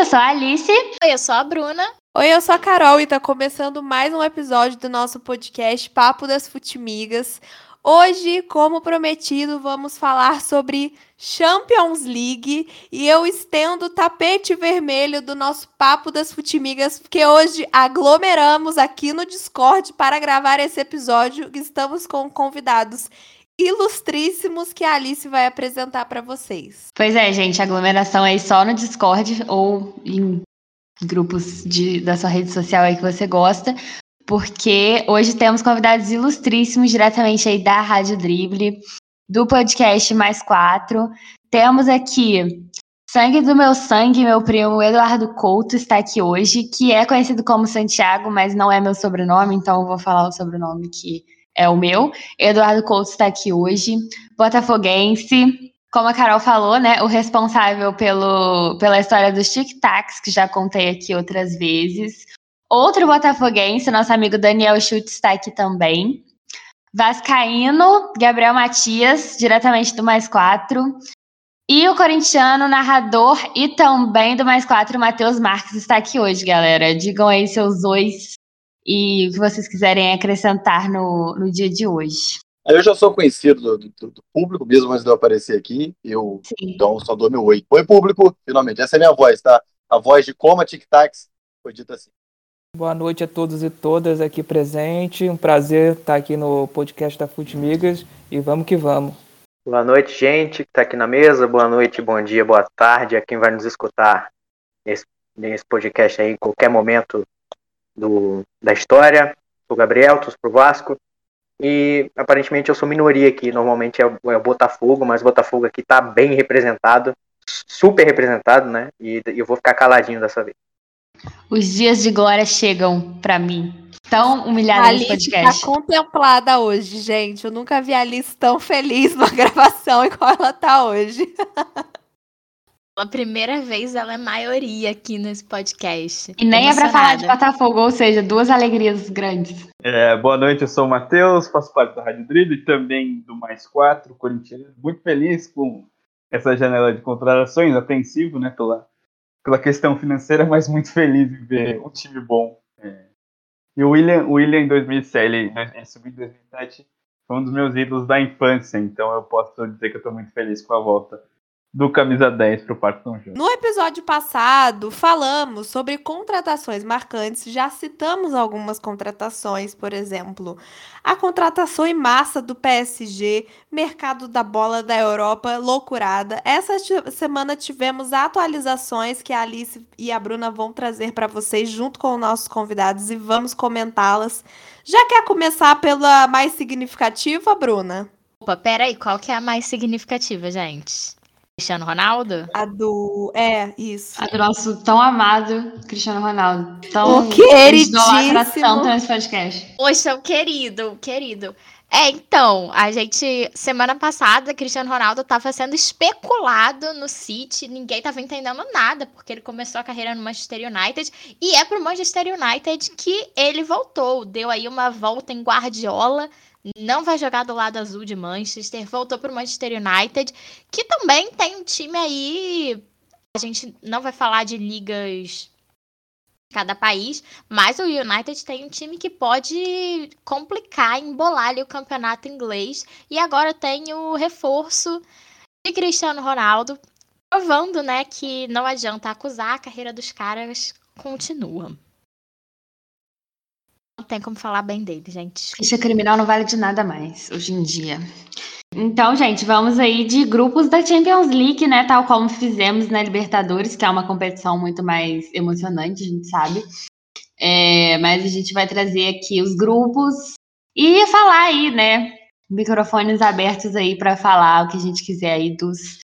eu sou a Alice. Oi, eu sou a Bruna. Oi, eu sou a Carol e tá começando mais um episódio do nosso podcast Papo das Futimigas. Hoje, como prometido, vamos falar sobre Champions League e eu estendo o tapete vermelho do nosso Papo das Futimigas, porque hoje aglomeramos aqui no Discord para gravar esse episódio. Estamos com convidados ilustríssimos que a Alice vai apresentar para vocês. Pois é, gente, aglomeração aí só no Discord ou em grupos de, da sua rede social aí que você gosta, porque hoje temos convidados ilustríssimos diretamente aí da Rádio Drible, do podcast Mais Quatro. Temos aqui Sangue do meu sangue, meu primo Eduardo Couto está aqui hoje, que é conhecido como Santiago, mas não é meu sobrenome, então eu vou falar o sobrenome que é o meu. Eduardo Couto está aqui hoje, botafoguense, como a Carol falou, né, o responsável pelo, pela história dos tic-tacs, que já contei aqui outras vezes. Outro botafoguense, nosso amigo Daniel Schultz está aqui também. Vascaíno, Gabriel Matias, diretamente do Mais Quatro. E o corintiano, narrador e também do Mais Quatro, Matheus Marques, está aqui hoje, galera. Digam aí seus dois e o que vocês quiserem acrescentar no, no dia de hoje. Eu já sou conhecido do, do, do, público, mesmo antes de eu aparecer aqui. Eu Sim. então só dou meu oi. Oi, público, finalmente. Essa é a minha voz, tá? A voz de Coma Tic Tacs foi dita assim. Boa noite a todos e todas aqui presentes. Um prazer estar aqui no podcast da Futimigas e vamos que vamos. Boa noite, gente que está aqui na mesa. Boa noite, bom dia, boa tarde a quem vai nos escutar nesse, nesse podcast aí em qualquer momento do, da história. Sou Gabriel, torço pro Vasco. E aparentemente eu sou minoria aqui. Normalmente é o, é o Botafogo, mas o Botafogo aqui tá bem representado, super representado, né? E, e eu vou ficar caladinho dessa vez. Os dias de glória chegam para mim. Tão humilhada nesse podcast. tá contemplada hoje, gente. Eu nunca vi a Alice tão feliz numa gravação igual ela tá hoje. Pela primeira vez ela é maioria aqui nesse podcast. E nem é pra falar de Botafogo, ou seja, duas alegrias grandes. É, boa noite, eu sou o Matheus, faço parte da Rádio Drible e também do Mais Quatro, Corinthians. Muito feliz com essa janela de contratações, apreensivo, né, pela, pela questão financeira, mas muito feliz em ver um time bom. É. E o William, o William em 2007, ele, ele subiu em 2007, foi um dos meus ídolos da infância, então eu posso dizer que eu estou muito feliz com a volta do camisa 10 para o Parque São Jorge. No episódio passado, falamos sobre contratações marcantes, já citamos algumas contratações, por exemplo, a contratação em massa do PSG, mercado da bola da Europa, loucurada. Essa semana tivemos atualizações que a Alice e a Bruna vão trazer para vocês junto com nossos convidados e vamos comentá-las. Já quer começar pela mais significativa, Bruna? Opa, peraí, qual que é a mais significativa, gente? Cristiano Ronaldo? A do. É, isso. A do nosso tão amado Cristiano Ronaldo. Tão o queridíssimo. tanto nesse podcast. Poxa, o querido, querido. É, então, a gente, semana passada, Cristiano Ronaldo estava sendo especulado no City, ninguém estava entendendo nada, porque ele começou a carreira no Manchester United, e é pro Manchester United que ele voltou, deu aí uma volta em Guardiola, não vai jogar do lado azul de Manchester, voltou para o Manchester United, que também tem um time aí. A gente não vai falar de ligas cada país, mas o United tem um time que pode complicar, embolar ali o campeonato inglês. E agora tem o reforço de Cristiano Ronaldo, provando, né, que não adianta acusar, a carreira dos caras continua. Não tem como falar bem dele, gente. Ficha criminal não vale de nada mais hoje em dia. Então, gente, vamos aí de grupos da Champions League, né? Tal como fizemos na Libertadores, que é uma competição muito mais emocionante, a gente sabe. É, mas a gente vai trazer aqui os grupos e falar aí, né? Microfones abertos aí para falar o que a gente quiser aí dos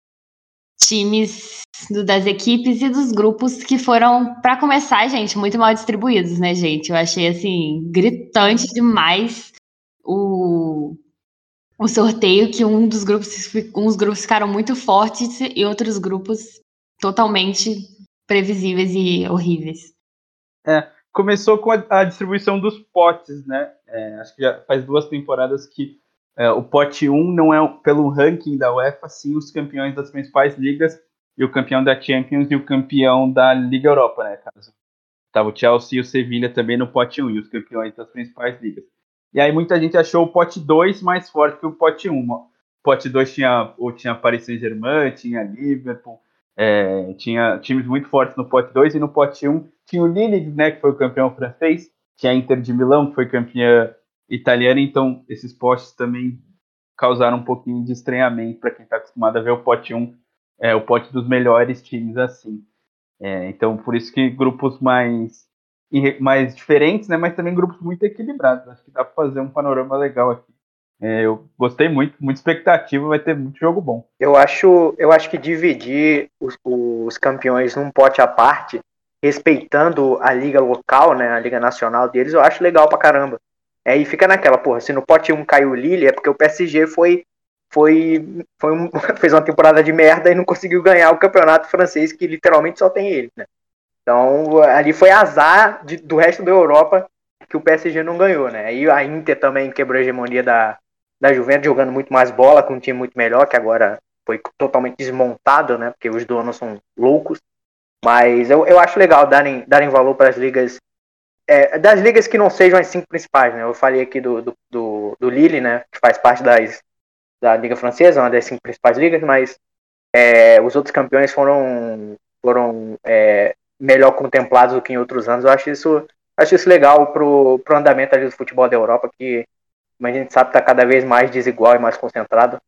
times do, das equipes e dos grupos que foram, para começar, gente, muito mal distribuídos, né, gente? Eu achei, assim, gritante demais o, o sorteio, que um dos grupos, uns grupos ficaram muito fortes e outros grupos totalmente previsíveis e horríveis. É, começou com a, a distribuição dos potes, né? É, acho que já faz duas temporadas que é, o pote 1 não é pelo ranking da UEFA, sim os campeões das principais ligas e o campeão da Champions e o campeão da Liga Europa, né? Caso. Tava o Chelsea e o Sevilla também no pote 1, e os campeões das principais ligas. E aí muita gente achou o pote 2 mais forte que o pote 1. O pote 2 tinha, tinha Paris Saint-Germain, tinha Liverpool, é, tinha times muito fortes no pote 2, e no pote 1 tinha o Lille, né, que foi o campeão francês, tinha a Inter de Milão, que foi campeã italiana, então esses potes também causaram um pouquinho de estranhamento para quem está acostumado a ver o pote 1, é, o pote dos melhores times assim. É, então, por isso que grupos mais, mais diferentes, né, mas também grupos muito equilibrados. Acho que dá para fazer um panorama legal aqui. É, eu gostei muito, muita expectativa, vai ter muito jogo bom. Eu acho, eu acho que dividir os, os campeões num pote à parte, respeitando a liga local, né, a liga nacional deles, eu acho legal pra caramba. Aí fica naquela, porra, se no pote 1 caiu o Lille, é porque o PSG foi, foi, foi um, fez uma temporada de merda e não conseguiu ganhar o campeonato francês, que literalmente só tem ele, né? Então, ali foi azar de, do resto da Europa que o PSG não ganhou, né? Aí a Inter também quebrou a hegemonia da, da Juventus, jogando muito mais bola, com um time muito melhor, que agora foi totalmente desmontado, né? Porque os donos são loucos. Mas eu, eu acho legal darem, darem valor para as ligas é, das ligas que não sejam as cinco principais, né? Eu falei aqui do, do, do, do Lille, né? Que faz parte das, da Liga Francesa, uma das cinco principais ligas, mas é, os outros campeões foram, foram é, melhor contemplados do que em outros anos. Eu acho isso, acho isso legal pro, pro andamento ali do futebol da Europa, que, a gente sabe, está cada vez mais desigual e mais concentrado.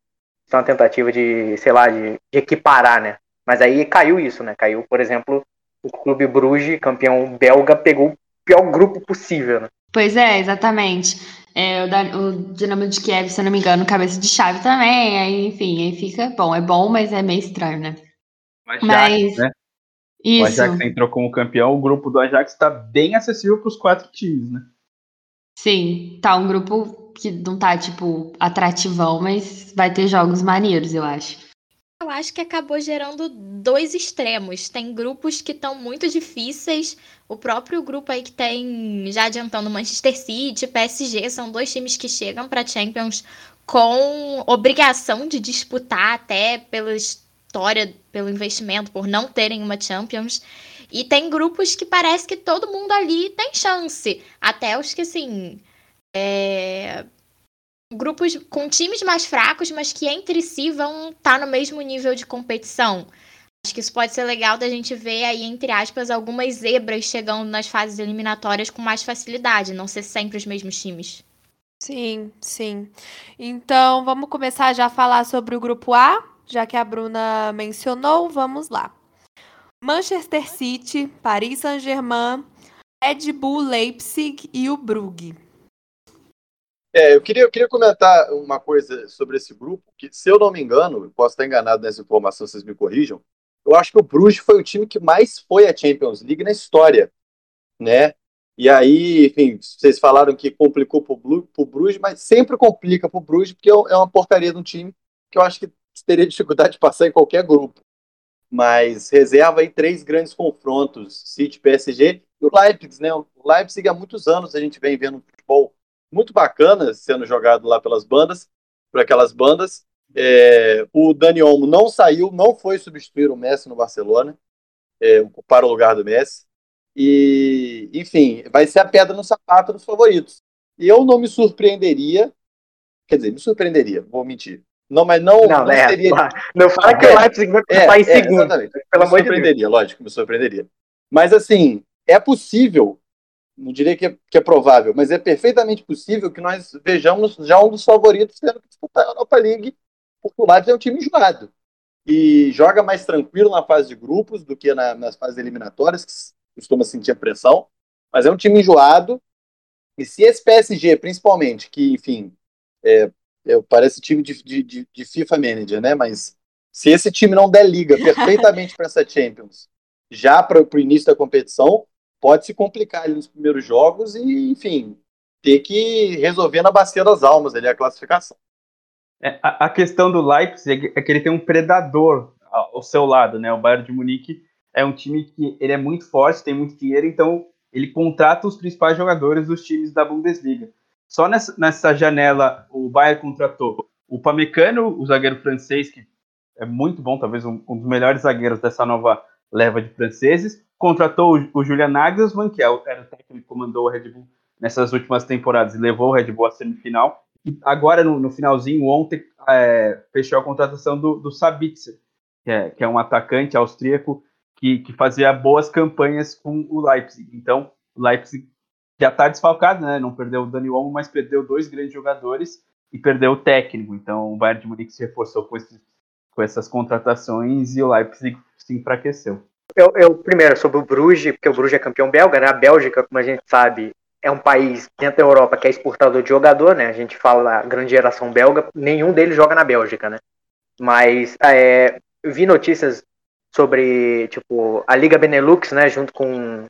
Isso é uma tentativa de, sei lá, de, de equiparar, né? Mas aí caiu isso, né? Caiu, por exemplo, o Clube Bruges, campeão belga, pegou pior grupo possível, né? Pois é, exatamente. É, o, o Dinamo de Kiev, se eu não me engano, cabeça de chave também. Aí, enfim, aí fica bom. É bom, mas é meio estranho, né? Mas, mas né? Isso. O Ajax entrou como campeão, o grupo do Ajax está bem acessível para os quatro times, né? Sim, tá um grupo que não tá, tipo, atrativão, mas vai ter jogos maneiros, eu acho. Eu acho que acabou gerando dois extremos. Tem grupos que estão muito difíceis. O próprio grupo aí que tem, já adiantando, Manchester City, PSG, são dois times que chegam para Champions com obrigação de disputar até pela história, pelo investimento, por não terem uma Champions. E tem grupos que parece que todo mundo ali tem chance. Até os que, assim. É grupos com times mais fracos, mas que entre si vão estar tá no mesmo nível de competição. Acho que isso pode ser legal da gente ver aí, entre aspas, algumas zebras chegando nas fases eliminatórias com mais facilidade, não ser sempre os mesmos times. Sim, sim. Então, vamos começar já a falar sobre o grupo A, já que a Bruna mencionou, vamos lá. Manchester City, Paris Saint-Germain, Red Bull Leipzig e o Brugge. É, eu queria, eu queria comentar uma coisa sobre esse grupo, que se eu não me engano, posso estar enganado nessa informação, vocês me corrijam, eu acho que o Bruges foi o time que mais foi à Champions League na história, né? E aí, enfim, vocês falaram que complicou para o Bruges, mas sempre complica para o Bruges, porque é, é uma porcaria de um time que eu acho que teria dificuldade de passar em qualquer grupo. Mas reserva aí três grandes confrontos, City, PSG e o Leipzig, né? O Leipzig há muitos anos a gente vem vendo futebol muito bacana sendo jogado lá pelas bandas, por aquelas bandas. É, o Dani Olmo não saiu, não foi substituir o Messi no Barcelona, é, para o lugar do Messi. E, enfim, vai ser a pedra no sapato dos favoritos. E eu não me surpreenderia, quer dizer, me surpreenderia, vou mentir. Não, mas não, não, não é, seria. Não fala que o é, Leipzig vai é, em é, segundo. Exatamente. Pelo me amor surpreenderia, de Deus. lógico, me surpreenderia. Mas assim, é possível não diria que é, que é, provável, mas é perfeitamente possível que nós vejamos já um dos favoritos tendo que disputar a Europa League, porque o Leipzig é um time enjoado. E joga mais tranquilo na fase de grupos do que na, nas fases eliminatórias, que costuma sentir a pressão, mas é um time enjoado. E se esse PSG, principalmente, que, enfim, é, é, parece time de, de, de FIFA Manager, né? Mas se esse time não der liga perfeitamente para essa Champions, já para o início da competição, pode se complicar ali nos primeiros jogos e, enfim, ter que resolver na bacia das almas ali a classificação. É, a, a, questão do Leipzig é que ele tem um predador ao seu lado, né? O Bayern de Munique é um time que ele é muito forte, tem muito dinheiro, então ele contrata os principais jogadores dos times da Bundesliga. Só nessa, nessa janela o Bayern contratou o Pamecano, o zagueiro francês que é muito bom, talvez um, um, dos melhores zagueiros dessa nova leva de franceses. Contratou o, Julian Nagelsmann, que é era o técnico que comandou o Red Bull nessas últimas temporadas e levou o Red Bull à semifinal. E agora, no, no finalzinho, ontem, é, fechou a contratação do, do Sabitzer, que é, que é um atacante austríaco que, que fazia boas campanhas com o Leipzig. Então, o Leipzig já está desfalcado, né? Não perdeu o Dani Olmo, mas perdeu dois grandes jogadores e perdeu o técnico. Então, o Bayern de Munique se reforçou com, esses, com essas contratações e o Leipzig se enfraqueceu. Eu, eu, primeiro, sobre o Bruges, porque o Bruges é campeão belga, né? A Bélgica, como a gente sabe, é um país dentro da Europa que é exportador de jogador, né? A gente fala da grande geração belga, nenhum deles joga na Bélgica, né? Mas é, vi notícias sobre, tipo, a Liga Benelux, né? Junto com,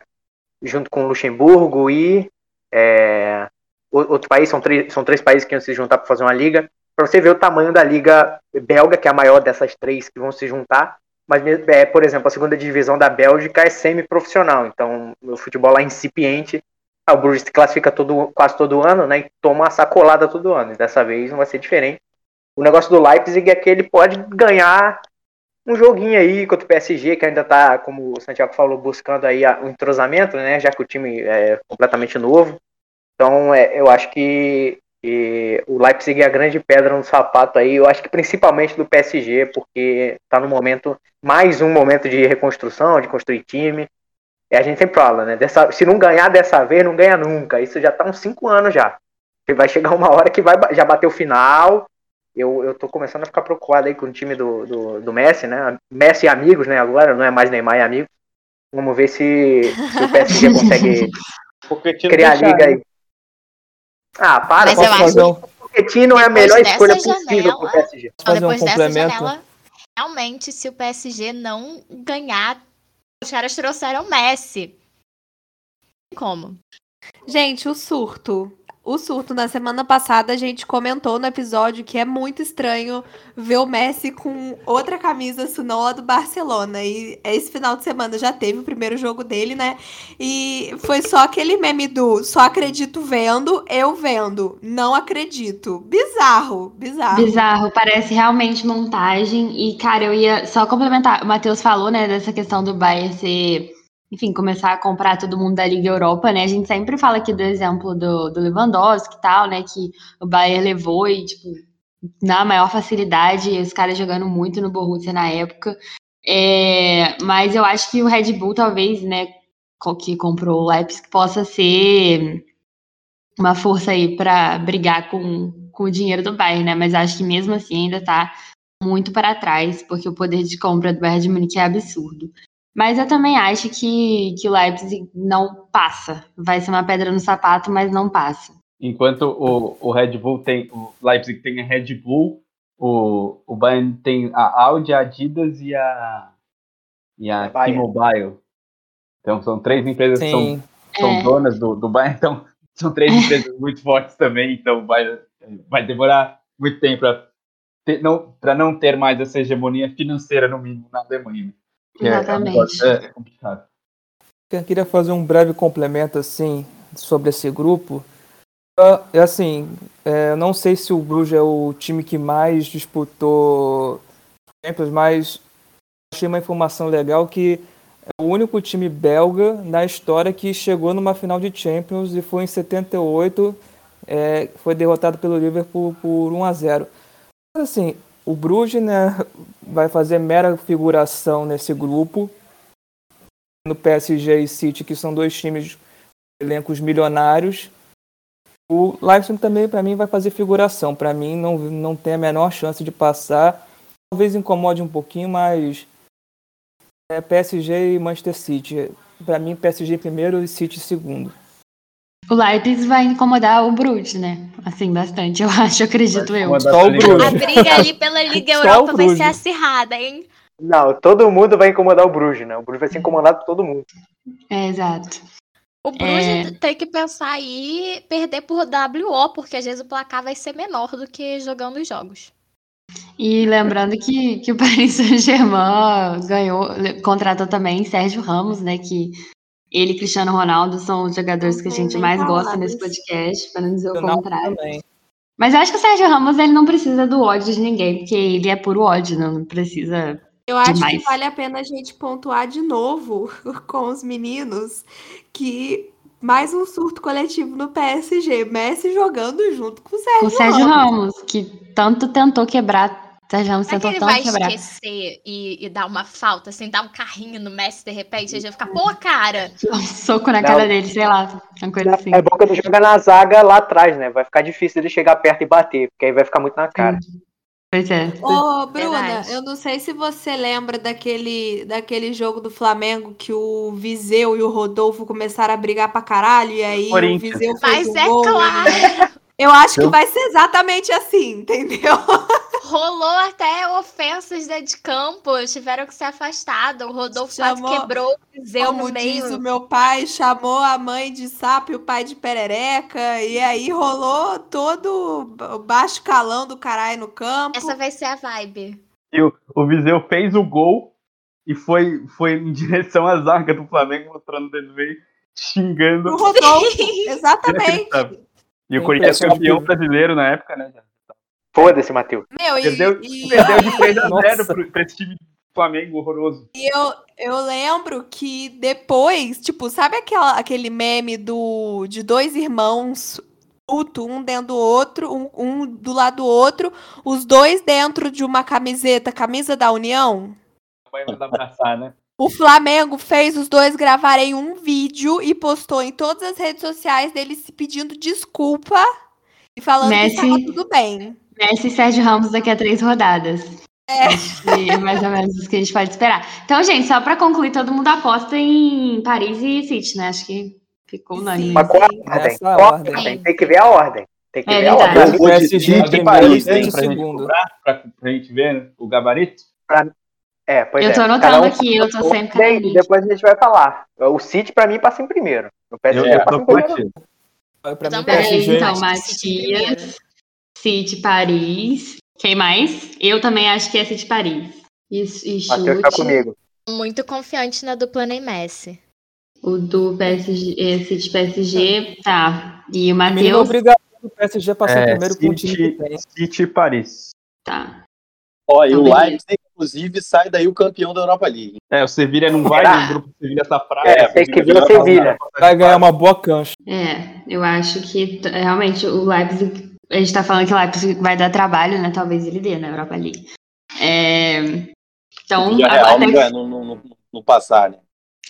junto com Luxemburgo e é, outro país, são três, são três países que iam se juntar para fazer uma liga. Para você ver o tamanho da liga belga, que é a maior dessas três que vão se juntar. Mas, é, por exemplo, a segunda divisão da Bélgica é semi-profissional, então o futebol lá é incipiente ah, o Bruges classifica todo, quase todo ano, né? E toma uma sacolada todo ano. E dessa vez não vai ser diferente. O negócio do Leipzig é que ele pode ganhar um joguinho aí contra o PSG, que ainda tá, como o Santiago falou, buscando aí o um entrosamento, né? Já que o time é completamente novo. Então, é, eu acho que, que, o Leipzig é a grande pedra no sapato aí. Eu acho que principalmente do PSG, porque tá no momento, mais um momento de reconstrução, de construir time. E a gente sempre fala, né? Dessa, se não ganhar dessa vez, não ganha nunca. Isso já tá uns 5 anos já. E vai chegar uma hora que vai já bater o final. Eu, eu tô começando a ficar preocupado aí com o time do, do, do Messi, né? Messi e amigos, né? Agora não é mais Neymar e amigos. Vamos ver se, se o PSG consegue criar liga aí. Ah, para. Mas eu acho que o Pochettino é a melhor escolha possível pro PSG. Então, depois um dessa janela, realmente, se o PSG não ganhar os caras trouxeram Messi. Como? Gente, o surto. O surto, na semana passada, a gente comentou no episódio que é muito estranho ver o Messi com outra camisa, senão a do Barcelona. E esse final de semana já teve o primeiro jogo dele, né? E foi só aquele meme do só acredito vendo, eu vendo. Não acredito. Bizarro, bizarro. Bizarro, parece realmente montagem. E, cara, eu ia só complementar. O Matheus falou, né, dessa questão do Bayern ser enfim, começar a comprar todo mundo da Liga Europa, né? A gente sempre fala aqui do exemplo do, do Lewandowski e tal, né? Que o Bayern levou e, tipo, na maior facilidade, os caras jogando muito no Borussia na época. É, mas eu acho que o Red Bull, talvez, né, que comprou o Leipzig, possa ser uma força aí para brigar com, com o dinheiro do Bayern, né? Mas acho que mesmo assim ainda tá muito para trás, porque o poder de compra do Bayern de Munique é absurdo. Mas eu também acho que, que o Leipzig não passa. Vai ser uma pedra no sapato, mas não passa. Enquanto o, o Red Bull tem. O Leipzig tem a Red Bull, o, o Bayern tem a Audi, a Adidas e a. E a T-Mobile. Então são três empresas Sim. que são, são é. donas do, do Bayern, então são três empresas muito fortes também, então vai, vai demorar muito tempo para não, não ter mais essa hegemonia financeira, no mínimo, na Alemanha. Né? É Exatamente. É, é complicado. Eu queria fazer um breve complemento assim sobre esse grupo. É assim, é, não sei se o Bruges é o time que mais disputou Champions, mas achei uma informação legal que é o único time belga na história que chegou numa final de Champions e foi em 78, é, foi derrotado pelo Liverpool por 1 a 0. Mas, assim, o Bruges né, vai fazer mera figuração nesse grupo. No PSG e City, que são dois times elencos milionários. O Leipzig também, para mim, vai fazer figuração. Para mim, não, não tem a menor chance de passar. Talvez incomode um pouquinho, mas é PSG e Manchester City. Para mim, PSG primeiro e City segundo. O Leipzig vai incomodar o Bruges, né? Assim, bastante, eu acho, acredito eu. Só o Bruges. A briga ali pela Liga Europa vai ser acirrada, hein? Não, todo mundo vai incomodar o Bruges, né? O Bruges vai ser incomodado por todo mundo. É, exato. O Bruges é... tem que pensar aí perder por WO, porque às vezes o placar vai ser menor do que jogando os jogos. E lembrando que, que o Paris Saint-Germain ganhou, contratou também Sérgio Ramos, né? Que ele e Cristiano Ronaldo são os jogadores que a gente mais gosta nesse podcast, para não dizer o contrário. Também. Mas eu acho que o Sérgio Ramos ele não precisa do ódio de ninguém, porque ele é puro ódio, não precisa. Eu acho Demais. que vale a pena a gente pontuar de novo com os meninos que mais um surto coletivo no PSG. Messi jogando junto com o Sérgio, O Sérgio Ramos. Ramos, que tanto tentou quebrar. O Sérgio Ramos Será que tentou ele tanto vai esquecer e, e dar uma falta, assim, dar um carrinho no Messi de repente? Ele vai ficar, pô, cara. Um soco na Não. cara dele, sei lá. Uma coisa assim. É bom que ele joga na zaga lá atrás, né? Vai ficar difícil ele chegar perto e bater, porque aí vai ficar muito na cara. Pois é. Ô, Bruna, Verdade. eu não sei se você lembra daquele, daquele jogo do Flamengo que o Viseu e o Rodolfo começaram a brigar pra caralho, e aí o. Viseu fez Mas um é gol. claro, Eu acho que vai ser exatamente assim, entendeu? rolou até ofensas dentro de campo, tiveram que ser afastados. O Rodolfo Chamou- quase quebrou o Como no meio. diz o meu pai, chamou a mãe de sapo e o pai de perereca, e aí rolou todo o baixo calão do caralho no campo. Essa vai ser a vibe. E o, o Viseu fez o gol e foi, foi em direção à zaga do Flamengo, mostrando o meio, xingando. O Rodolfo, exatamente. E o Corinthians Impressionante. campeão brasileiro na época, né? Foda-se, Matheus. Meu, e, Perdeu, e- perdeu de 3 a 0 Nossa. pro- pra esse time do Flamengo horroroso. E eu, eu lembro que depois, tipo, sabe aquela, aquele meme do, de dois irmãos puto, um dentro do outro, um, um do lado do outro, os dois dentro de uma camiseta, camisa da União? Vai mandar abraçar, né? O Flamengo fez os dois gravarem um vídeo e postou em todas as redes sociais deles se pedindo desculpa e falando Messi. que estava tudo bem. Messi e Sérgio Ramos daqui a três rodadas. É. É mais ou menos isso que a gente pode esperar. Então, gente, só pra concluir, todo mundo aposta em Paris e City, né? Acho que ficou unânime. Mas qual a ordem? Qual a ordem. ordem? Tem que ver a ordem. Tem que É ver a verdade. ordem. Eu vou de PSG e primeiro, Paris, City hein? Pra gente segundo. cobrar, pra, pra gente ver né, o gabarito. É, pois Eu é. tô anotando um aqui, eu tô fala sempre cadernista. Depois a gente vai falar. O City, pra mim, passa em primeiro. No PSG, Eu, eu passa tô em primeiro. Pra mim, Então, PSG. então, City primeiro. Matias, City, Paris. Quem mais? Eu também acho que é City, Paris. E, e Matheus tá comigo. Muito confiante na dupla Messi. o do PSG, é, City, PSG, tá. E o Matheus, obrigação do PSG passar É, primeiro com o time que City, tem. City Paris. tá. Ó, e o Então. Leipzig, inclusive, sai daí o campeão da Europa League. É, o Sevilha não vai, Será? o grupo do Sevilha tá fraco. É, o tem que vai o Sevilha. passar- Vai ganhar uma boa cancha. É, eu acho que realmente o Leipzig, a gente tá falando que o Leipzig vai dar trabalho, né? Talvez ele dê na Europa League. É, então, Vila Real até não, vai- não, não, não, passar, né?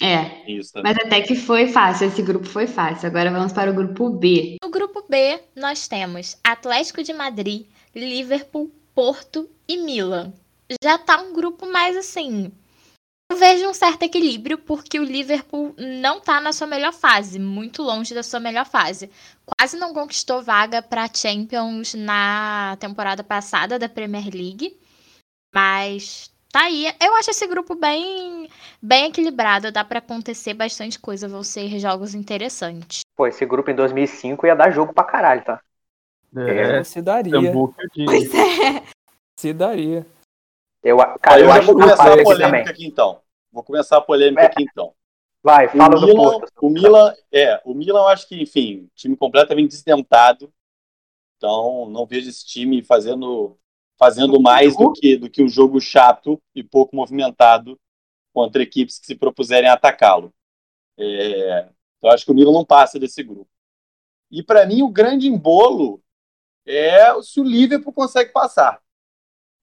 é, mas até que foi fácil, esse grupo foi fácil. Agora vamos para o grupo B. No grupo B, nós temos Atlético de Madrid, Liverpool, Porto e Milan. Já tá um grupo mais assim. Eu vejo um certo equilíbrio, porque o Liverpool não tá na sua melhor fase, muito longe da sua melhor fase. Quase não conquistou vaga para Champions na temporada passada da Premier League. Mas tá aí. Eu acho esse grupo bem, bem equilibrado. Dá para acontecer bastante coisa. Vão ser jogos interessantes. Pô, esse grupo em 2005 ia dar jogo pra caralho, tá? É, Se daria. Pois é. Se daria. Eu, cara, eu eu vou que começar a polêmica aqui então. Vou começar a polêmica É. aqui então. Vai, fala o do Milan, Porto. o Milan, é, o Milan eu acho que, enfim, time completamente desdentado. Então, não vejo esse time fazendo fazendo mais do que do que um jogo chato e pouco movimentado contra equipes que se propuserem a atacá-lo. É, então, acho que o Milan não passa desse grupo. E para mim o grande embolo é se o Liverpool consegue passar.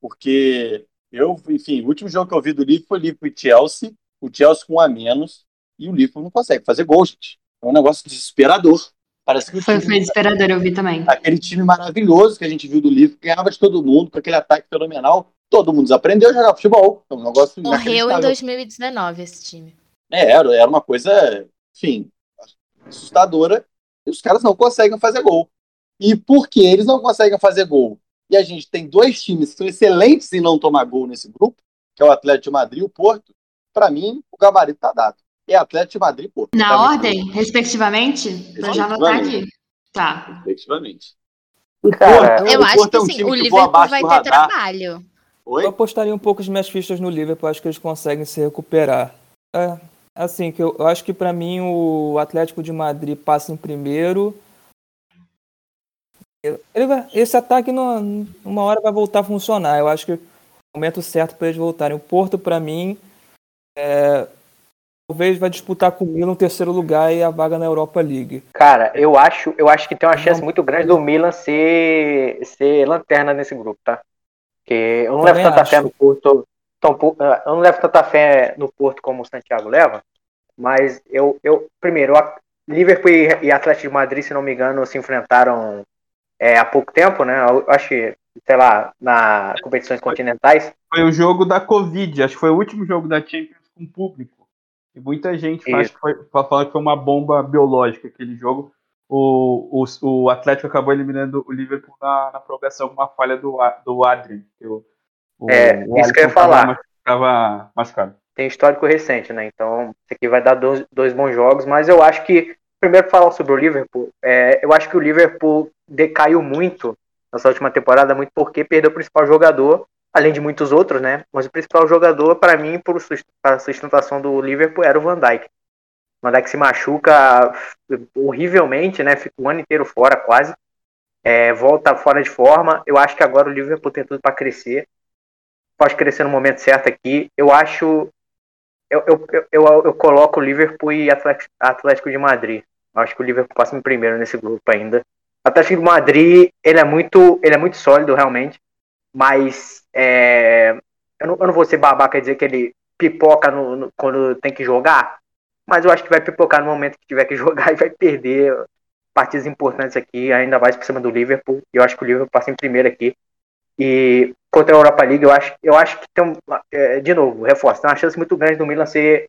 Porque eu, enfim, o último jogo que eu vi do Liverpool foi Liverpool e Chelsea, o Chelsea com um a menos, e o Liverpool não consegue fazer gol, gente. É um negócio desesperador. Parece que o Foi, time, desesperador, eu vi também. aquele time maravilhoso que a gente viu do Liverpool, ganhava de todo mundo, com aquele ataque fenomenal, todo mundo desaprendeu a jogar futebol. É um negócio Morreu em inacreditável. 2019 esse time. É, era, era uma coisa, enfim, assustadora. E os caras não conseguem fazer gol. E por que eles não conseguem fazer gol? E a gente tem dois times que são excelentes em não tomar gol nesse grupo, que é o Atlético de Madrid e o Porto. Para mim, o gabarito tá dado. É Atlético de Madrid e Porto. Na Tá muito ordem, respectivamente? Pra já anotar aqui. Tá. bem, Efetivamente. Cara, Porto- Eu o acho Porto que é um sim, time o Liverpool vai ter radar. trabalho. Oi? Eu apostaria um pouco as minhas fichas no Liverpool, acho que eles conseguem se recuperar. É, assim, que eu, eu acho que pra mim o Atlético de Madrid passa em primeiro. Vai, esse ataque, não, uma hora, vai voltar a funcionar. Eu acho que é o momento certo para eles voltarem. O Porto, para mim, é, talvez vai disputar com o Milan o terceiro lugar e a vaga na Europa League. Cara, eu acho, eu acho que tem uma chance muito grande do Milan ser, ser lanterna nesse grupo, tá? Porque eu não Também levo tanta acho. fé no Porto. Tão, ah, eu não levo tanta fé no Porto como o Santiago leva, mas eu, eu primeiro, Liverpool e Atlético de Madrid, se não me engano, se enfrentaram é, há pouco tempo, né? Eu acho que, sei lá, na competições continentais. Foi o jogo da Covid, acho que foi o último jogo da Champions com público. E muita gente faz, foi, fala que foi uma bomba biológica aquele jogo. O, o, o Atlético acabou eliminando o Liverpool na, na prorrogação com uma falha do, do Adrian. Que o, o, é, o isso que eu ia falar. Estava machucado. Tem histórico recente, né? Então, isso aqui vai dar dois, dois bons jogos, mas eu acho que, primeiro falar sobre o Liverpool, é, eu acho que o Liverpool decaiu muito nessa última temporada, muito porque perdeu o principal jogador, além de muitos outros, né? Mas o principal jogador, para mim, por a sustentação do Liverpool, era o Van Dijk. O Van Dijk se machuca horrivelmente, né? Fica um ano inteiro fora, quase. É, volta fora de forma. Eu acho que agora o Liverpool tem tudo para crescer. Pode crescer no momento certo aqui. Eu acho. Eu, eu, eu, eu, coloco o Liverpool e Atlético de Madrid. Acho que o Liverpool passa em primeiro nesse grupo ainda. O Atlético de Madrid, ele é muito, ele é muito sólido, realmente mas é, eu, não, eu, não, vou ser babaca dizer que ele pipoca no, no, quando tem que jogar, mas eu acho que vai pipocar no momento que tiver que jogar e vai perder partidas importantes aqui, ainda mais por cima do Liverpool. Eu acho que o Liverpool passa em primeiro aqui. E contra a Europa League, eu acho, eu acho que tem, é, de novo, reforço, tem uma chance muito grande do Milan ser,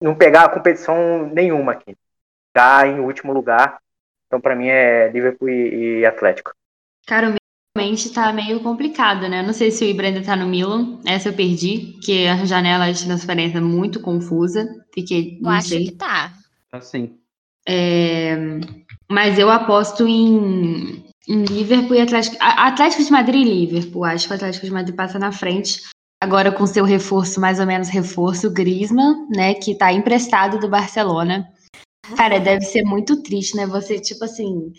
não pegar a competição nenhuma aqui. Tá em último lugar. Então, para mim, é Liverpool e, e Atlético. Cara, realmente tá meio complicado, né? Não sei se o Ibra ainda tá no Milan. Essa eu perdi, que a janela de transferência é muito confusa. Fiquei. Eu acho sei. que tá. Tá sim. É, mas eu aposto em, em Liverpool e Atlético. Atlético de Madrid e Liverpool. Acho que o Atlético de Madrid passa na frente. Agora com seu reforço, mais ou menos reforço, o Griezmann, né? Que tá emprestado do Barcelona. Cara, deve ser muito triste, né? Você, tipo assim,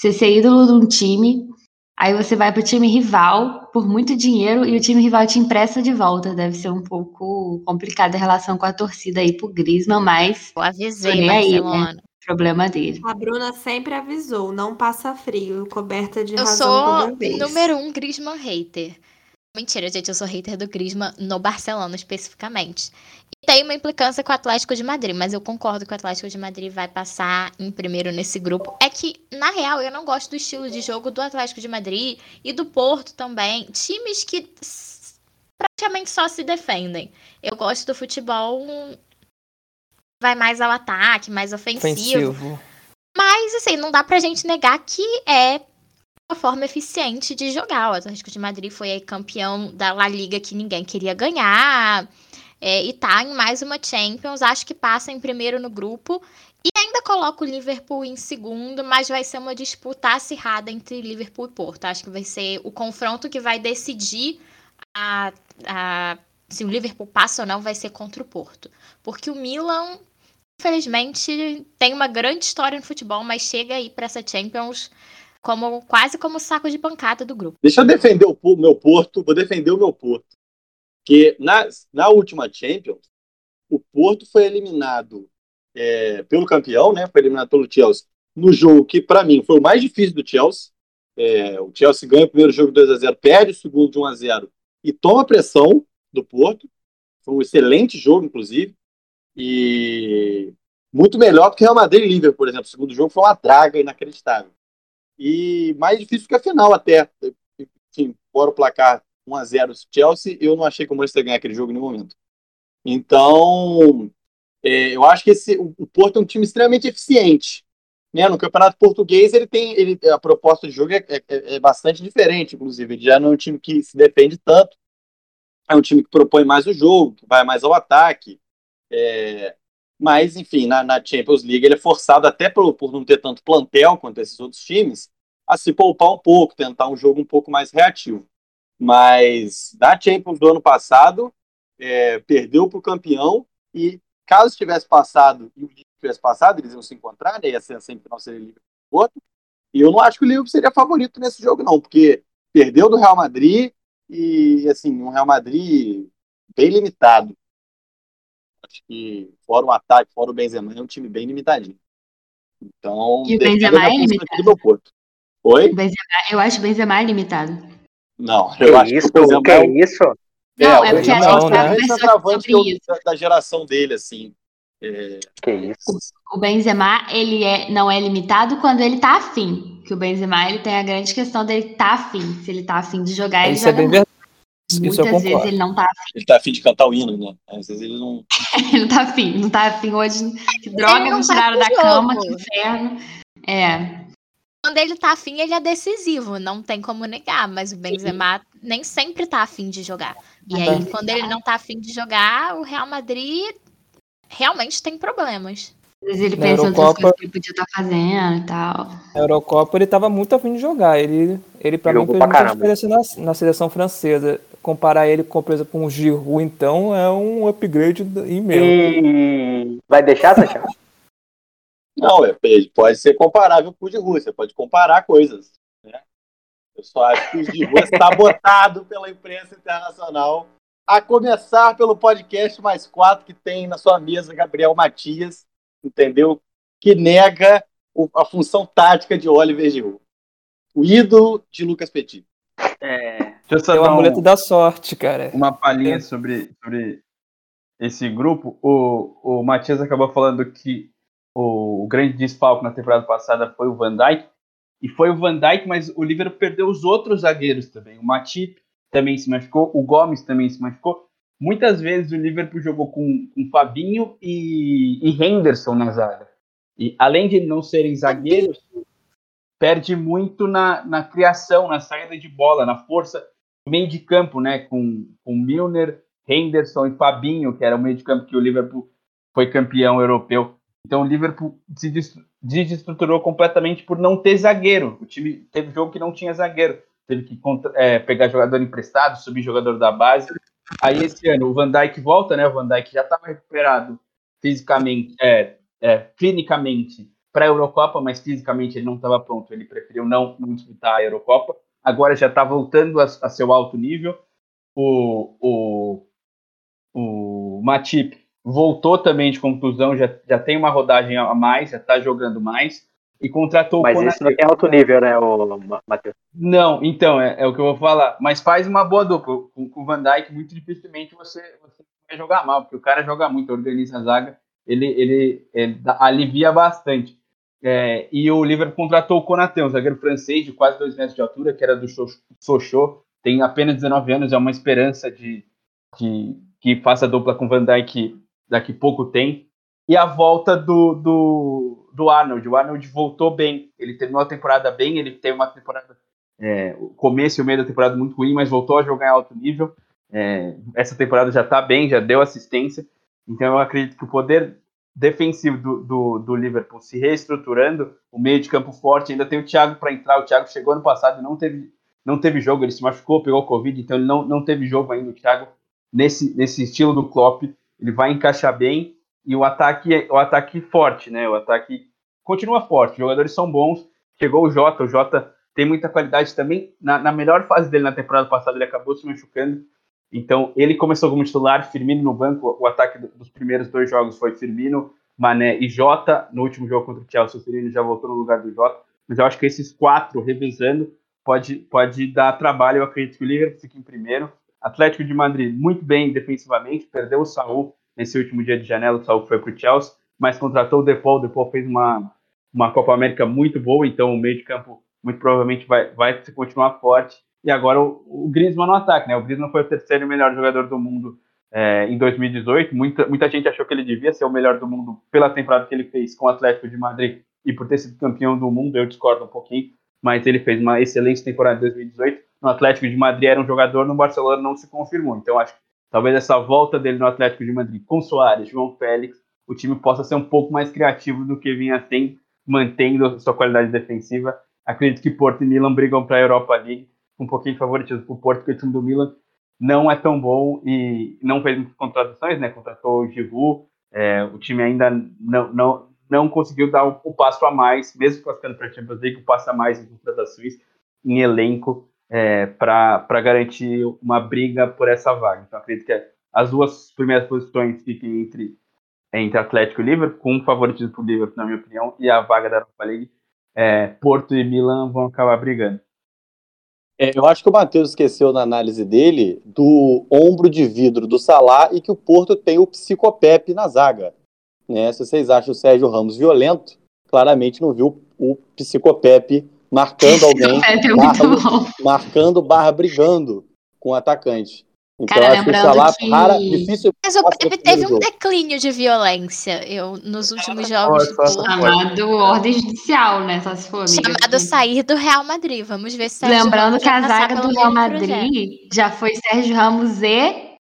você ser ídolo de um time Aí você vai para o time rival por muito dinheiro e o time rival te empresta de volta. Deve ser um pouco complicada a relação com a torcida aí pro Griezmann, mas. Eu avisei, aí, né? Problema dele. A Bruna sempre avisou, não passa frio, coberta de eu razão Eu sou número um Griezmann hater. Mentira, gente, eu sou hater do Griezmann no Barcelona especificamente tem uma implicância com o Atlético de Madrid, mas eu concordo que o Atlético de Madrid vai passar em primeiro nesse grupo. É que, na real, eu não gosto do estilo de jogo do Atlético de Madrid e do Porto também. Times que praticamente só se defendem. Eu gosto do futebol vai mais ao ataque, mais ofensivo. ofensivo. Mas, assim, não dá pra gente negar que é forma eficiente de jogar. O Atlético de Madrid foi campeão da La Liga que ninguém queria ganhar é, e tá em mais uma Champions. Acho que passa em primeiro no grupo. E ainda coloco o Liverpool em segundo, mas vai ser uma disputa acirrada entre Liverpool e Porto. Acho que vai ser o confronto que vai decidir a, a, se o Liverpool passa ou não, vai ser contra o Porto. Porque o Milan, infelizmente, tem uma grande história no futebol, mas chega aí para essa Champions como quase como saco de pancada do grupo. Deixa eu defender o meu Porto, vou defender o meu Porto que na, na última Champions, o Porto foi eliminado é, pelo campeão, né? Foi eliminado pelo Chelsea no jogo que, para mim, foi o mais difícil do Chelsea. É, o Chelsea ganha o primeiro jogo 2 a 0 perde o segundo de 1 a 0 e toma pressão do Porto. Foi um excelente jogo, inclusive. E muito melhor do que o Real Madrid e Liverpool, por exemplo. O segundo jogo foi uma draga inacreditável. E mais difícil que a final, até. Enfim, fora o placar 1 a 0 Chelsea, eu não achei que o Manchester ganhar aquele jogo em nenhum momento. Então, é, eu acho que esse, o Porto é um time extremamente eficiente. Né? No Campeonato Português, ele tem ele, a proposta de jogo é, é, é bastante diferente, inclusive. Ele já não é um time que se defende tanto. É um time que propõe mais o jogo, que vai mais ao ataque. É, mas, enfim, na, na, Champions League ele é forçado, até por, por não ter tanto plantel quanto esses outros times, a se poupar um pouco, tentar um jogo um pouco mais reativo. Mas da Champions do ano passado, é, perdeu para o campeão e caso tivesse passado e o Liverpool tivesse passado, eles iam se encontrar, né? ia ser a semifinal seria Liverpool outro. E eu não acho que o Liverpool seria favorito nesse jogo, não, porque perdeu do Real Madrid e, assim, um Real Madrid bem limitado. Acho que, fora o ataque, fora o Benzema, é um time bem limitadinho. Então, E o Benzema é limitado? do meu Porto. Oi? O Benzema, eu acho o Benzema limitado. Não, Que eu acho isso? que o Benzema Que é o- isso? Não, é o porque a gente é o tá centroavante sobre que eu- isso. da, da geração dele, assim. É, Que isso? O Benzema, ele é, não é limitado quando ele tá afim. Que o Benzema, ele tem a grande questão dele tá afim. Se ele tá afim de jogar, ele Isso é joga bem muito. verdade. Isso eu Muitas vezes ele não tá afim. ele tá afim de cantar o hino, né? Às vezes ele não. Ele não tá afim. Não tá afim hoje. Que droga, me tá tiraram da cama, jogo. que inferno. É. Quando ele tá afim, ele é decisivo, não tem como negar, mas o Benzema nem sempre tá afim de jogar. E Mas aí, quando ele não tá afim de jogar, o Real Madrid realmente tem problemas. Às vezes ele Na pensa em outras Eurocopa- coisas que ele podia estar fazendo e tal. Na Eurocopa ele tava muito afim de jogar. Ele, ele pra mim Jogou fez pra muita diferença na, na seleção francesa. Comparar ele com, por exemplo, com o Giroud, então, é um upgrade imenso. E vai deixar, Santiago? Não, é, ele pode ser comparável com o de Rússia, pode comparar coisas. Né? Eu só acho que o Rússia está botado pela imprensa internacional, a começar pelo podcast mais quatro que tem na sua mesa, Gabriel Matias, entendeu? Que nega o- a função tática de Oliver Giroud. O ídolo de Lucas Petit. É, deixa eu só É o dar um- amuleto da sorte, cara. uma palhinha É. sobre, sobre esse grupo. O, o Matias acabou falando que o, o grande desfalque na temporada passada foi o Van Dijk. E foi o Van Dijk, mas o Liverpool perdeu os outros zagueiros também. O Matip também se machucou, o Gomes também se machucou. Muitas vezes o Liverpool jogou com, com Fabinho e, e Henderson na zaga. E além de não serem zagueiros, perde muito na, na criação, na saída de bola, na força meio de campo, né? Com, com Milner, Henderson e Fabinho, que era o meio de campo que o Liverpool foi campeão europeu. Então o Liverpool se des- desestruturou completamente por não ter zagueiro. O time teve jogo que não tinha zagueiro. Teve que é, pegar jogador emprestado, subir jogador da base. Aí esse ano o Van Dijk volta, né? O Van Dijk já estava recuperado fisicamente, é, é, clinicamente para a Eurocopa, mas fisicamente ele não estava pronto. Ele preferiu não, não disputar a Eurocopa. Agora já está voltando a, a seu alto nível. O, o, o Matip voltou também de contusão, já, já tem uma rodagem a mais, já está jogando mais. E contratou Mas o isso Konaté. não tem alto nível, né, Matheus? Não, então, é, é o que eu vou falar. Mas faz uma boa dupla. Com, com o Van Dijk, muito dificilmente você, você vai jogar mal, porque o cara joga muito, organiza a zaga, ele, ele, ele alivia bastante. É, e o Liverpool contratou o Konaté, um zagueiro francês de quase dois metros de altura, que era do Soch- Sochaux, tem apenas 19 anos, é uma esperança de, de que faça dupla com Van Dijk daqui pouco tem. E a volta do, do, do Arnold. O Arnold voltou bem. Ele terminou a temporada bem. Ele teve uma temporada, é, o começo e o meio da temporada muito ruim, mas voltou a jogar em alto nível. É, essa temporada já está bem, já deu assistência. Então eu acredito que o poder defensivo do, do, do Liverpool se reestruturando, o meio de campo forte, ainda tem o Thiago para entrar. O Thiago chegou ano passado e não teve, não teve jogo, ele se machucou, pegou Covid, então ele não, não teve jogo ainda. O Thiago, nesse, nesse estilo do Klopp, ele vai encaixar bem e o ataque, o ataque forte, né? O ataque continua forte, os jogadores são bons. Chegou o Jota, o Jota tem muita qualidade também. Na, na melhor fase dele na temporada passada, ele acabou se machucando. Então, ele começou como titular, Firmino no banco. O ataque do- dos primeiros dois jogos foi Firmino, Mané e Jota. No último jogo contra o Chelsea, o Firmino já voltou no lugar do Jota. Mas eu acho que esses quatro revezando pode, pode dar trabalho. Eu acredito que o Liverpool fique em primeiro. Atlético de Madrid, muito bem defensivamente, perdeu o Saul nesse último dia de janela. O Saul foi para o Chelsea, mas contratou o Depol. O Depol fez uma, uma Copa América muito boa, então o meio de campo muito provavelmente vai, vai continuar forte. E agora o, o Griezmann no ataque, né? O Griezmann foi o terceiro melhor jogador do mundo é, em 2018. Muita, muita gente achou que ele devia ser o melhor do mundo pela temporada que ele fez com o Atlético de Madrid e por ter sido campeão do mundo. Eu discordo um pouquinho, mas ele fez uma excelente temporada em 2018. No Atlético de Madrid era um jogador, no Barcelona não se confirmou. Então acho que talvez essa volta dele no Atlético de Madrid com Soares, João Félix, o time possa ser um pouco mais criativo do que vinha sendo, mantendo sua qualidade defensiva. Acredito que Porto e Milan brigam para a Europa League, um pouquinho de favoritismo para o Porto, porque o time do Milan não é tão bom e não fez muitas contratações, né? Contratou o Giroud, é, o time ainda não, não, não conseguiu dar o, o passo a mais, mesmo classificando para a Champions League, o passo a mais em contratações, em elenco, é, para garantir uma briga por essa vaga. Então, acredito que as duas primeiras posições fiquem entre, entre Atlético e Liverpool, com um favoritismo para o Liverpool, na minha opinião, e a vaga da Europa League, é, Porto e Milan vão acabar brigando. É, eu acho que o Matheus esqueceu na análise dele do ombro de vidro do Salah e que o Porto tem o psicopep na zaga. Né? Se vocês acham o Sérgio Ramos violento, claramente não viu o psicopep marcando alguém, é barra, marcando barra brigando com o atacante. Então Cara, acho que o Salah que- rara, difícil Mas teve primeiro um jogo. declínio de violência eu, nos últimos jogos pode. Porto. Chamado ordem judicial, né? Só se for, amiga. Chamado sair do Real Madrid. Vamos ver se Sérgio Lembrando que a zaga do Real. Madrid já foi Sérgio Ramos e.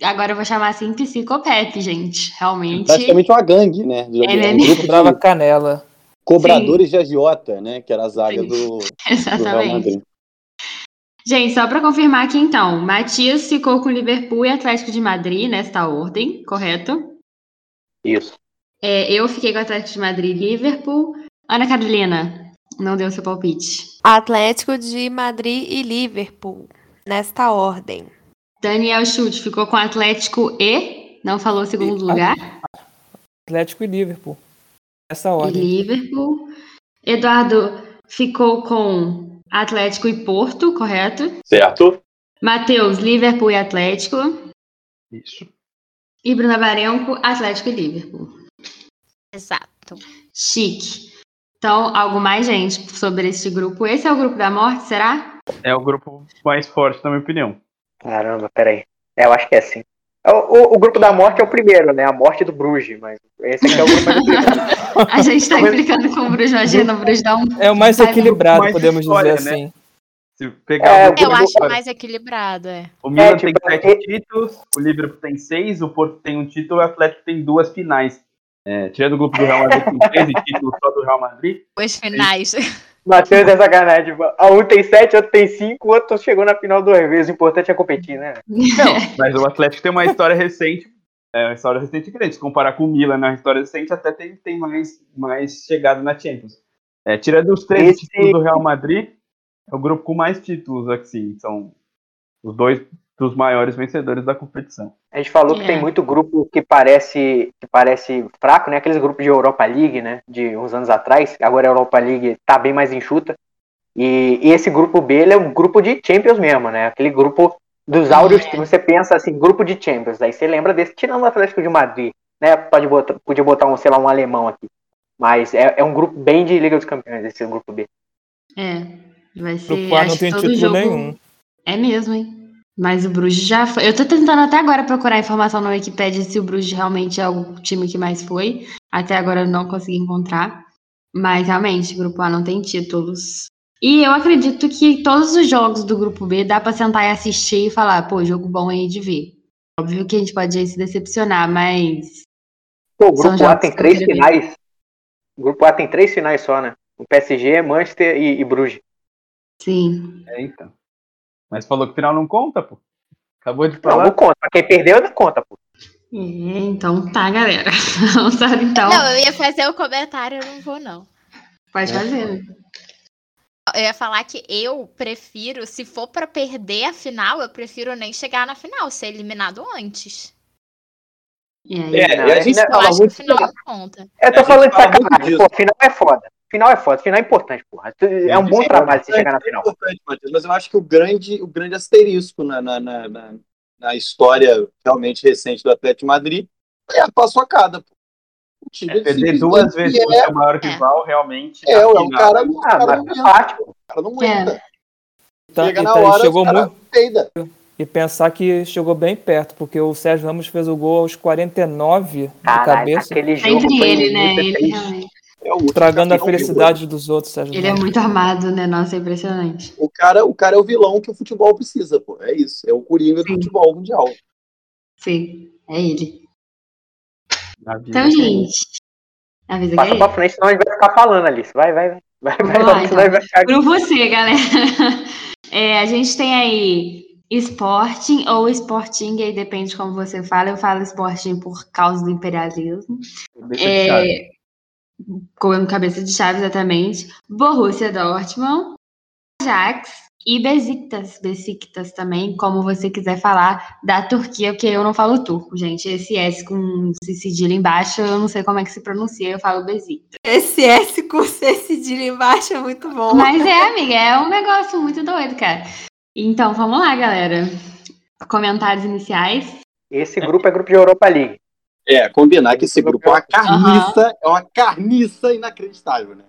Agora eu vou chamar assim Psicopep, gente. Realmente. praticamente uma gangue, né? É um grupo Dava de canela. cobradores de agiota, né? Que era a zaga Sim. do, do Real Exatamente. Madrid. Gente, só para confirmar aqui então, Matias ficou com Liverpool e Atlético de Madrid nesta ordem, correto? Isso. É, eu fiquei com Atlético de Madrid e Liverpool. Ana Carolina, não deu seu palpite. Atlético de Madrid e Liverpool, nesta ordem. Daniel Chute ficou com Atlético e. Não falou segundo E- lugar. Atlético e Liverpool. Essa E ordem. Liverpool. Eduardo ficou com Atlético e Porto, correto? Certo? Matheus, Liverpool e Atlético. Isso. E Bruna Barenco, Atlético e Liverpool. Exato. Chique. Então, algo mais, gente, sobre este grupo. Esse é o grupo da morte, será? É o grupo mais forte, na minha opinião. Caramba, peraí. É, eu acho que é assim. O, o- o grupo da morte é o primeiro, né? A morte do Bruges, mas esse aqui é o grupo mais. A gente tá implicando com o Bruges, imagina, o Bruges dá um. É o mais equilibrado, mais podemos história, dizer né? assim. Se pegar É, o Eu acho mais equilibrado, é. O Milan É, tem tipo, sete é- títulos, o Liverpool tem seis, o Porto tem um título, o Atlético tem duas finais. É, tirando o grupo do Real Madrid, tem 13 títulos só do Real Madrid. Os finais. Matheus é sacanagem. A um tem sete, outro tem cinco, o outro chegou na final duas vezes. O importante é competir, né? Não, mas o Atlético tem uma história recente, é uma história recente grande. Se comparar com o Milan na história recente, até tem, tem mais, mais chegada na Champions. É, tirando os três Esse- títulos do Real Madrid, é o grupo com mais títulos aqui. São os dois dos maiores vencedores da competição. A gente falou que É. tem muito grupo que parece, que parece fraco, né? Aqueles grupos de Europa League, né? De uns anos atrás. Agora a Europa League tá bem mais enxuta. E, e esse grupo B ele é um grupo de Champions mesmo, né? Aquele grupo dos áureos que você pensa assim, grupo de Champions. Aí você lembra desse, tirando o Atlético de Madrid, né? Pode botar, podia botar um, sei lá, um alemão aqui. Mas é, é um grupo bem de Liga dos Campeões, esse grupo B. É, vai ser. grupo A não tem todo título jogo... nenhum. É mesmo, hein? Mas o Bruges já foi. Eu tô tentando até agora procurar informação na Wikipedia se o Bruges realmente é o time que mais foi. Até agora eu não consegui encontrar. Mas realmente, o grupo A não tem títulos. E eu acredito que todos os jogos do grupo B dá pra sentar e assistir e falar, pô, jogo bom aí de ver. Óbvio que a gente pode aí se decepcionar, mas. Pô, o grupo A tem três queria ver. finais. O grupo A tem três finais só, né? O PSG, Manchester e, e Bruges. Sim. É, então. Mas falou que o final não conta, pô. Acabou de Não, falar. não conta. Pra quem perdeu, não conta, pô. É, então tá, galera. Vamos lá, então. Não, eu ia fazer o comentário, eu não vou, não. Pode fazer. Eu ia falar que eu prefiro, se for pra perder a final, eu prefiro nem chegar na final, ser eliminado antes. Aí? É, Não, a é gente Eu fala muito o final conta. Tô falando de sacanagem. Pô, final é foda. Final é foda. Final é importante, porra. É um bom Sim, trabalho você é chegar na final. É importante, Matheus, mas eu acho que o grande, o grande asterisco na, na, na, na- na história realmente recente do Atlético de Madrid é a paçocada. pô. O time É, perder duas vezes é, pro seu maior rival, realmente. é, é, o final- cara, o Ah, cara não aguenta, o cara não É. aguenta. Tá- Chega na tá- hora, chegou o cara muito peida. E pensar que chegou bem perto, porque o Sérgio Ramos fez o gol aos 49 de Caralho, cabeça, aquele jogo foi ele, né? Ele. É o tragando a felicidade dos outros, Sérgio ele é Ramos. muito armado, né? Nossa, é impressionante. O cara, o cara é o vilão que o futebol precisa, pô. É isso. É o Coringa do Sim. futebol mundial. Sim, é ele. Então, gente. Avisa que Passa é pra frente, senão a gente vai ficar falando, Alice. Vai, vai, vai. Vai, vai, Vamos lá, vai, vai. Grupo C, galera. É, a gente tem aí Sporting ou Sporting, aí depende de como você fala. Eu falo Sporting por causa do imperialismo. É, como cabeça de chave exatamente, Borussia Dortmund, Ajax e Besiktas, Besiktas também, como você quiser falar da Turquia, porque eu não falo turco, gente. Esse S com C cedilha embaixo, eu não sei como é que se pronuncia, eu falo Besiktas. Esse S com C cedilha embaixo é muito bom. Mas é, amiga, é um negócio muito doido, cara. Então, vamos lá, galera. Comentários iniciais. Esse grupo é grupo de Europa League. É, combinar que esse grupo é uma carniça, uhum. é uma carniça inacreditável, né?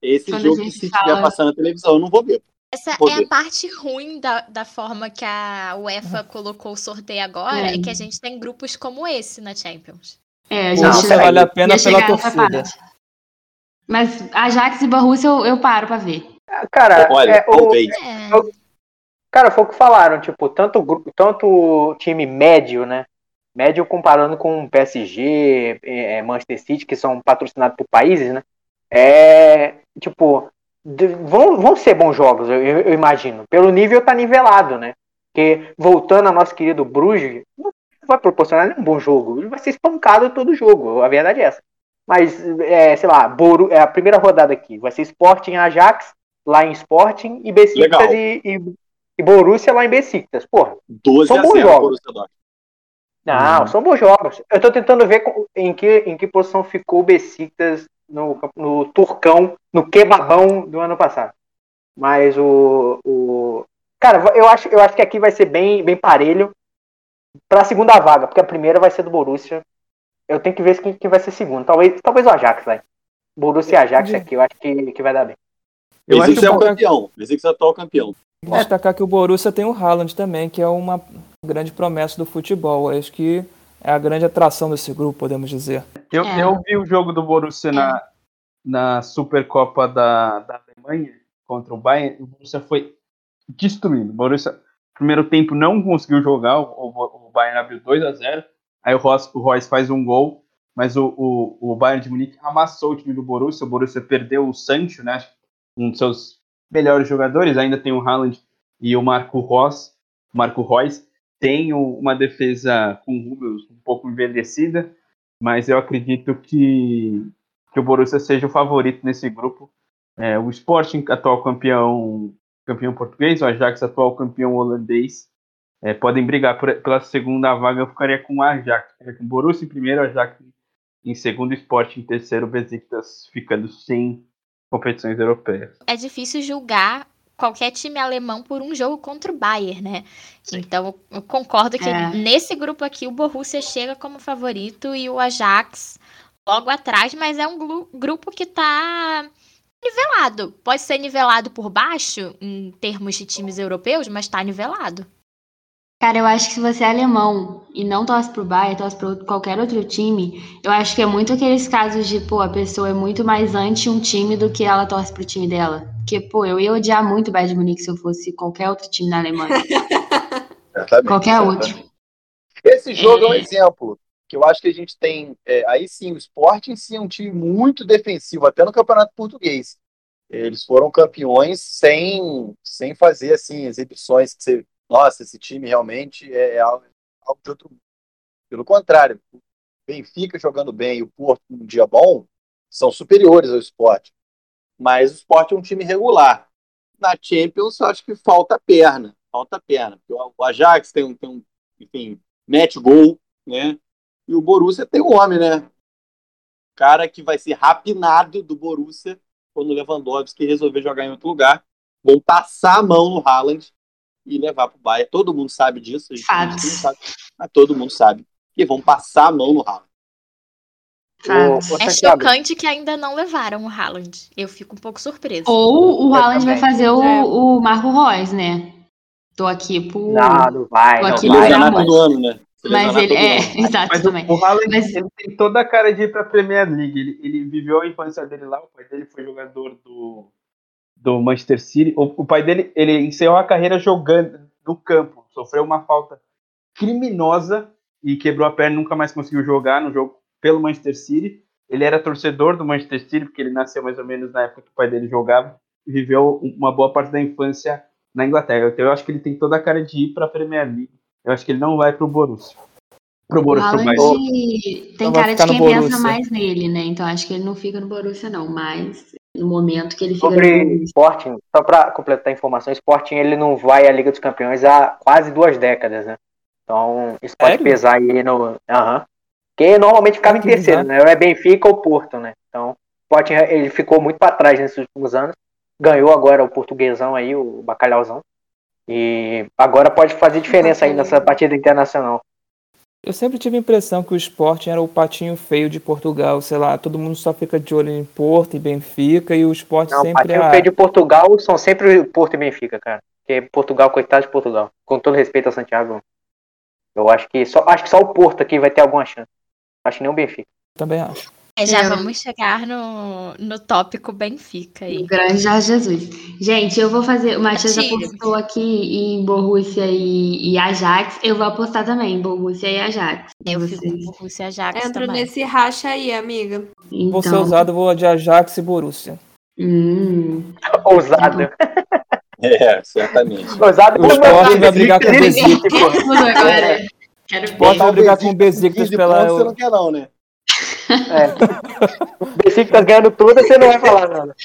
Esse Quando jogo que se fala... estiver passando na televisão, eu não vou ver. Essa vou é ver. a parte ruim da, da forma que a UEFA colocou o sorteio agora, é. é que a gente tem grupos como esse na Champions. É, a gente não, vale a pena pela torcida. Mas Ajax e Borussia eu, eu paro pra ver. Cara, Olha, é, o, é. Cara, foi o que falaram, tipo, tanto tanto time médio, né? Médio comparando com PSG, é, Manchester City, que são patrocinados por países, né? É, tipo, vão, vão ser bons jogos, eu, eu, imagino. Pelo nível tá nivelado, né? Porque voltando ao nosso querido Bruges, não vai proporcionar nenhum bom jogo. Ele vai ser espancado todo jogo, a verdade é essa. Mas, é, sei lá, Boru, é a primeira rodada aqui. Vai ser Sporting Ajax, lá em Sporting, e Besiktas e, e, e, Borussia lá em Besiktas. Porra, 12 são bons jogos. Não, hum. são bons jogos. Eu tô tentando ver em que, em que posição ficou o Besiktas no, no Turcão, no Kebabão do ano passado. Mas o, o. Cara, eu acho, eu acho que aqui vai ser bem, bem parelho para a segunda vaga, porque a primeira vai ser do Borussia. Eu tenho que ver quem, quem vai ser segundo. Talvez, talvez o Ajax, vai. Borussia e Ajax aqui, eu acho que, que vai dar bem. Eu acho que é o campeão. Besiktas é o atual campeão. Vou destacar que o Borussia tem o Haaland também, que é uma grande promessa do futebol. Eu acho que é a grande atração desse grupo, podemos dizer. Eu, é. eu vi o jogo do Borussia na, na Supercopa da, da Alemanha contra o Bayern. O Borussia foi destruindo. O Borussia, primeiro tempo, não conseguiu jogar. O, o, o Bayern abriu 2 a 0 Aí o Royce, o Royce faz um gol, mas o, o, o Bayern de Munique amassou o time do Borussia. O Borussia perdeu o Sancho, né? Um dos seus melhores jogadores. Ainda tem o Haaland e o Marco Ross, Marco Reus tem uma defesa com Rubens um pouco envelhecida, mas eu acredito que, que o Borussia seja o favorito nesse grupo. É, o Sporting, atual campeão, campeão português, o Ajax, atual campeão holandês, é, podem brigar por, pela segunda vaga. Eu ficaria com o Ajax, ficaria com o Borussia em primeiro, Ajax em segundo, Sporting em terceiro, Besiktas ficando sem competições europeias. É difícil julgar qualquer time alemão por um jogo contra o Bayern, né? Sim. Então, eu concordo que é. nesse grupo aqui o Borussia chega como favorito e o Ajax logo atrás, mas é um grupo que tá nivelado. Pode ser nivelado por baixo em termos de times europeus, mas tá nivelado. Cara, eu acho que se você é alemão e não torce pro Bayern, torce pro qualquer outro time, eu acho que é muito aqueles casos de, pô, a pessoa é muito mais anti um time do que ela torce pro time dela. Porque, pô, eu ia odiar muito o Bayern de Munique se eu fosse qualquer outro time na Alemanha. qualquer outro. Esse jogo é... é... um exemplo que eu acho que a gente tem. É, aí sim, o Sport em si é um time muito defensivo, até no Campeonato Português. Eles foram campeões sem, sem fazer assim exibições que você nossa, esse time realmente é, é algo, algo de outro mundo. Pelo contrário, o Benfica jogando bem e o Porto um dia bom são superiores ao esporte. Mas o esporte é um time regular. Na Champions, eu acho que falta perna. Falta perna. O Ajax tem um, tem um enfim, mete gol, né? E o Borussia tem um homem, né? Cara que vai ser rapinado do Borussia quando o Lewandowski resolver jogar em outro lugar. Vão passar a mão no Haaland e levar para o Bayern. Todo mundo sabe disso. A gente, a gente sabe, mas todo mundo sabe. E vão passar a mão no Haaland. é chocante que ainda não levaram o Haaland. Eu fico um pouco surpresa. Ou o Haaland vai fazer o, é. o Marco Reus, né? Tô aqui por. Não, não vai. Tô aqui não vai. no todo ano, né? Mas ele é, exato mas também. O, o Haaland mas... ele tem toda a cara de ir pra Premier League. Ele, ele viveu a infância dele lá, o pai dele foi jogador do, do Manchester City. O, o, pai dele, ele encerrou a carreira jogando no campo, sofreu uma falta criminosa e quebrou a perna, nunca mais conseguiu jogar no jogo pelo Manchester City. Ele era torcedor do Manchester City porque ele nasceu mais ou menos na época que o pai dele jogava e viveu uma boa parte da infância na Inglaterra. Então eu acho que ele tem toda a cara de ir para a Premier League. Eu acho que ele não vai para o Borussia. pro O Borussia Haaland mais. tem Então cara de quem pensa mais nele, né? Então acho que ele não fica no Borussia, não. Mas no momento que ele fica Sobre. Sporting, só para completar a informação, o Sporting ele não vai à Liga dos Campeões há quase duas décadas, né? Então, isso pode Sério? pesar aí no. Aham. Porque normalmente ficava em terceiro, né? Ou é Benfica ou Porto, né? Então, o Sporting ele ficou muito para trás nesses últimos anos. Ganhou agora o portuguesão aí, o bacalhauzão. E agora pode fazer diferença aí nessa partida internacional. Eu sempre tive a impressão que o Sporting era o patinho feio de Portugal, sei lá, todo mundo só fica de olho em Porto e Benfica e o Sport Não, o sempre patinho é feio de Portugal são sempre Porto e Benfica, cara. Porque Portugal, coitado de Portugal. Com todo respeito a Santiago, eu acho que só, acho que só o Porto aqui vai ter alguma chance. Acho que nem o Benfica. também acho. É, já Eu- vamos chegar no, no tópico Benfica aí. O grande Jorge Jesus. Gente, eu vou fazer. O Matias já apostou aqui em Borussia e, e Ajax. Eu vou apostar também em Borussia e Ajax. Eu Vocês- fico com o Rússia Ajax Entro também. nesse racha aí, amiga. Então, Vou ser ousado, vou de Ajax e Borussia. Hum, Ousado. É, certamente. Ousado O por Sport vai brigar com o. Besiktas. Quero O Sport vai ver. brigar com o Besiktas 15 pela... você não quer não, né? É. O Besiktas ganhando tudo, você não vai falar nada.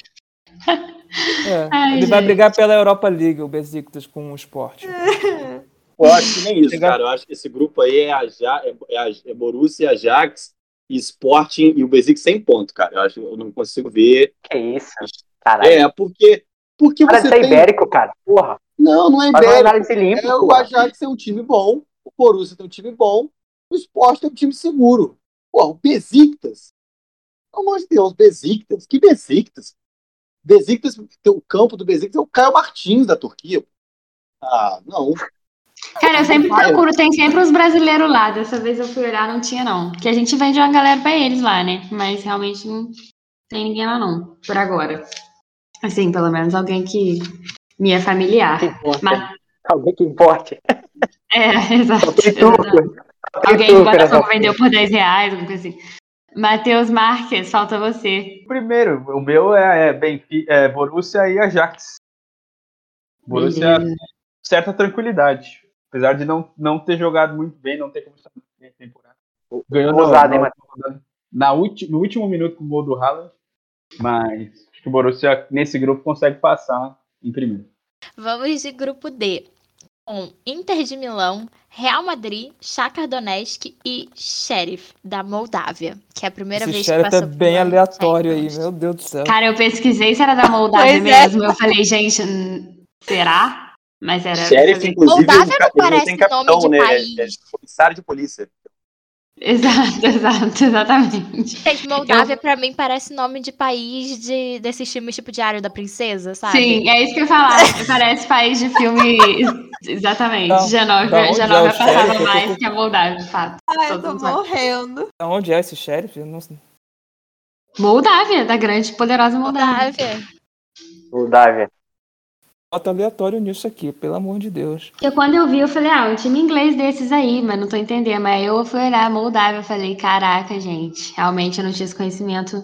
É, Ai, ele vai gente. brigar pela Europa League, o Besiktas com o Sport. Eu acho que nem isso, cara. Eu acho que esse grupo aí é, Aja, é, é, é Borussia, Ajax, Sporting e o Besiktas sem ponto, cara. Eu acho que eu não consigo ver. Que isso? Caralho. É, porque porque Cara, você você é tem... ibérico, cara. Porra. Não, não é ibérico. limpa, É, o. Ajax tem um time bom, o Borussia tem um time bom, o Sport tem um time seguro. Pô, o Besiktas. Pelo amor de Deus, Besiktas. Que Besiktas? Besiktas, o campo do Besiktas é o Caio Martins da Turquia. Ah, não. Cara, eu sempre procuro, tem sempre os brasileiros lá. Dessa vez eu fui olhar, não tinha, não. Porque a gente vende uma galera pra eles lá, né? Mas realmente não tem ninguém lá, não. Por agora. Assim, pelo menos alguém que me é familiar. Que importa. Mas, Alguém que importe. é, exato. Alguém nessa Botafogo vendeu por 10 reais, alguma coisa assim. Matheus Marques, falta você. Primeiro, o meu é, é, Benfica, é Borussia e Ajax. Borussia, Beleza. certa tranquilidade. Apesar de não, não ter jogado muito bem, não ter começado muito bem a temporada. Ganhou no, Ousado, hein, na, na ulti, no último minuto com o gol do Haaland. Mas acho que o Borussia, nesse grupo, consegue passar em primeiro. Vamos de grupo D. Com Inter de Milão, Real Madrid, Shakhtar Donetsk e Sheriff da Moldávia, que é a primeira Esse vez que xerife passou é bem aleatório aí, meu Deus do céu. Cara, eu pesquisei se era da Moldávia Pois é. mesmo. Eu falei, gente, hum, será? Mas era. Sheriff, inclusive, Moldávia não parece capitão, nome de né? país. É, é comissário de polícia. Exato, exato, exatamente. Gente, Moldávia pra mim parece nome de país de, desses filmes tipo Diário da Princesa, sabe? Sim, é isso que eu ia falar. Parece país de filme. Exatamente. Da Genóvia, onde Genóvia é passava? Eu tô mais que a Moldávia, de fato. Ai, eu tô morrendo. Onde é esse xerife? Eu não sei. Moldávia, da grande e poderosa Moldávia. Moldávia. Moldávia. Bota aleatório nisso aqui, pelo amor de Deus. Porque quando eu vi, eu falei, ah, um time inglês desses aí, mas não tô entendendo. Mas eu fui olhar Moldávia e falei, caraca, gente, realmente eu não tinha esse conhecimento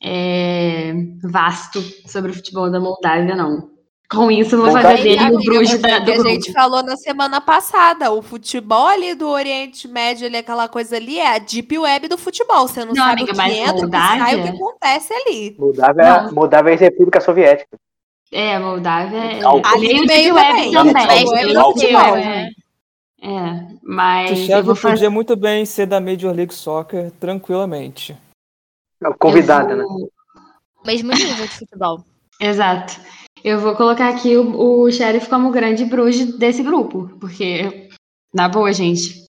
é, vasto sobre o futebol da Moldávia, não. Com isso, eu vou Moldávia- fazer dele o bruxo da, é do que a grupo. gente falou na semana passada. O futebol ali do Oriente Médio, ali, aquela coisa ali, é a deep web do futebol. Você não, Não, sabe amiga, o que entra, o que Moldávia- sai, o que acontece ali. Moldávia, Não. Moldávia é República Soviética. É, Moldávia é. Ali meio deep meio web também. É. É, mas vou fazer... podia muito bem ser da Major League Soccer tranquilamente. Convidada, eu né? vou- Mesmo nível de futebol. Exato. Eu vou colocar aqui o, o Sheriff como grande bruxo desse grupo, porque, na boa, gente,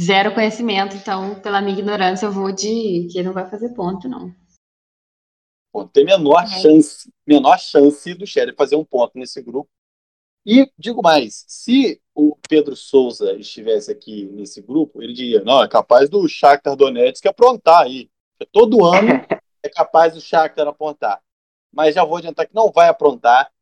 zero conhecimento, então, pela minha ignorância, eu vou de que ele não vai fazer ponto, não. Pô, tem menor É. chance, menor chance do Sheriff fazer um ponto nesse grupo. E digo mais, se o Pedro Souza estivesse aqui nesse grupo, ele diria, não, é capaz do Shakhtar Donetsk aprontar aí. Todo ano é capaz do Shakhtar apontar. Mas já vou adiantar que não vai aprontar.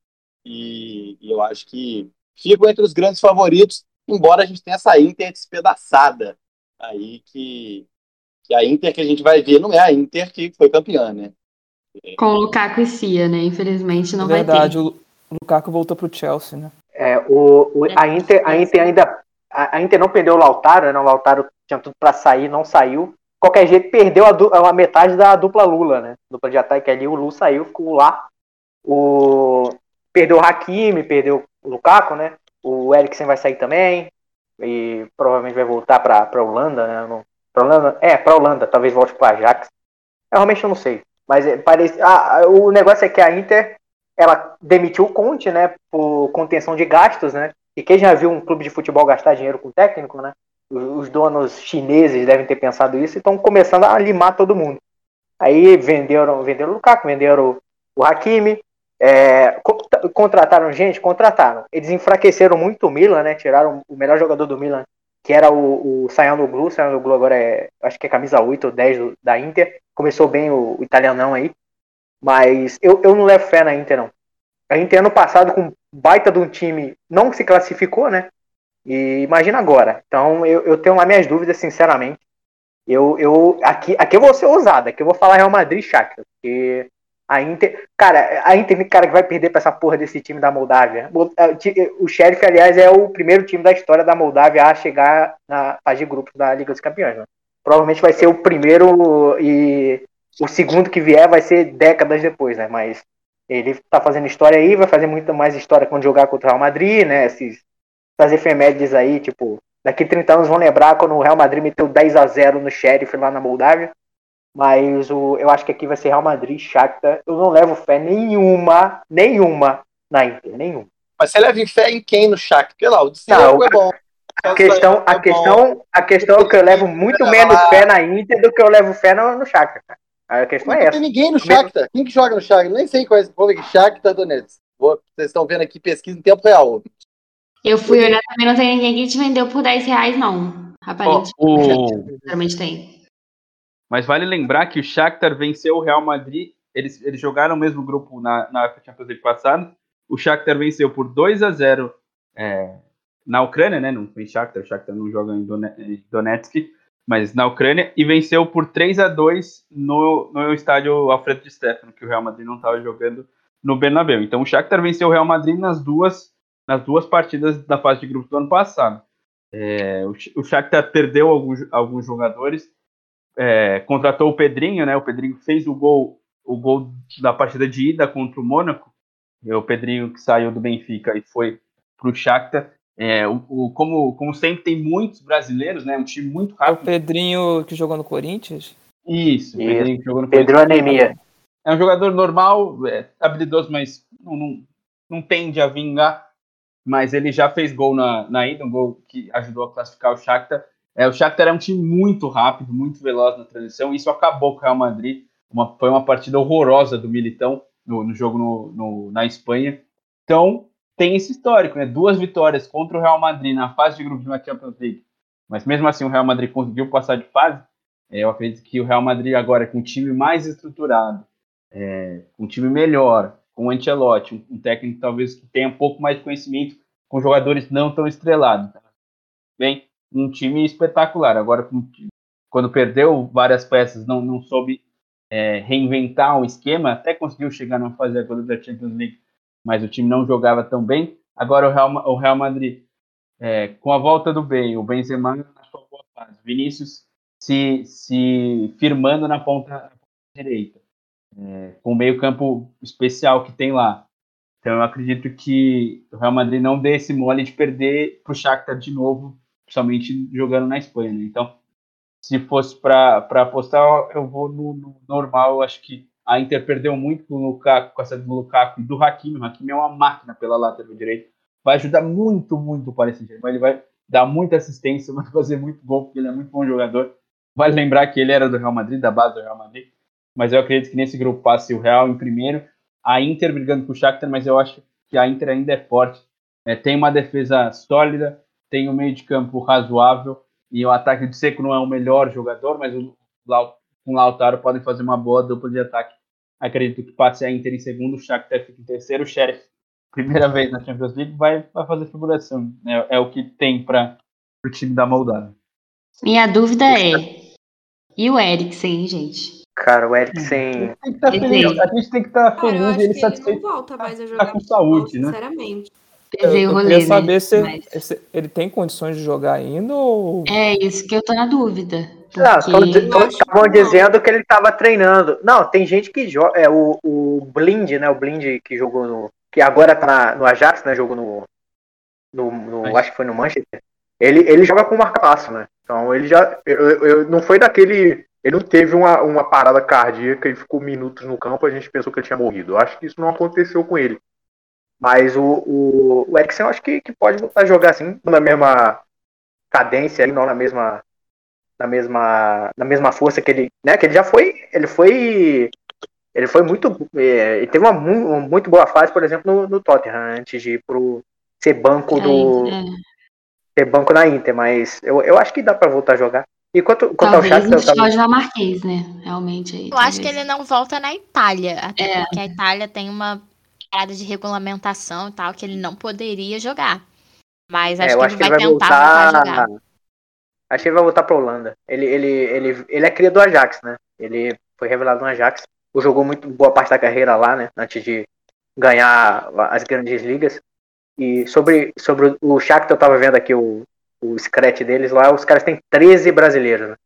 E, e eu acho que fico entre os grandes favoritos, embora a gente tenha essa Inter despedaçada aí que, que a Inter que a gente vai ver não é a Inter que foi campeã, né? Com o Lukaku e Cia, né? Infelizmente não Verdade, vai o o Lukaku voltou pro Chelsea, né? É, o, o- a, Inter, a Inter ainda a, Inter não perdeu o Lautaro, né? O Lautaro tinha tudo para sair, não saiu. Qualquer jeito, perdeu a, a, metade da dupla Lula, né? Dupla de ataque ali, o Lu saiu, ficou lá. O... Perdeu o Hakimi, perdeu o Lukaku, né? O Eriksen vai sair também. E provavelmente vai voltar para pra Holanda, né? Pra Holanda? É, pra Holanda, talvez volte para Ajax. Eu realmente não sei. Mas é, parece. Ah, o negócio é que a Inter ela demitiu o Conte, né? Por contenção de gastos, né? E quem já viu um clube de futebol gastar dinheiro com técnico, né? Os donos chineses devem ter pensado isso e estão começando a limar todo mundo. Aí venderam, venderam o Lukaku, venderam o Hakimi, é, contrataram gente, contrataram. Eles enfraqueceram muito o Milan, né? Tiraram o melhor jogador do Milan, que era o, o Sayanoglu. Sayanoglu agora é, acho que é camisa 8 ou 10 do, da Inter. Começou bem o, o italianão aí. Mas eu, eu não levo fé na Inter, não. A Inter ano passado, com baita de um time, não se classificou, né? E imagina agora. Então eu, eu tenho lá minhas dúvidas, sinceramente. Eu, eu aqui, aqui eu vou ser ousado, aqui eu vou falar Real Madrid e Shakhtar, porque a Inter, cara, a Inter, cara, que vai perder pra essa porra desse time da Moldávia. O Sheriff, aliás, é o primeiro time da história da Moldávia a chegar na fase de grupos da Liga dos Campeões. Né? Provavelmente vai ser o primeiro e o segundo que vier vai ser décadas depois, né? Mas ele tá fazendo história aí, vai fazer muito mais história quando jogar contra o Real Madrid, né? Esses, essas efemérides aí, tipo, daqui 30 anos vão lembrar quando o Real Madrid meteu 10 a 0 no Sheriff lá na Moldávia. Mas o, eu acho que aqui vai ser Real Madrid, Shakhtar. Eu não levo fé nenhuma, nenhuma na Inter, nenhuma. Mas você leva fé em quem no Shakhtar? Porque lá, o de é bom. A questão, a, questão, a questão é que eu levo muito menos fé na Inter do que eu levo fé no, no Shakhtar. A questão não é essa. Não tem ninguém no Shakhtar. Quem que joga no Shakhtar? Nem sei qual é esse povo aqui. Shakhtar Donetsk. Vocês estão vendo aqui pesquisa em tempo real. Eu fui olhar também, não tem ninguém que te vendeu por 10 reais, não. Aparentemente. Oh, o... tem. Mas vale lembrar que o Shakhtar venceu o Real Madrid. Eles, eles jogaram o mesmo grupo na, na Champions League passada. O Shakhtar venceu por 2 a 0 é, na Ucrânia, né? Não foi Shakhtar, o Shakhtar não joga em Donetsk mas na Ucrânia, e venceu por 3 a 2 no, no estádio Alfredo de Stefano, que o Real Madrid não estava jogando no Bernabéu. Então o Shakhtar venceu o Real Madrid nas duas, nas duas partidas da fase de grupos do ano passado. É, o, o Shakhtar perdeu alguns, alguns jogadores, é, contratou o Pedrinho, né? O Pedrinho fez o gol, o gol da partida de ida contra o Mônaco. o Pedrinho que saiu do Benfica e foi para o Shakhtar. É, o, o, como, como sempre tem muitos brasileiros, né? Um time muito rápido. É o Pedrinho que jogou no Corinthians? Isso, Isso. Pedrinho que jogou no Pedro Corinthians. Anemia. É um jogador normal, é, habilidoso, mas não, não, não, tende a vingar. Mas ele já fez gol na, na ida, um gol que ajudou a classificar o Shakhtar. É, o Shakhtar é um time muito rápido, muito veloz na transição. E isso acabou com o Real Madrid. Uma, foi uma partida horrorosa do Militão no, no jogo no, no, na Espanha. Então, tem esse histórico, né? Duas vitórias contra o Real Madrid na fase de grupos da Champions League. Mas mesmo assim o Real Madrid conseguiu passar de fase. É, eu acredito que o Real Madrid agora com um time mais estruturado, é, com um time melhor, com o Ancelotti, um, um, técnico talvez que tenha um pouco mais de conhecimento, com jogadores não tão estrelados. Bem, um time espetacular. Agora, quando perdeu várias peças, não, não soube é, reinventar um esquema, até conseguiu chegar na fase agora da Champions League mas o time não jogava tão bem. Agora o Real, o Real Madrid, é, com a volta do bem, o Benzema na sua boa fase, Vinícius se, se firmando na ponta, na ponta direita, é, com o meio campo especial que tem lá. Então eu acredito que o Real Madrid não dê esse mole de perder para o Shakhtar de novo, principalmente jogando na Espanha. Né? Então, se fosse para apostar, eu vou no, no normal, acho que a Inter perdeu muito com o Lukaku, com essa do Lukaku e do Hakimi. O Hakimi é uma máquina pela lateral direita. Vai ajudar muito, muito o Paris Saint-Germain. Ele vai dar muita assistência, vai fazer muito gol, porque ele é muito bom jogador. Vale lembrar que ele era do Real Madrid, da base do Real Madrid. Mas eu acredito que nesse grupo passe o Real em primeiro, a Inter brigando com o Shakhtar, mas eu acho que a Inter ainda é forte. É, tem uma defesa sólida, tem um meio de campo razoável, e o ataque de seco não é o melhor jogador, mas o com o Lautaro podem fazer uma boa dupla de ataque. Acredito que passe a Inter em segundo, o Shakhtar fica em terceiro, o Sheriff, primeira vez na Champions League, vai, vai fazer figuração. É, é o que tem para o time da Moldávia. Minha dúvida é, e o Eriksen, gente? Cara, o Eriksen... A gente tem que estar tá feliz, tá feliz e ele satisfeito. Ele não volta mais a jogar tá com saúde, futebol, né? Sinceramente. Eu, eu rolê, queria né? saber se, Mas- se ele tem condições de jogar ainda ou. É isso que eu tô na dúvida. Não, Porque... estavam dizendo que ele estava treinando. Não, tem gente que joga. É, o, o Blind, né? O Blind que jogou no. Que agora tá na- no Ajax, né? Jogou no. no, no- acho que foi no Manchester. Ele, ele joga com marca-passo, né? Então ele já. Eu, eu- eu- não foi daquele. Ele não teve uma, uma parada cardíaca e ficou minutos no campo, a gente pensou que ele tinha morrido. Eu acho que isso não aconteceu com ele. Mas o, o, o Eriksen eu acho que, que pode voltar a jogar assim, na mesma cadência, não na mesma na mesma na mesma força que ele, né, que ele já foi, ele foi ele foi muito é, ele teve uma, mu- uma muito boa fase, por exemplo, no, no Tottenham antes de ir pro ser banco do É, é. ser banco na Inter, mas eu, eu acho que dá pra voltar a jogar. E quanto, quanto ao Talvez Shakhtar, no eu tava- futebol dinamarquês, né? Realmente aí. Eu acho que talvez. ele não volta na Itália, até É. porque a Itália tem uma parada de regulamentação e tal que ele não poderia jogar. Mas É, acho eu que acho ele que ele vai vai tentar voltar jogar. Acho que ele vai voltar pra Holanda. Ele, ele, ele, ele é cria do Ajax, né? Ele foi revelado no Ajax. Jogou muito boa parte da carreira lá, né? Antes de ganhar as grandes ligas. E sobre, sobre o Shakhtar, eu tava vendo aqui o, o scratch deles lá. Os caras têm 13 brasileiros, né?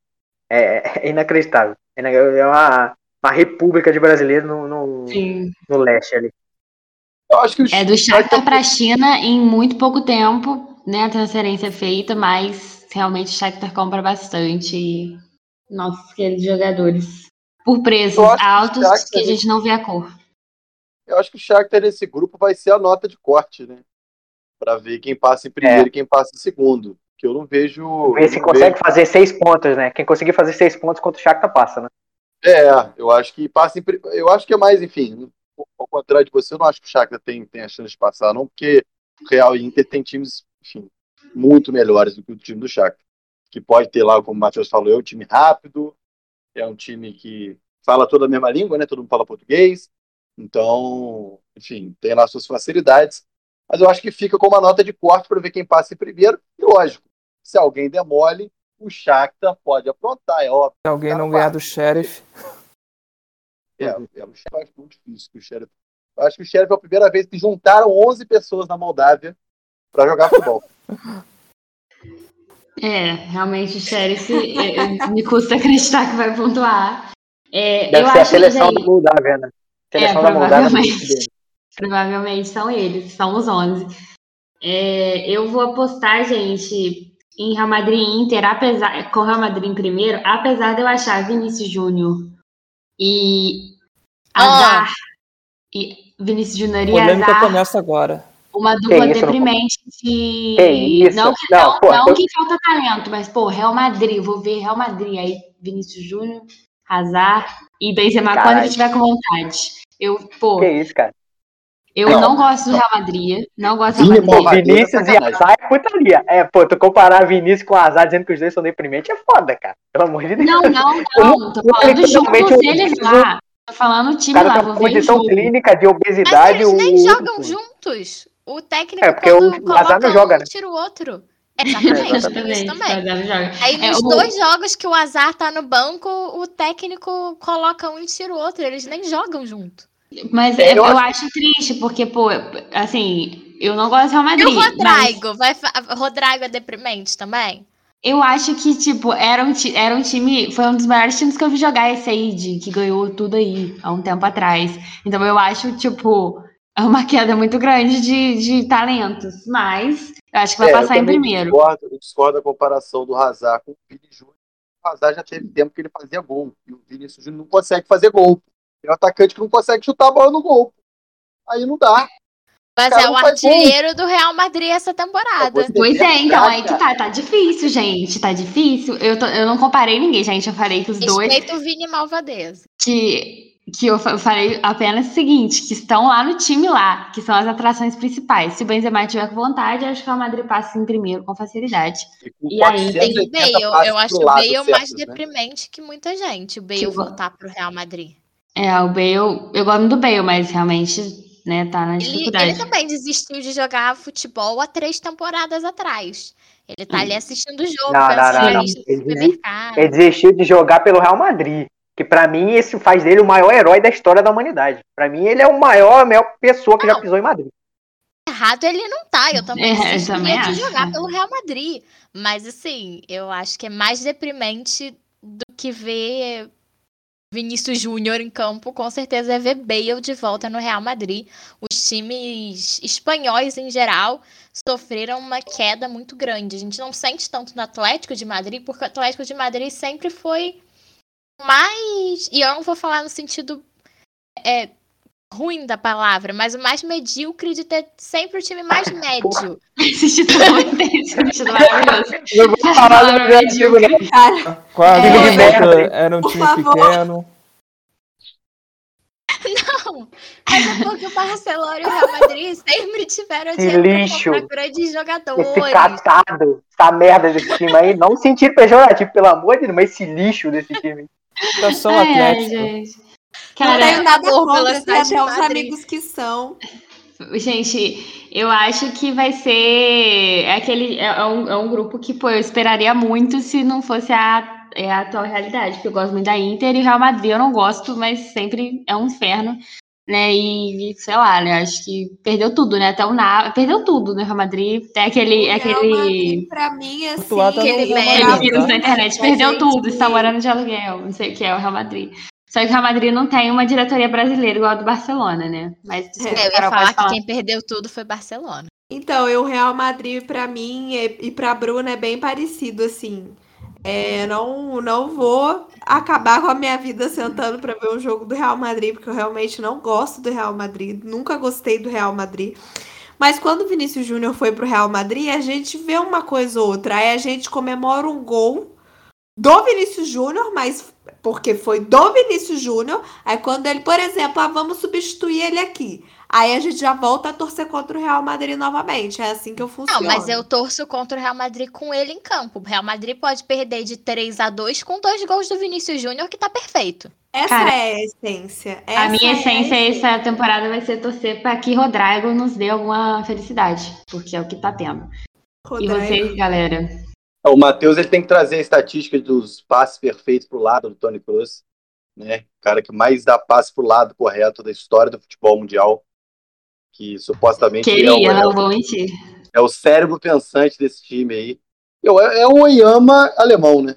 É, é inacreditável. É é uma, uma república de brasileiros no, no, no leste ali. Eu acho que o É do Shakhtar pra China em muito pouco tempo, né? A transferência é feita, mas realmente o Shakhtar compra bastante. Nossos queridos jogadores. Por preços acho que altos Shakhtar- que a gente não vê a cor. Eu acho que o Shakhtar nesse grupo vai ser a nota de corte, né? Pra ver quem passa em primeiro e quem passa em segundo. Que eu não vejo. Ver se consegue vejo- fazer seis pontos, né? Quem conseguir fazer seis pontos contra o Shakhtar passa, né? É, eu acho que passa em. Eu acho que é mais, enfim. Contrário de você, eu não acho que o Shakhtar tem, tem a chance de passar, não, porque o Real e Inter tem times, enfim, muito melhores do que o time do Shakhtar. Que pode ter lá, como o Matheus falou, é um time rápido, é um time que fala toda a mesma língua, né? Todo mundo fala português. Então, enfim, tem lá suas facilidades. Mas eu acho que fica com uma nota de corte para ver quem passa em primeiro. E lógico, se alguém demole, o Shakhtar pode aprontar, é óbvio. Se alguém Tá não ganhar do Sheriff. É, é eu acho muito difícil que o Sheriff. Eu acho que o Sheriff é a primeira vez que juntaram 11 pessoas na Moldávia para jogar futebol. É, realmente o Sheriff é, é, me custa acreditar que vai pontuar. É, Deve eu ser a acho seleção que da Moldávia, né? Seleção É, da provavelmente. Provavelmente são eles, são os 11. É, eu vou apostar, gente, em Real Madrid e Inter, apesar, com Real Madrid em primeiro, apesar de eu achar Vinícius Júnior e Ah. Azar, e Vinícius Júnior e Polêmica Azar, começa agora. uma dupla isso, não- deprimente de... Que isso? Não, que, Não, não, pô, não que falta talento, mas, pô, Real Madrid, vou ver Real Madrid, aí Vinícius Júnior, Hazard e Benzema quando Caralho. ele tiver com vontade. Eu, pô, Que isso, cara. Eu Não. não gosto do Real Madrid. Não gosto do Real Madrid. Vinícius e. Azar é putaria. É, pô, tu comparar Vinícius com Azar dizendo que os dois são deprimentes é foda, cara. Pelo amor de Deus. Não, não, não. Tô falando juntos eles lá. Tô falando o time cara lá, tem vou uma ver o condição jogo. clínica de Mas obesidade. eles nem o- jogam juntos. O técnico, É, porque quando o coloca Azar não um, joga, né? tira o outro. Exatamente, tem isso Exatamente, também. Azar joga. Aí É, nos o- dois jogos que o Azar tá no banco, o técnico coloca um e tira o outro. Eles nem jogam junto. Mas É, eu, eu acho- acho triste, porque, pô, assim, eu não gosto do Real E Madrid. o mas Rodrigo? Vai fa- Rodrigo é deprimente também? Eu acho que, tipo, era um, era um time. Foi um dos melhores times que eu vi jogar esse aí, de, que ganhou tudo aí, há um tempo atrás. Então eu acho, tipo, é uma queda muito grande de, de talentos. Mas eu acho que vai É, eu passar em primeiro. Discordo, eu discordo da comparação do Hazard com o Vini Júnior. O Hazard já teve tempo que ele fazia gol. E o Vinícius Júnior não consegue fazer gol. É um atacante que não consegue chutar a bola no gol. Aí não dá. Mas é o artilheiro do Real Madrid essa temporada. Pois é, então, verdade, aí que tá, tá difícil, gente, tá difícil. Eu, tô- eu não comparei ninguém, gente, eu falei que os dois, Respeita o Vini Malvadeza. que, que eu fa- eu falei apenas o seguinte, que estão lá no time lá, que são as atrações principais. Se o Benzema tiver com vontade, eu acho que o Real Madrid passa em primeiro com facilidade. E, com E aí, Tem 480 o Bale. passes Eu acho o Bale mais né? deprimente que muita gente. O Bale Tipo- voltar pro Real Madrid. É, o Bale, eu gosto do Bale, mas realmente, né, tá na Ele, dificuldade. ele também desistiu de jogar futebol há três temporadas atrás. Ele tá ali assistindo o jogo, Não, não, não, não. Ele- supermercado. Ele desistiu de jogar pelo Real Madrid. Que pra mim, esse faz dele o maior herói da história da humanidade. Pra mim, ele é o maior, a maior pessoa que já pisou em Madrid. errado ele não tá. Eu também É, eu insistiria também de jogar pelo Real Madrid. Mas assim, eu acho que é mais deprimente do que ver Vinícius Júnior em campo, com certeza é ver Bale de volta no Real Madrid. Os times espanhóis em geral sofreram uma queda muito grande. A gente não sente tanto no Atlético de Madrid, porque o Atlético de Madrid sempre foi mais. E eu não vou falar no sentido é, ruim da palavra, mas o mais medíocre de ter sempre o time mais médio. Esse título é muito esse título é maravilhoso. Eu vou falar do Brasil, né? Cara, Quase É, hein? era um Por time favor. pequeno. Não, mas é porque o Barcelona e o Real Madrid sempre tiveram Que dinheiro pra lixo. comprar grandes jogadores. Esse catado, essa merda desse time aí, não sentido pejorativo, pelo amor de Deus, mas esse lixo desse time. Situação ai, Atlético. Gente. não Cara, tenho nada contra, tem até os amigos que são. Gente, eu acho que vai ser é aquele é, é um, é um grupo que pô, eu esperaria muito se não fosse a, é a atual realidade, porque eu gosto muito da Inter e o Real Madrid eu não gosto, mas sempre é um inferno, né? E, e, sei lá, né? Acho que perdeu tudo, né? Até o Na... perdeu tudo no Real Madrid, até aquele O Real aquele Madrid, pra mim, assim, no Aquele meme. Vírus tá? na internet, perdeu tudo, está morando de aluguel, não sei o que é o Real Madrid. Só que o Real Madrid não tem uma diretoria brasileira igual a do Barcelona, né? Mas desculpa, É, eu ia Carol, falar pode que falar. quem perdeu tudo foi Barcelona. Então, o Real Madrid, pra mim e, e pra Bruna, é bem parecido, assim. É, não, não vou acabar com a minha vida sentando pra ver um jogo do Real Madrid, porque eu realmente não gosto do Real Madrid, nunca gostei do Real Madrid. Mas quando o Vinícius Júnior foi pro Real Madrid, a gente vê uma coisa ou outra. Aí a gente comemora um gol do Vinícius Júnior, mas porque foi do Vinícius Júnior. Aí quando ele, por exemplo, ah, vamos substituir ele aqui. Aí a gente já volta a torcer contra o Real Madrid novamente. É assim que eu Não, funciono. mas eu torço contra o Real Madrid com ele em campo. O Real Madrid pode perder de 3 a 2 com dois gols do Vinícius Júnior, que tá perfeito. Essa Cara, é a essência. A Essa minha é essência essência. essa temporada vai ser torcer para que Rodrigo nos dê alguma felicidade, porque é o que tá tendo. E Rodrigo. vocês, galera? O Matheus ele tem que trazer a estatística dos passes perfeitos pro lado do Tony Kroos, né? O cara que mais dá passe pro lado correto da história do futebol mundial, que supostamente é Queria, o, é, não o- vou mentir. é o cérebro pensante desse time aí. Eu- É, é o Oyama alemão, né?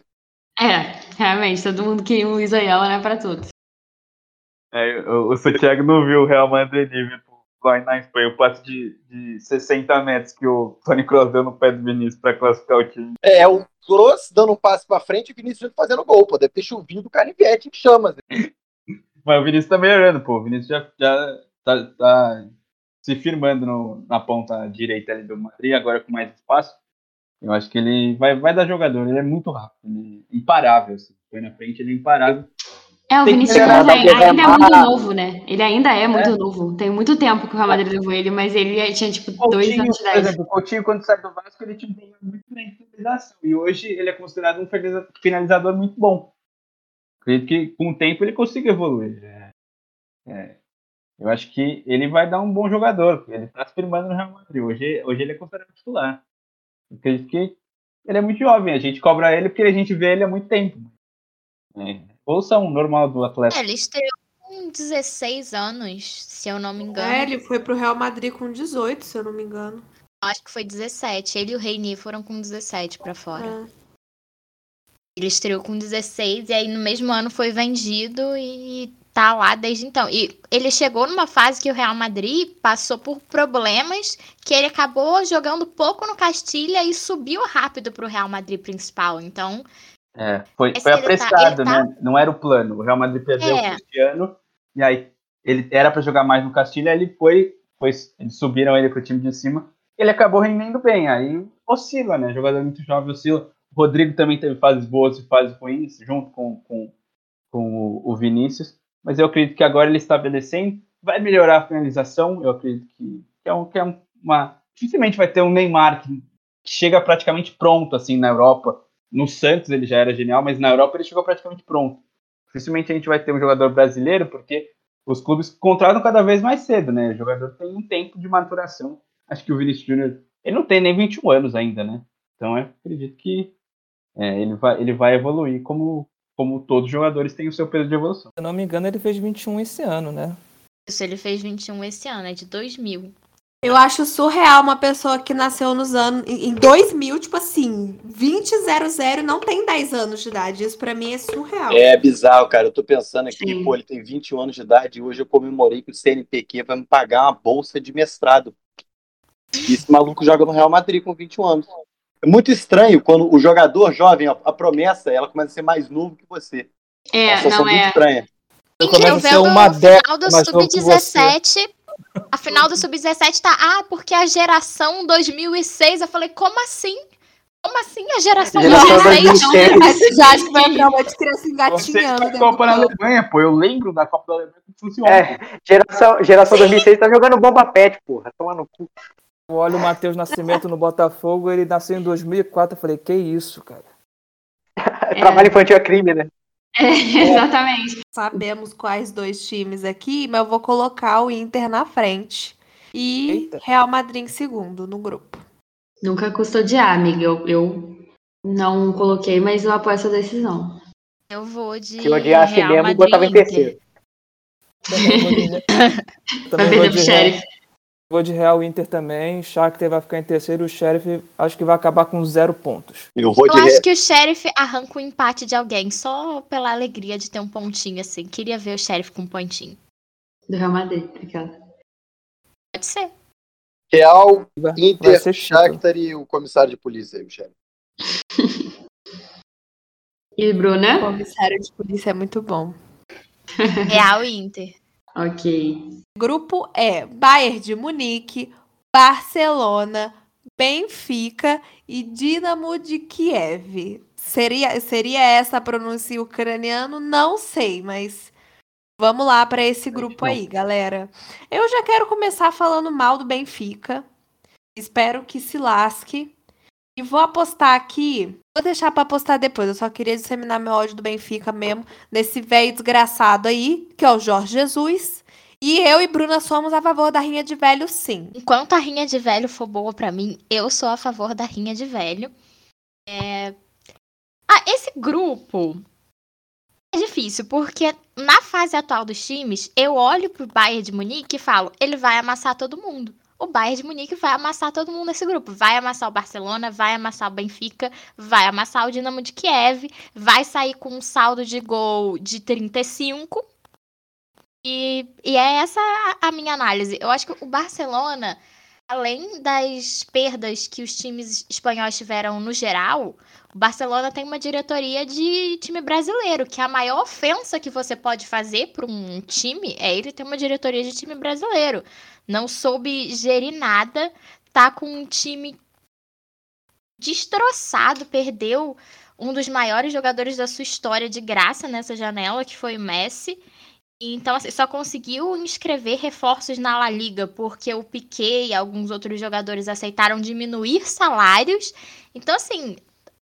É, realmente, todo mundo queria um Luiz Ayala, né, pra todos. É, o, o Santiago não viu o Real Madrid e Liverpool lá na Espanha, o passe de, de 60 metros que o Tony Kroos deu no pé do Vinícius para classificar o time. É, o Kroos dando um passe pra frente e o Vinícius fazendo gol, pô. Deve ter chovido o canivete em chamas. né? Mas o Vinícius tá melhorando, pô. O Vinícius já, já tá, tá se firmando no- na ponta direita ali do Madrid, agora com mais espaço. Eu acho que ele vai, vai dar jogador, ele é muito rápido, ele é imparável. Assim. Foi na frente, ele é imparável. É, o Tem que Vinícius ainda é muito novo, né? Ele ainda é muito novo. Tem muito tempo que o Real Madrid levou ele, mas ele tinha, tipo, dois Coutinho, anos de por idade. exemplo, o Coutinho, quando sai do Vasco, ele tinha um problema muito de finalização. E hoje ele é considerado um finaliza- finalizador muito bom. Acredito que com o tempo ele consiga evoluir. É, é, eu acho que ele vai dar um bom jogador, ele está se firmando no Real Madrid. Hoje, hoje ele é considerado titular. Eu Acredito que ele é muito jovem, a gente cobra ele porque a gente vê ele há muito tempo. É, ouçam normal do É, Atlético. ele estreou com 16 anos, se eu não me engano. É, ele foi pro Real Madrid com 18, se eu não me engano. Acho que foi 17. Ele e o Reini foram com 17 pra fora. É. Ele estreou com 16 e aí no mesmo ano foi vendido e tá lá desde então. E ele chegou numa fase que o Real Madrid passou por problemas que ele acabou jogando pouco no Castilha e subiu rápido pro Real Madrid principal. Então, É, foi, foi tá- apressado, tá- né? Não era o plano. O Real Madrid perdeu É. o Cristiano, e aí ele era para jogar mais no Castilha, ele foi, foi, eles subiram ele pro time de cima, ele acabou rendendo bem. Aí oscila, né? Jogador muito jovem oscila. O Rodrigo também teve fases boas e fases ruins, junto com, com, com o, Vinícius. Mas eu acredito que agora ele estabelecendo, vai melhorar a finalização. Eu acredito que, que é, um, que é um- uma. Dificilmente vai ter um Neymar que chega praticamente pronto assim na Europa. No Santos ele já era genial, mas na Europa ele chegou praticamente pronto. Dificilmente a gente vai ter um jogador brasileiro, porque os clubes contratam cada vez mais cedo, né? O jogador tem um tempo de maturação. Acho que o Vinícius Júnior, ele não tem nem 21 anos ainda, né? Então eu acredito que é, ele, vai, ele vai evoluir como, como todos os jogadores têm o seu peso de evolução. Se eu não me engano, ele fez 21 esse ano, né? isso ele fez 21 esse ano, é de 2000. Eu acho surreal uma pessoa que nasceu nos anos. Em 2000, tipo assim, 2000 não tem 10 anos de idade. Isso pra mim é surreal. É bizarro, cara. Eu tô pensando aqui, Sim. pô, ele tem 21 anos de idade e hoje eu comemorei que o CNPq vai me pagar uma bolsa de mestrado. E esse maluco joga no Real Madrid com 21 anos. É muito estranho quando o jogador jovem, a, a promessa, ela começa a ser mais novo que você. É, uma situação não muito é. estranha. Eu Gente, começo eu a ser uma o década final do mais novo que você. Sub-17. A final do Sub-17 tá. Ah, porque a geração 2006. Eu falei, como assim? Como assim a geração Geração 2006? 2006. Aí você já acha que vai entrar uma de criança Você engatinhando. tá dentro Copa campo. Alemanha, pô. Eu lembro da Copa da Alemanha que funciona. É, geração, geração 2006 tá jogando bomba pet, porra. Toma no cu. Eu olho o Matheus Nascimento no Botafogo, ele nasceu em 2004. Eu falei, que isso, cara. Trabalho infantil é crime, né? É, exatamente. Sabemos quais dois times aqui, mas eu vou colocar o Inter na frente. E Eita. Real Madrid em segundo no grupo. Nunca custodiar, amiga. Eu, eu não coloquei, mas eu apoio essa decisão. Eu vou de. Se eu odiasse Real mesmo, Madrid botava em terceiro. Também vou de, Vai também vou perder de Real. Vou de Real Inter também. Shakhtar vai ficar em terceiro. O Sheriff acho que vai acabar com zero pontos. Eu vou Eu de acho Re- que o Sheriff arranca o empate de alguém só pela alegria de ter um pontinho assim. Queria ver o Sheriff com um pontinho. Do Real Madrid. Aquela. Pode ser. Real, Vai, vai Inter, ser título. Shakhtar e o comissário de polícia aí, o chefe. E O Bruna? comissário de polícia é muito bom. Real e Inter. Ok. Grupo é Bayern de Munique, Barcelona, Benfica e Dinamo de Kiev. Seria, seria essa a pronúncia ucraniano? Não sei, mas vamos lá para esse grupo aí, galera. Eu já quero começar falando mal do Benfica. Espero que se lasque. E vou apostar aqui. Vou deixar para apostar depois. Eu só queria disseminar meu ódio do Benfica mesmo. Nesse velho desgraçado aí, que é o Jorge Jesus. E eu e Bruna somos a favor da rinha de velho, sim. Enquanto a rinha de velho for boa pra mim, eu sou a favor da rinha de velho. É... Ah, esse grupo é difícil, porque na fase atual dos times, eu olho pro Bayern de Munique e falo, ele vai amassar todo mundo. O Bayern de Munique vai amassar todo mundo nesse grupo. Vai amassar o Barcelona, vai amassar o Benfica, vai amassar o Dinamo de Kiev, vai sair com um saldo de gol de 35. E, e é essa a, a minha análise. Eu acho que o Barcelona, além das perdas que os times espanhóis tiveram no geral, o Barcelona tem uma diretoria de time brasileiro, que a maior ofensa que você pode fazer para um time é ele ter uma diretoria de time brasileiro. Não soube gerir nada, tá com um time destroçado, perdeu um dos maiores jogadores da sua história de graça nessa janela, que foi o Messi. Então, assim, só conseguiu inscrever reforços na La Liga porque o Piquet e alguns outros jogadores aceitaram diminuir salários. Então, assim,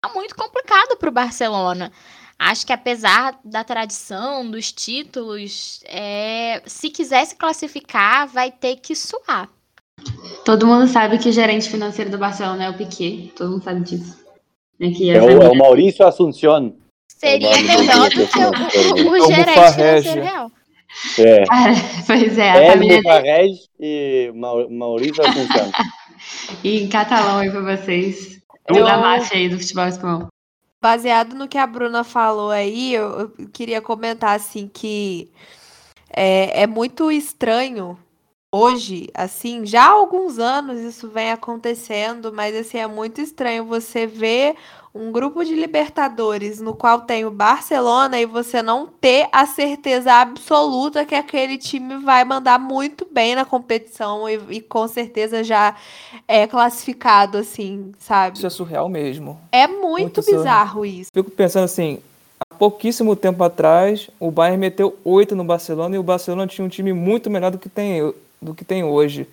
tá muito complicado pro Barcelona. Acho que apesar da tradição, dos títulos, é, se quiser se classificar, vai ter que suar. Todo mundo sabe que o gerente financeiro do Barcelona é o Piquet. Todo mundo sabe disso. É que É o, é o Maurício Assuncion. Seria É o melhor do que o, o, o gerente Farrege. financeiro real. É. Cara, pois é, a Hélio família Farrege e Mau- Maurício Assuncion. E em catalão aí pra vocês. Eu- Eu... da máfia aí do futebol espanhol. Baseado no que a Bruna falou aí, eu, eu queria comentar assim que é, é muito estranho hoje, assim, já há alguns anos isso vem acontecendo, mas assim é muito estranho você ver um grupo de Libertadores no qual tem o Barcelona e você não ter a certeza absoluta que aquele time vai mandar muito bem na competição e, e com certeza já é classificado, assim, sabe? Isso é surreal mesmo. É muito, Muito surreal. bizarro isso. Fico pensando assim, há pouquíssimo tempo atrás, o Bayern meteu oito no Barcelona e o Barcelona tinha um time muito melhor do que tem, do que tem hoje.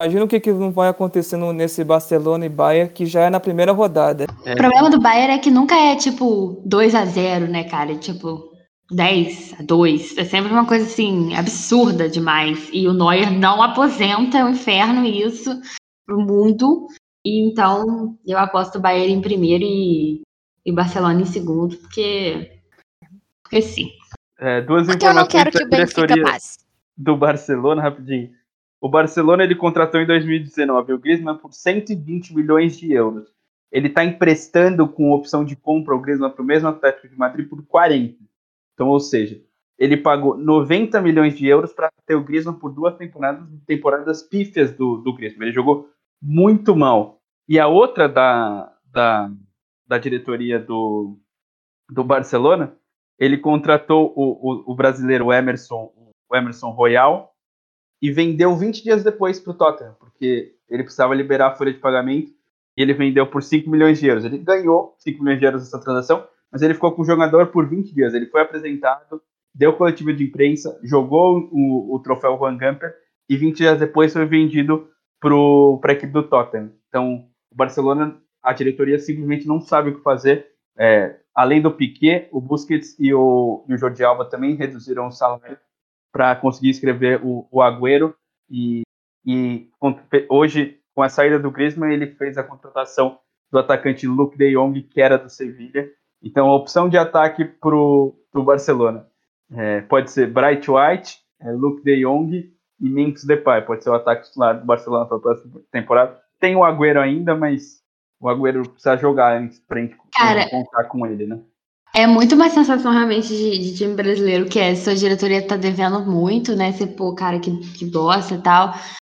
Imagina o que, que não vai acontecendo nesse Barcelona e Bayern, que já é na primeira rodada. O problema do Bayern é que nunca é tipo 2 a 0 né, cara? É, Tipo 10 a 2. É sempre uma coisa assim, absurda demais. E o Neuer não aposenta, é um inferno isso pro mundo. E então eu aposto o Bayern em primeiro e, e o Barcelona em segundo, porque. Porque sim. É, duas Porque eu não informações quero que o Benfica passe. do Barcelona, rapidinho. O Barcelona ele contratou em 2019 o Griezmann por 120 milhões de euros. Ele está emprestando com opção de compra o Griezmann para o mesmo Atlético de Madrid por 40. Então, ou seja, ele pagou 90 milhões de euros para ter o Griezmann por duas temporadas, temporadas pífias do, do Griezmann. Ele jogou muito mal. E a outra da, da, da diretoria do, do Barcelona, ele contratou o, o, o brasileiro Emerson, o Emerson Royal e vendeu 20 dias depois para o Tottenham, porque ele precisava liberar a folha de pagamento e ele vendeu por 5 milhões de euros. Ele ganhou 5 milhões de euros nessa transação, mas ele ficou com o jogador por 20 dias. Ele foi apresentado, deu coletiva de imprensa, jogou o, o troféu Juan Gamper e 20 dias depois foi vendido para a equipe do Tottenham. Então, o Barcelona, a diretoria simplesmente não sabe o que fazer. É, além do Piquet, o Busquets e o, e o Jordi Alba também reduziram o salário para conseguir escrever o, o Agüero. E, e hoje, com a saída do Griezmann, ele fez a contratação do atacante Luke de Jong, que era do Sevilha. Então, a opção de ataque para o Barcelona é, pode ser Bright White, é, Luke de Jong e Memphis Depay. Pode ser o ataque titular do Barcelona para a próxima temporada. Tem o Agüero ainda, mas o Agüero precisa jogar antes para contar com ele, né? É muito uma sensação realmente de, de, time brasileiro, que é sua diretoria tá devendo muito, né? Você, pô, cara que, que gosta e tal.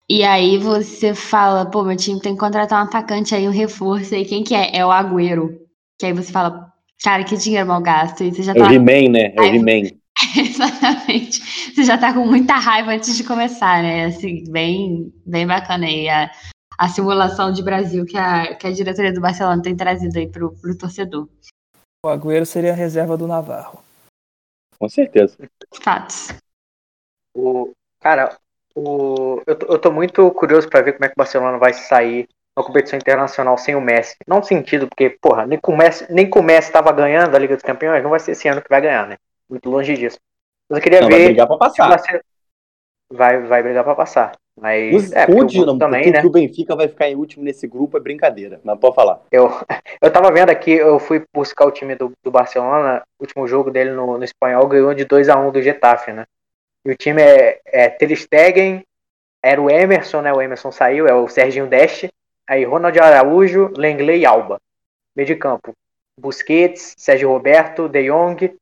E aí você fala, pô, meu time tem que contratar um atacante aí, um reforço aí. Quem que é? É o Agüero. Que aí você fala, cara, que dinheiro mal gasto. E você já é tá... o He-Man, né? É o He-Man. Exatamente. Você já tá com muita raiva antes de começar, né? Assim, bem, bem bacana aí a, a simulação de Brasil que a, que a diretoria do Barcelona tem trazido aí pro, pro torcedor. O Agüero seria a reserva do Navarro. Com certeza. Fatos. O, cara, o, eu, tô, eu tô muito curioso para ver como é que o Barcelona vai sair na competição internacional sem o Messi. Não sentido, porque, porra, nem com o Messi, nem com o Messi tava ganhando a Liga dos Campeões, não vai ser esse ano que vai ganhar, né? muito longe disso. Mas eu queria não, ver. Vai brigar pra passar. Vai, vai brigar pra passar. Mas. Os, é, o Dinamo, também, né? que o Benfica vai ficar em último nesse grupo é brincadeira, mas pode falar. Eu, eu tava vendo aqui, eu fui buscar o time do, do Barcelona, o último jogo dele no, no espanhol ganhou de 2 a 1 do Getafe, né? E o time é, é Ter Stegen, era o Emerson, né? O Emerson saiu, é o Serginho Deste, aí Ronald Araújo, Lenglet e Alba. Meio de campo. Busquets, Sérgio Roberto, De Jong,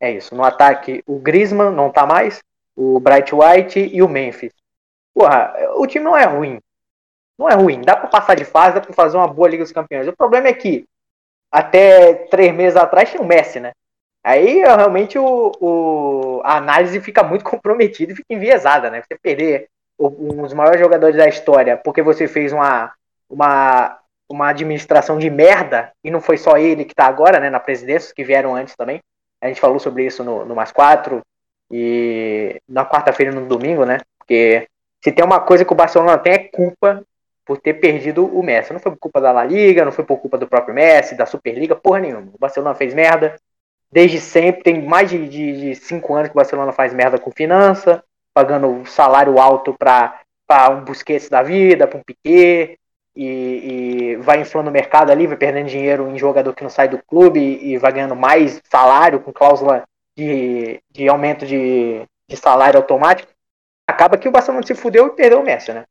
é isso. No ataque, o Griezmann não tá mais, o Bright White e o Memphis. Porra, o time não é ruim. Não é ruim. Dá para passar de fase, dá para fazer uma boa Liga dos Campeões. O problema é que até três meses atrás tinha o Messi, né? Aí realmente o, o, a análise fica muito comprometida e fica enviesada, né? Você perder um dos maiores jogadores da história porque você fez uma, uma, uma administração de merda e não foi só ele que tá agora, né? Na presidência, que vieram antes também. A gente falou sobre isso no, no Mais 4 e na quarta-feira e no domingo, né? Porque se tem uma coisa que o Barcelona tem é culpa por ter perdido o Messi. Não foi por culpa da La Liga, não foi por culpa do próprio Messi, da Superliga, porra nenhuma. O Barcelona fez merda desde sempre. Tem mais de, de, de cinco anos que o Barcelona faz merda com finança, pagando salário alto para um Busquets da vida, para um Piquet, e, e, vai inflando o mercado ali, vai perdendo dinheiro em jogador que não sai do clube e, vai ganhando mais salário com cláusula de, de aumento de, de, salário automático, acaba que o Barcelona se fudeu e perdeu o Messi, né?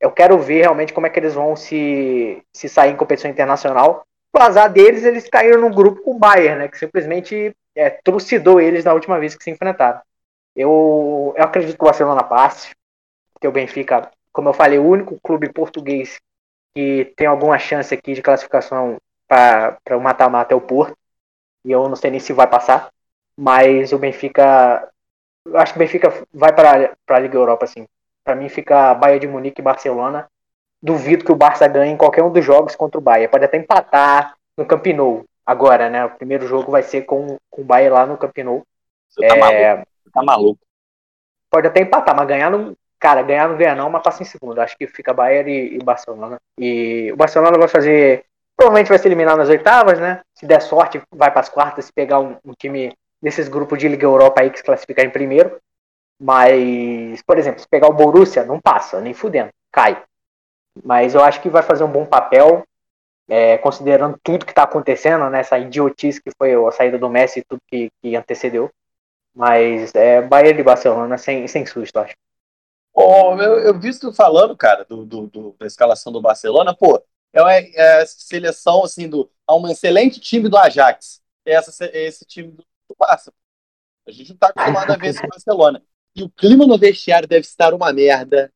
Eu quero ver realmente como é que eles vão se, se sair em competição internacional. O azar deles, eles caíram no grupo com o Bayern, né? Que simplesmente é, trucidou eles na última vez que se enfrentaram. Eu, eu acredito que o Barcelona passe, porque o Benfica, como eu falei, o único clube português que tem alguma chance aqui de classificação para o mata-mata é o Porto. E eu não sei nem se vai passar. Mas o Benfica. Eu acho que o Benfica vai para a Liga Europa, assim. Para mim fica Bayern de Munique e Barcelona. Duvido que o Barça ganhe em qualquer um dos jogos contra o Bayern. Pode até empatar no Camp Nou agora, né? O primeiro jogo vai ser com, com o Bayern lá no Camp Nou. Você tá, é... maluco. tá maluco. Pode até empatar, mas ganhar não, Cara, ganhar não ganha não, mas passa em segundo. Acho que fica Bayern e, e Barcelona. E o Barcelona vai fazer. Provavelmente vai se eliminar nas oitavas, né? Se der sorte, vai para as quartas se pegar um, um, time desses grupos de Liga Europa aí que se classificar em primeiro. Mas, por exemplo, se pegar o Borussia, não passa, nem fudendo, cai. Mas eu acho que vai fazer um bom papel, é, considerando tudo que está acontecendo, né? Essa idiotice que foi a saída do Messi e tudo que, que antecedeu. Mas é Bayern e Barcelona sem, sem susto, acho. Pô, eu, eu falando, cara, do, do, do- da escalação do Barcelona, pô, é uma é a seleção, assim, do, é um excelente time do Ajax. Essa, se- esse time do, Barça. A gente não tá acostumado a ver esse Barcelona. E o clima no vestiário deve estar uma merda.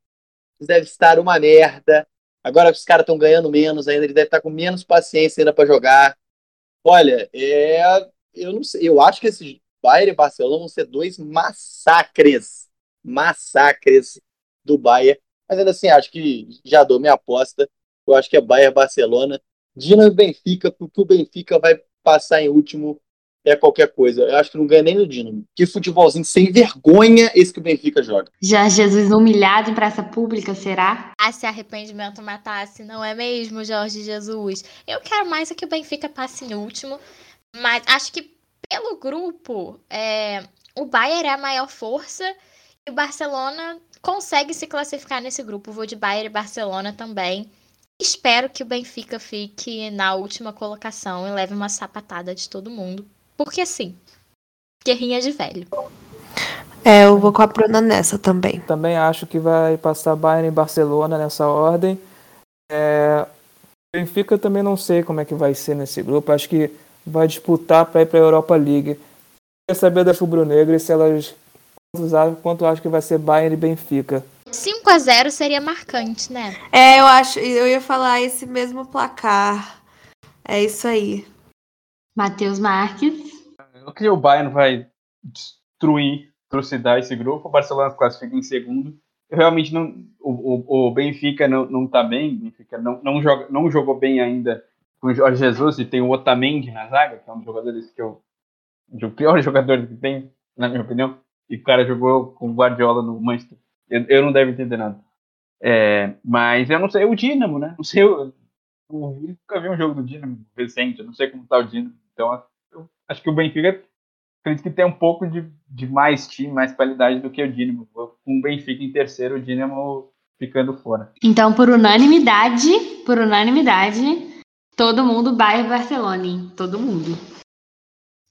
Deve estar uma merda. Agora os caras estão ganhando menos ainda, ele deve estar com menos paciência ainda para jogar. Olha, é, eu não sei, eu acho que esses Bayern e Barcelona vão ser dois massacres, massacres do Bayern. Mas ainda assim, acho que já dou minha aposta. Eu acho que é Bayern Barcelona. Dinamo e Benfica, porque o Benfica vai passar em último é qualquer coisa. Eu acho que não ganha nem no Dinamo. Que futebolzinho sem vergonha esse que o Benfica joga. Já Jesus humilhado em praça pública, será? Ah, se arrependimento matasse, não é mesmo, Jorge Jesus? Eu quero mais é que o Benfica passe em último, mas acho que pelo grupo, é, o Bayern é a maior força e o Barcelona consegue se classificar nesse grupo. Vou de Bayern e Barcelona também. Espero que o Benfica fique na última colocação e leve uma sapatada de todo mundo. Porque sim, guerrinha de velho. É, eu vou com a Bruna nessa também. Também acho que vai passar Bayern e Barcelona nessa ordem. É, Benfica também não sei como é que vai ser nesse grupo. Acho que vai disputar para ir para a Europa League. Queria saber das rubro-negras se elas quanto acho que vai ser Bayern e Benfica. 5 a 0 seria marcante, né? É, eu acho, eu ia falar esse mesmo placar. É isso aí. Matheus Marques. Eu creio que o Bayern vai destruir, trucidar esse grupo. O Barcelona classifica em segundo. Eu realmente não. O, o, o Benfica não, não tá bem. O Benfica não, não, joga, não jogou bem ainda com o Jorge Jesus e tem o Otamendi na zaga, que é um dos jogadores que eu. O pior jogador que tem, na minha opinião. E o cara jogou com o Guardiola no Manchester. Eu, eu não devo entender nada. É, mas eu não sei o Dinamo, né? Não sei. Eu, eu nunca vi um jogo do Dinamo recente. Eu não sei como tá o Dinamo. Então eu acho que o Benfica acredito que tem um pouco de, de mais time, mais qualidade do que o Dinamo. Com o Benfica em terceiro, o Dinamo ficando fora. Então, por unanimidade, por unanimidade, todo mundo Bayern e Barcelona, hein? Todo mundo.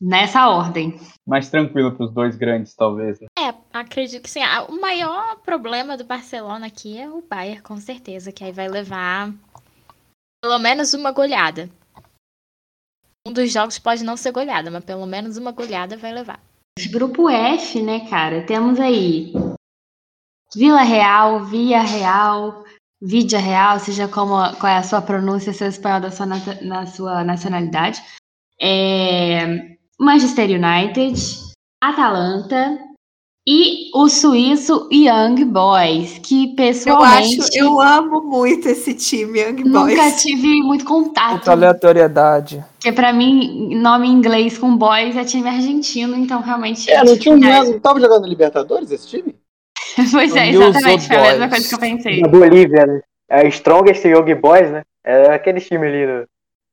Nessa ordem. Mais tranquilo para os dois grandes, talvez. né? É, acredito que sim. Ah, O maior problema do Barcelona aqui é o Bayern, com certeza, que aí vai levar pelo menos uma goleada. Um dos jogos pode não ser goleada, mas pelo menos uma goleada vai levar. Grupo F, né, cara? Temos aí Vila Real, Via Real, Vidia Real, seja como, qual é a sua pronúncia, seu espanhol da sua, na sua nacionalidade. É, Manchester United, Atalanta e o suíço Young Boys, que Eu pessoalmente acho, eu amo muito esse time, Young nunca Boys. tive muito contato. Muita aleatoriedade. Porque pra mim, nome em inglês com boys é time argentino, então realmente. É, não, tinha não tava jogando Libertadores esse time? Pois é, exatamente. Foi a mesma coisa que eu pensei. Da Bolívia, né? É Strongest Young Boys, né? É aquele time ali. né?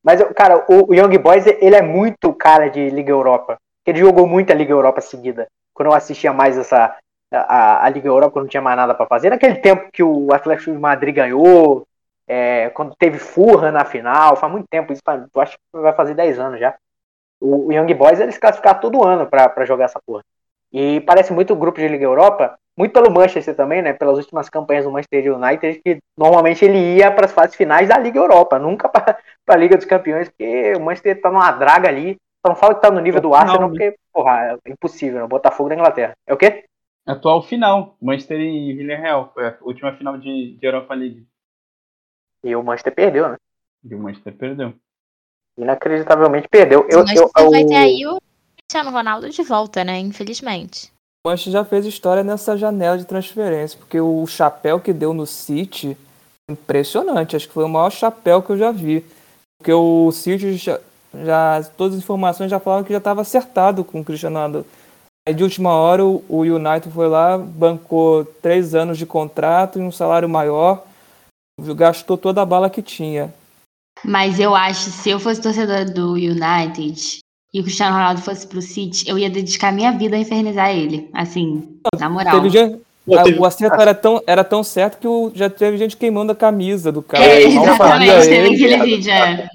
Mas, cara, o, o Young Boys, ele é muito cara de Liga Europa. Ele jogou muito a Liga Europa seguida. Quando eu assistia mais essa a, a Liga Europa, quando não tinha mais nada pra fazer. Naquele tempo que o Atlético de Madrid ganhou, é, quando teve Furra na final, faz muito tempo, isso faz- acho que vai fazer 10 anos já. O, o Young Boys, eles classificaram todo ano pra jogar essa porra. E parece muito o grupo de Liga Europa, muito pelo Manchester também, né? Pelas últimas campanhas do Manchester United, que normalmente ele ia para as fases finais da Liga Europa, nunca para a Liga dos Campeões, porque o Manchester tá numa draga ali. Só não fala que tá no nível do Arsenal, né? porque, porra, é impossível, né? O Botafogo da Inglaterra. É o quê? Atual final, Manchester e Villarreal. Foi a última final de, de Europa League. E o Manchester perdeu, né? E o Manchester perdeu. Inacreditavelmente perdeu. Eu, Mas eu, você vai eu- ter aí o Cristiano Ronaldo de volta, né? Infelizmente. O Manchester já fez história nessa janela de transferência, porque o chapéu que deu no City, impressionante. Acho que foi o maior chapéu que eu já vi. Porque o City já, já- todas as informações já falavam que já estava acertado com o Cristiano Ronaldo. Aí de última hora o, o United foi lá, bancou três anos de contrato e um salário maior, gastou toda a bala que tinha. Mas eu acho, se eu fosse torcedora do United e o Cristiano Ronaldo fosse pro City, eu ia dedicar minha vida a infernizar ele. Assim, na moral. Teve gente- ah, teve- O acerto era tão, era tão certo que o- já teve gente queimando a camisa do cara. É, exatamente, teve ele. aquele vídeo. É.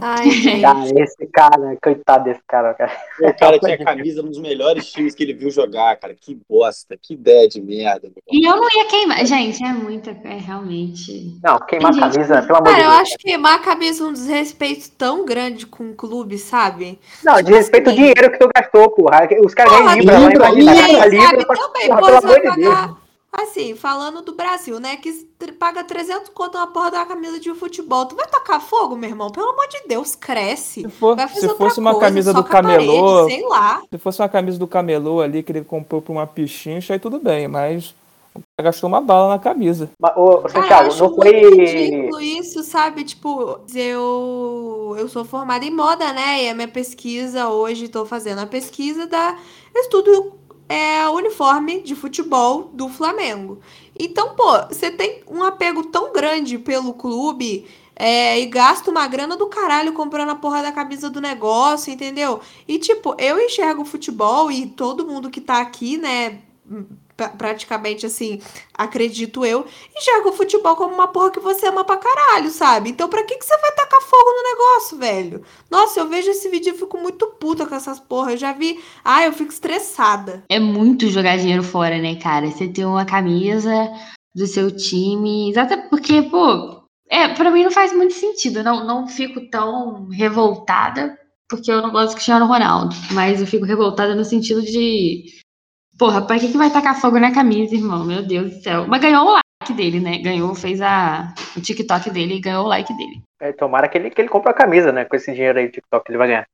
Ai, gente. Cara, esse cara, coitado desse cara, cara. O cara tinha camisa nos melhores times que ele viu jogar, cara. Que bosta, que ideia de merda. E eu não ia queimar. Gente, é muita. É realmente. Não, queimar a gente camisa, pelo amor de Cara, eu Deus. acho que queimar a camisa é um desrespeito tão grande com o clube, sabe? Não, de respeito ao dinheiro que tu gastou, porra. Os caras ganham Porra, Libra, lá, Libra, imagina, Libra, a Libra, sabe? pra- Também, Assim, falando do Brasil, né? Que paga 300 conto na porra da camisa de futebol. Tu vai tacar fogo, meu irmão? Pelo amor de Deus, cresce. Se, for- Vai fazer se outra fosse uma coisa, camisa do a parede, camelô, sei lá. se fosse uma camisa do camelô ali que ele comprou pra uma pichincha, aí tudo bem, mas o cara gastou uma bala na camisa. Mas, Ô, eu Santiago, acho não foi. ridículo isso, sabe? Tipo, eu, eu sou formada em moda, né? E a minha pesquisa hoje, tô fazendo a pesquisa da estudo é, uniforme de futebol do Flamengo. Então, pô, você tem um apego tão grande pelo clube é, e gasta uma grana do caralho comprando a porra da camisa do negócio, entendeu? E, tipo, eu enxergo o futebol e todo mundo que tá aqui, né? Pra- Praticamente assim, acredito eu, enxerga o futebol como uma porra que você ama pra caralho, sabe? Então pra que, que você vai tacar fogo no negócio, velho? Nossa, eu vejo esse vídeo e fico muito puta com essas porra. Eu já vi. Ah, eu fico estressada. É muito jogar dinheiro fora, né, cara? Você ter uma camisa do seu time. Exato porque, pô, é, pra mim não faz muito sentido. Não, não fico tão revoltada, porque eu não gosto do Cristiano Ronaldo. Mas eu fico revoltada no sentido de. Porra, pra que, que vai tacar fogo na camisa, irmão? Meu Deus do céu. Mas ganhou o like dele, né? Ganhou, fez a, o TikTok dele e ganhou o like dele. É, tomara que ele, que ele compre a camisa, né? Com esse dinheiro aí do TikTok que ele vai ganhar.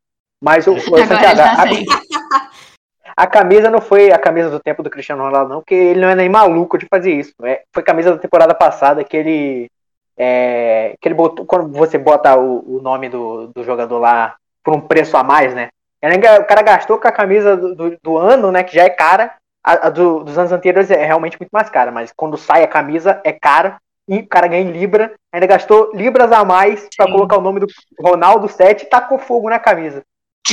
Mas o, o Santiago, a, a camisa não foi a camisa do tempo do Cristiano Ronaldo, não, porque ele não é nem maluco de fazer isso. É, foi a camisa da temporada passada que ele. é, que ele botou. Quando você bota o, o nome do, do jogador lá por um preço a mais, né? Ainda- O cara gastou com a camisa do, do, do ano, né? Que já é cara. A, a do- dos anos anteriores é realmente muito mais cara, mas quando sai a camisa é cara. E o cara ganha em Libra, ainda gastou Libras a mais pra Sim. colocar o nome do Ronaldo 7 e tacou fogo na camisa.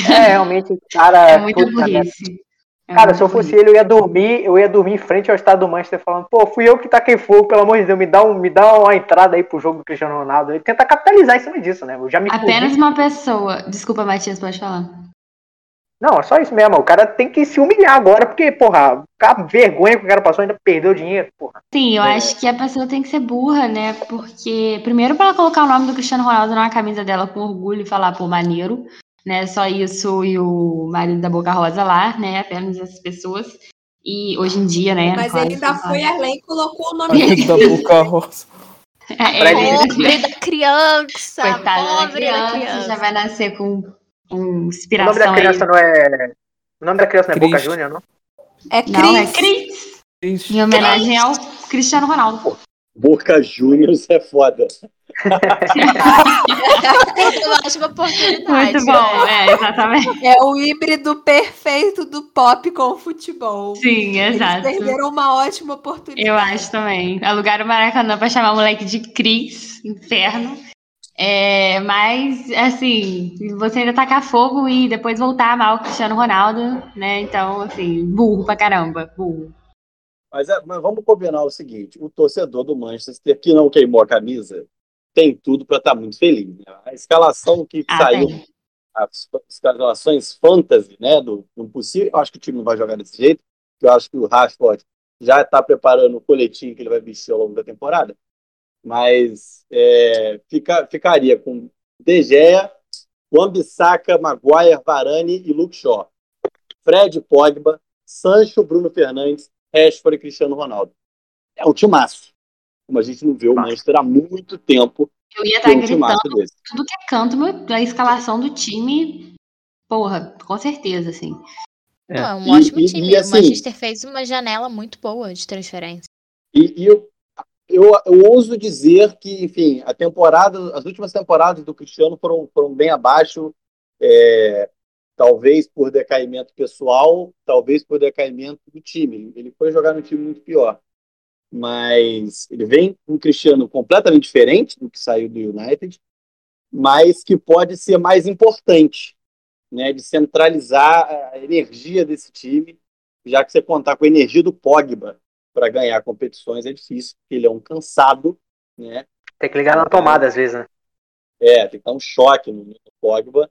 É, realmente, cara. É muita puta merda. burrice. É Cara, se eu fosse ele, eu ia dormir, eu ia dormir em frente ao estado do Manchester falando, pô, fui eu que taquei fogo, pelo amor de Deus, me dá, um, me dá uma entrada aí pro jogo do Cristiano Ronaldo. Ele tenta capitalizar em cima disso, né? Eu já me Apenas uma pessoa. Desculpa, Matias, pode falar. Não, é só isso mesmo. O cara tem que se humilhar agora, porque, porra, a vergonha que o cara passou ainda perdeu dinheiro, porra. Sim, eu É. acho que a pessoa tem que ser burra, né? Porque, primeiro, para ela colocar o nome do Cristiano Ronaldo na camisa dela com orgulho e falar, pô, maneiro, né? Só isso e o marido da Boca Rosa lá, né? Apenas essas pessoas. E hoje em dia, né? Mas ele ainda foi além e colocou o nome Marido da Boca Rosa. É, ele- Pobre da criança. Coitada da pobre da criança, criança. já vai nascer com, com O nome inspiração da criança aí. não é. O nome da criança não é Boca Cristo. Júnior, não? É Cris. Não, é Cris, Ixi, em homenagem ao Cristiano Ronaldo. Boca Juniors é foda. Eu acho uma oportunidade. Muito bom, né? é, exatamente. É o híbrido perfeito do pop com o futebol. Sim, Eles exato. perderam uma ótima oportunidade. Eu acho também. Alugaram o Maracanã pra chamar o moleque de Cris, inferno. É, mas, assim, você ainda tacar fogo e depois voltar a amar o Cristiano Ronaldo, né? Então, assim, burro pra caramba, burro. Mas, é- mas vamos combinar o seguinte: o torcedor do Manchester que não queimou a camisa tem tudo para estar muito feliz. né? A escalação que Ah, saiu, tem. as escalações fantasy, né? Do, do possível, eu acho que o time não vai jogar desse jeito. Eu acho que o Rashford já está preparando o coletinho que ele vai vestir ao longo da temporada. Mas é, fica, ficaria com De Gea, Wan-Bissaka, Maguire, Varane e Luke Shaw. Fred, Pogba, Sancho, Bruno Fernandes, Rashford e Cristiano Ronaldo. É um timaço. Como a gente não vê o. Manchester há muito tempo, Eu ia estar um timaço gritando desse. tudo que é canto, a escalação do time, porra, com certeza, assim. É. Não, é um E- ótimo e- time. e assim- O Manchester fez uma janela muito boa de transferência. E, e eu, eu, eu ouso dizer que, enfim, a temporada, as últimas temporadas do Cristiano foram, foram bem abaixo, é, talvez por decaimento pessoal, talvez por decaimento do time. Ele foi jogar no time muito pior. Mas ele vem um Cristiano completamente diferente do que saiu do United, mas que pode ser mais importante, né, de centralizar a energia desse time, já que você contar com a energia do Pogba, para ganhar competições é difícil, porque ele é um cansado, né? Tem que ligar na tomada às vezes, né? É, tem que dar um choque no, no Pogba,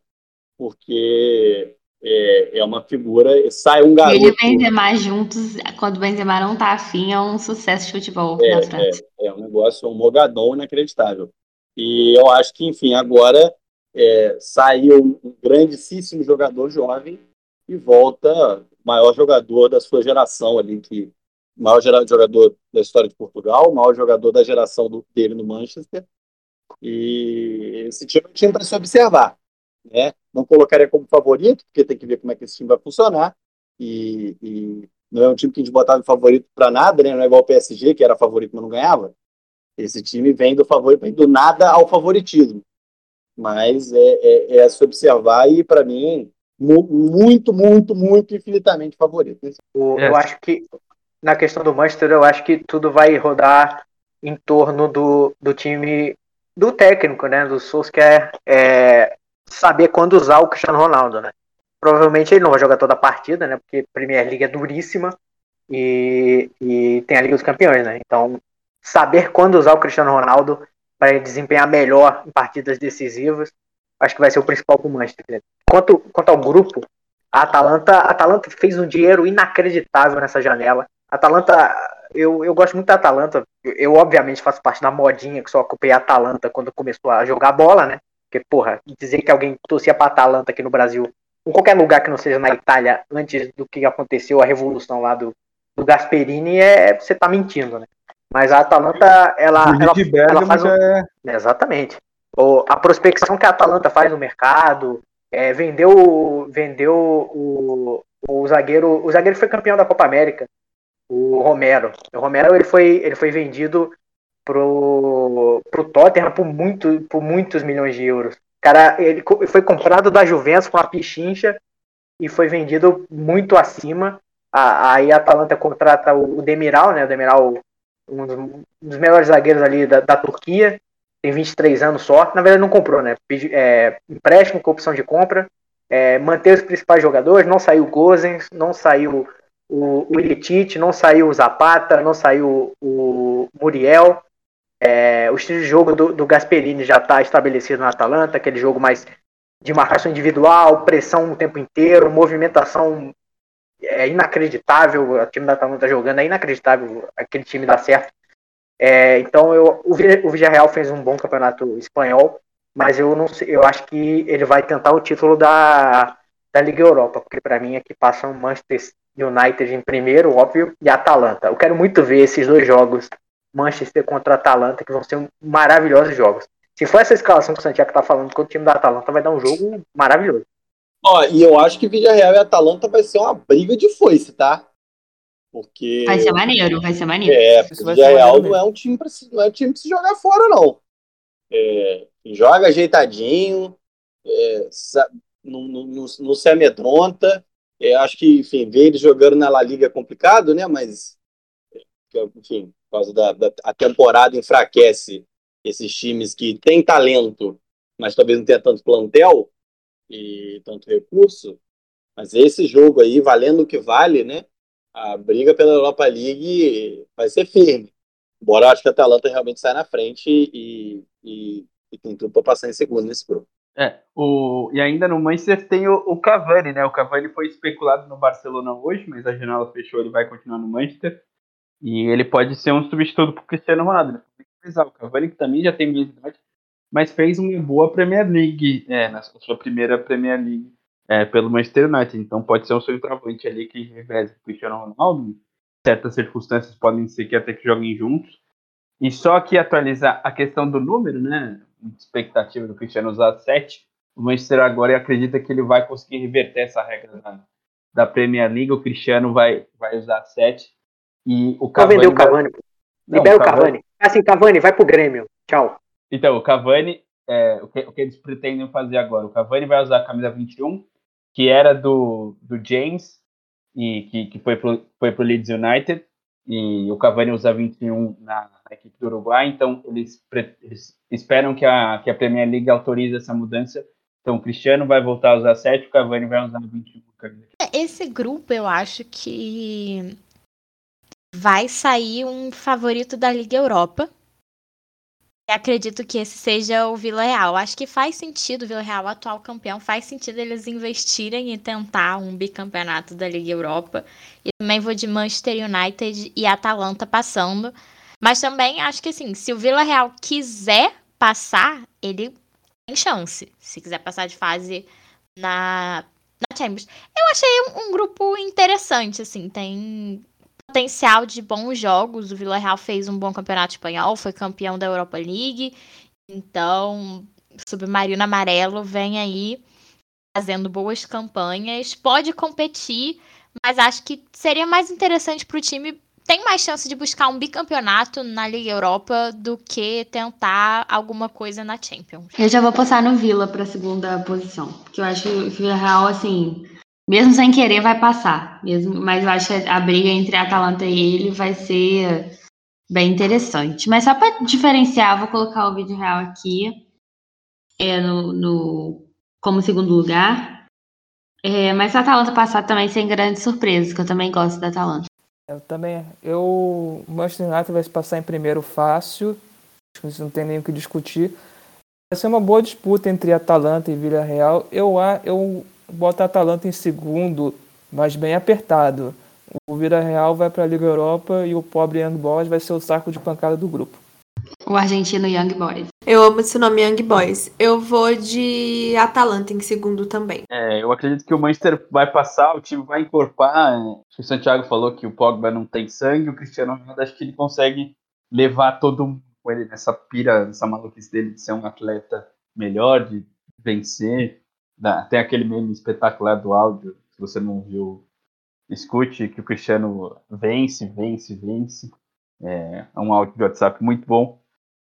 porque é, é uma figura. Sai um garoto. Ele e o Benzema juntos, quando o Benzema não tá afim, é um sucesso de futebol é, na França. É, é um negócio, um mogadão inacreditável. E eu acho que, enfim, agora é, saiu um grandíssimo jogador jovem e volta o maior jogador da sua geração ali, que maior jogador da história de Portugal, o maior jogador da geração do, dele no Manchester. E esse time é um time para se observar. Né? Não colocaria como favorito, porque tem que ver como é que esse time vai funcionar. E, e não é um time que a gente botava de favorito para nada, né? não é igual o PSG, que era favorito, mas não ganhava. Esse time vem do favorito, do nada ao favoritismo. Mas é, é, é se observar e, para mim, muito, muito, muito, infinitamente favorito. O, é. Eu acho que, na questão do Manchester, eu acho que tudo vai rodar em torno do, do time, do técnico, né? Do Solskjaer, é, saber quando usar o Cristiano Ronaldo, né? Provavelmente ele não vai jogar toda a partida, né? Porque a Premier League é duríssima e, e tem a Liga dos Campeões, né? Então, saber quando usar o Cristiano Ronaldo para desempenhar melhor em partidas decisivas, acho que vai ser o principal para o Manchester. Quanto, quanto ao grupo, a Atalanta, a Atalanta fez um dinheiro inacreditável nessa janela. Atalanta, eu, eu gosto muito da Atalanta. Eu, eu, obviamente faço parte da modinha que só ocupei a Atalanta quando começou a jogar bola, né? Porque, porra, dizer que alguém torcia para a Atalanta aqui no Brasil, em qualquer lugar que não seja na Itália, antes do que aconteceu a revolução lá do, do Gasperini, é você tá mentindo, né? Mas a Atalanta, ela, ela, ela faz. Um... É... Exatamente. O, a prospecção que a Atalanta faz no mercado, é, vendeu, vendeu o, o zagueiro. O zagueiro foi campeão da Copa América, o Romero. O Romero ele foi, ele foi vendido pro, pro Tottenham por, muito, por muitos milhões de euros. Cara, ele foi comprado da Juventus com a pichincha e foi vendido muito acima. Aí a Atalanta contrata o Demiral, né? O Demiral, um dos, um dos melhores zagueiros ali da, da Turquia, tem 23 anos só. Na verdade, não comprou, né? Pedi, é, empréstimo com opção de compra. É, os principais jogadores. Não saiu Gozens, não saiu o, o não saiu o Zapata, não saiu o Muriel. É, o estilo de jogo do, do Gasperini já está estabelecido na Atalanta, aquele jogo mais de marcação individual, pressão o tempo inteiro, movimentação é inacreditável. O time da Atalanta jogando é inacreditável aquele time dar certo. É, então eu, o, Villarreal fez um bom campeonato espanhol, mas eu não sei, eu acho que ele vai tentar o título da, da Liga Europa, porque para mim aqui passam o Manchester United em primeiro, óbvio, e Atalanta. Eu quero muito ver esses dois jogos, Manchester contra Atalanta, que vão ser maravilhosos jogos. Se for essa escalação que o Santiago tá falando com o time da Atalanta, vai dar um jogo maravilhoso. Ó, e eu acho que Villarreal e Atalanta vai ser uma briga de foice, tá? Porque. Vai ser maneiro, vai ser maneiro. É, o Villarreal não é um time para não é um time pra se jogar fora, não. É, joga ajeitadinho, é, não, não, não, se amedronta. É, acho que, enfim, ver ele jogando na La Liga é complicado, né? Mas, enfim, por causa da, da a temporada enfraquece esses times que têm talento, mas talvez não tenha tanto plantel e tanto recurso. Mas esse jogo aí, valendo o que vale, né? a briga pela Europa League vai ser firme. Embora eu acho que a Atalanta realmente sai na frente e, e, e tem tudo para passar em segundo nesse grupo. É, o, e ainda no Manchester tem o, o, Cavani, né? O Cavani foi especulado no Barcelona hoje, mas a janela fechou, ele vai continuar no Manchester. E ele pode ser um substituto para Cristiano Ronaldo. O Cavani que também já tem minha idade, mas fez uma boa Premier League, é, na sua primeira Premier League é, pelo Manchester United. Então pode ser um centroavante ali que reveze o Cristiano Ronaldo. Certas circunstâncias podem ser que até que joguem juntos. E só que atualizar a questão do número, né? Expectativa do Cristiano usar 7. O Manchester agora acredita que ele vai conseguir reverter essa regra da, da Premier League. O Cristiano vai, vai usar 7. E o Cavani. Vou vender o Cavani. Vai... Libera o Cavani. Cavani. Assim, Cavani, vai pro Grêmio. Tchau. Então, o Cavani, é, o, que, o que eles pretendem fazer agora? O Cavani vai usar a camisa 21 que era do, do James, e que, que foi para foi o Leeds United, e o Cavani usa 21 na, na equipe do Uruguai, então eles, eles, esperam que a, que a Premier League autorize essa mudança. Então o Cristiano vai voltar a usar 7, o Cavani vai usar 21. É, esse grupo eu acho que vai sair um favorito da Liga Europa. acredito que esse seja o Vila Real. Acho que faz sentido o Vila Real, atual campeão, faz sentido eles investirem e tentar um bicampeonato da Liga Europa. E também vou de Manchester United e Atalanta passando. Mas também acho que assim, se o Vila Real quiser passar, ele tem chance. Se quiser passar de fase na, na Champions. Eu achei um, um grupo interessante, assim, tem potencial de bons jogos. O Vila Real fez um bom campeonato espanhol, foi campeão da Europa League. Então, Submarino Amarelo vem aí fazendo boas campanhas, pode competir, mas acho que seria mais interessante para o time tem mais chance de buscar um bicampeonato na Liga Europa do que tentar alguma coisa na Champions. Eu já vou passar no Vila para a segunda posição, porque eu acho que o Real, assim, mesmo sem querer, vai passar. Mesmo, mas eu acho que a briga entre a Atalanta e ele vai ser bem interessante. Mas só para diferenciar, vou colocar o vídeo real aqui é, no, no como segundo lugar. É, mas a Atalanta passar também sem grandes surpresas, que eu também gosto da Atalanta. Eu também. Eu, o Manchester United vai se passar em primeiro fácil. Acho que não tem nem o que discutir. Vai ser uma boa disputa entre Atalanta e Villarreal. Eu, eu boto a Atalanta em segundo, mas bem apertado. O Villarreal vai para a Liga Europa e o pobre Young Boys vai ser o saco de pancada do grupo. O argentino Young Boys. Eu amo esse nome Young Boys. Eu vou de Atalanta em segundo também. É, eu acredito que o Manchester vai passar, o time vai encorpar. O Santiago falou que o Pogba não tem sangue, o Cristiano Ronaldo acho que ele consegue levar todo mundo com ele nessa pira, nessa maluquice dele de ser um atleta melhor, de vencer. Tem aquele meme espetacular do áudio, se você não viu, escute, que o Cristiano vence, vence, vence. É, é um áudio de WhatsApp muito bom.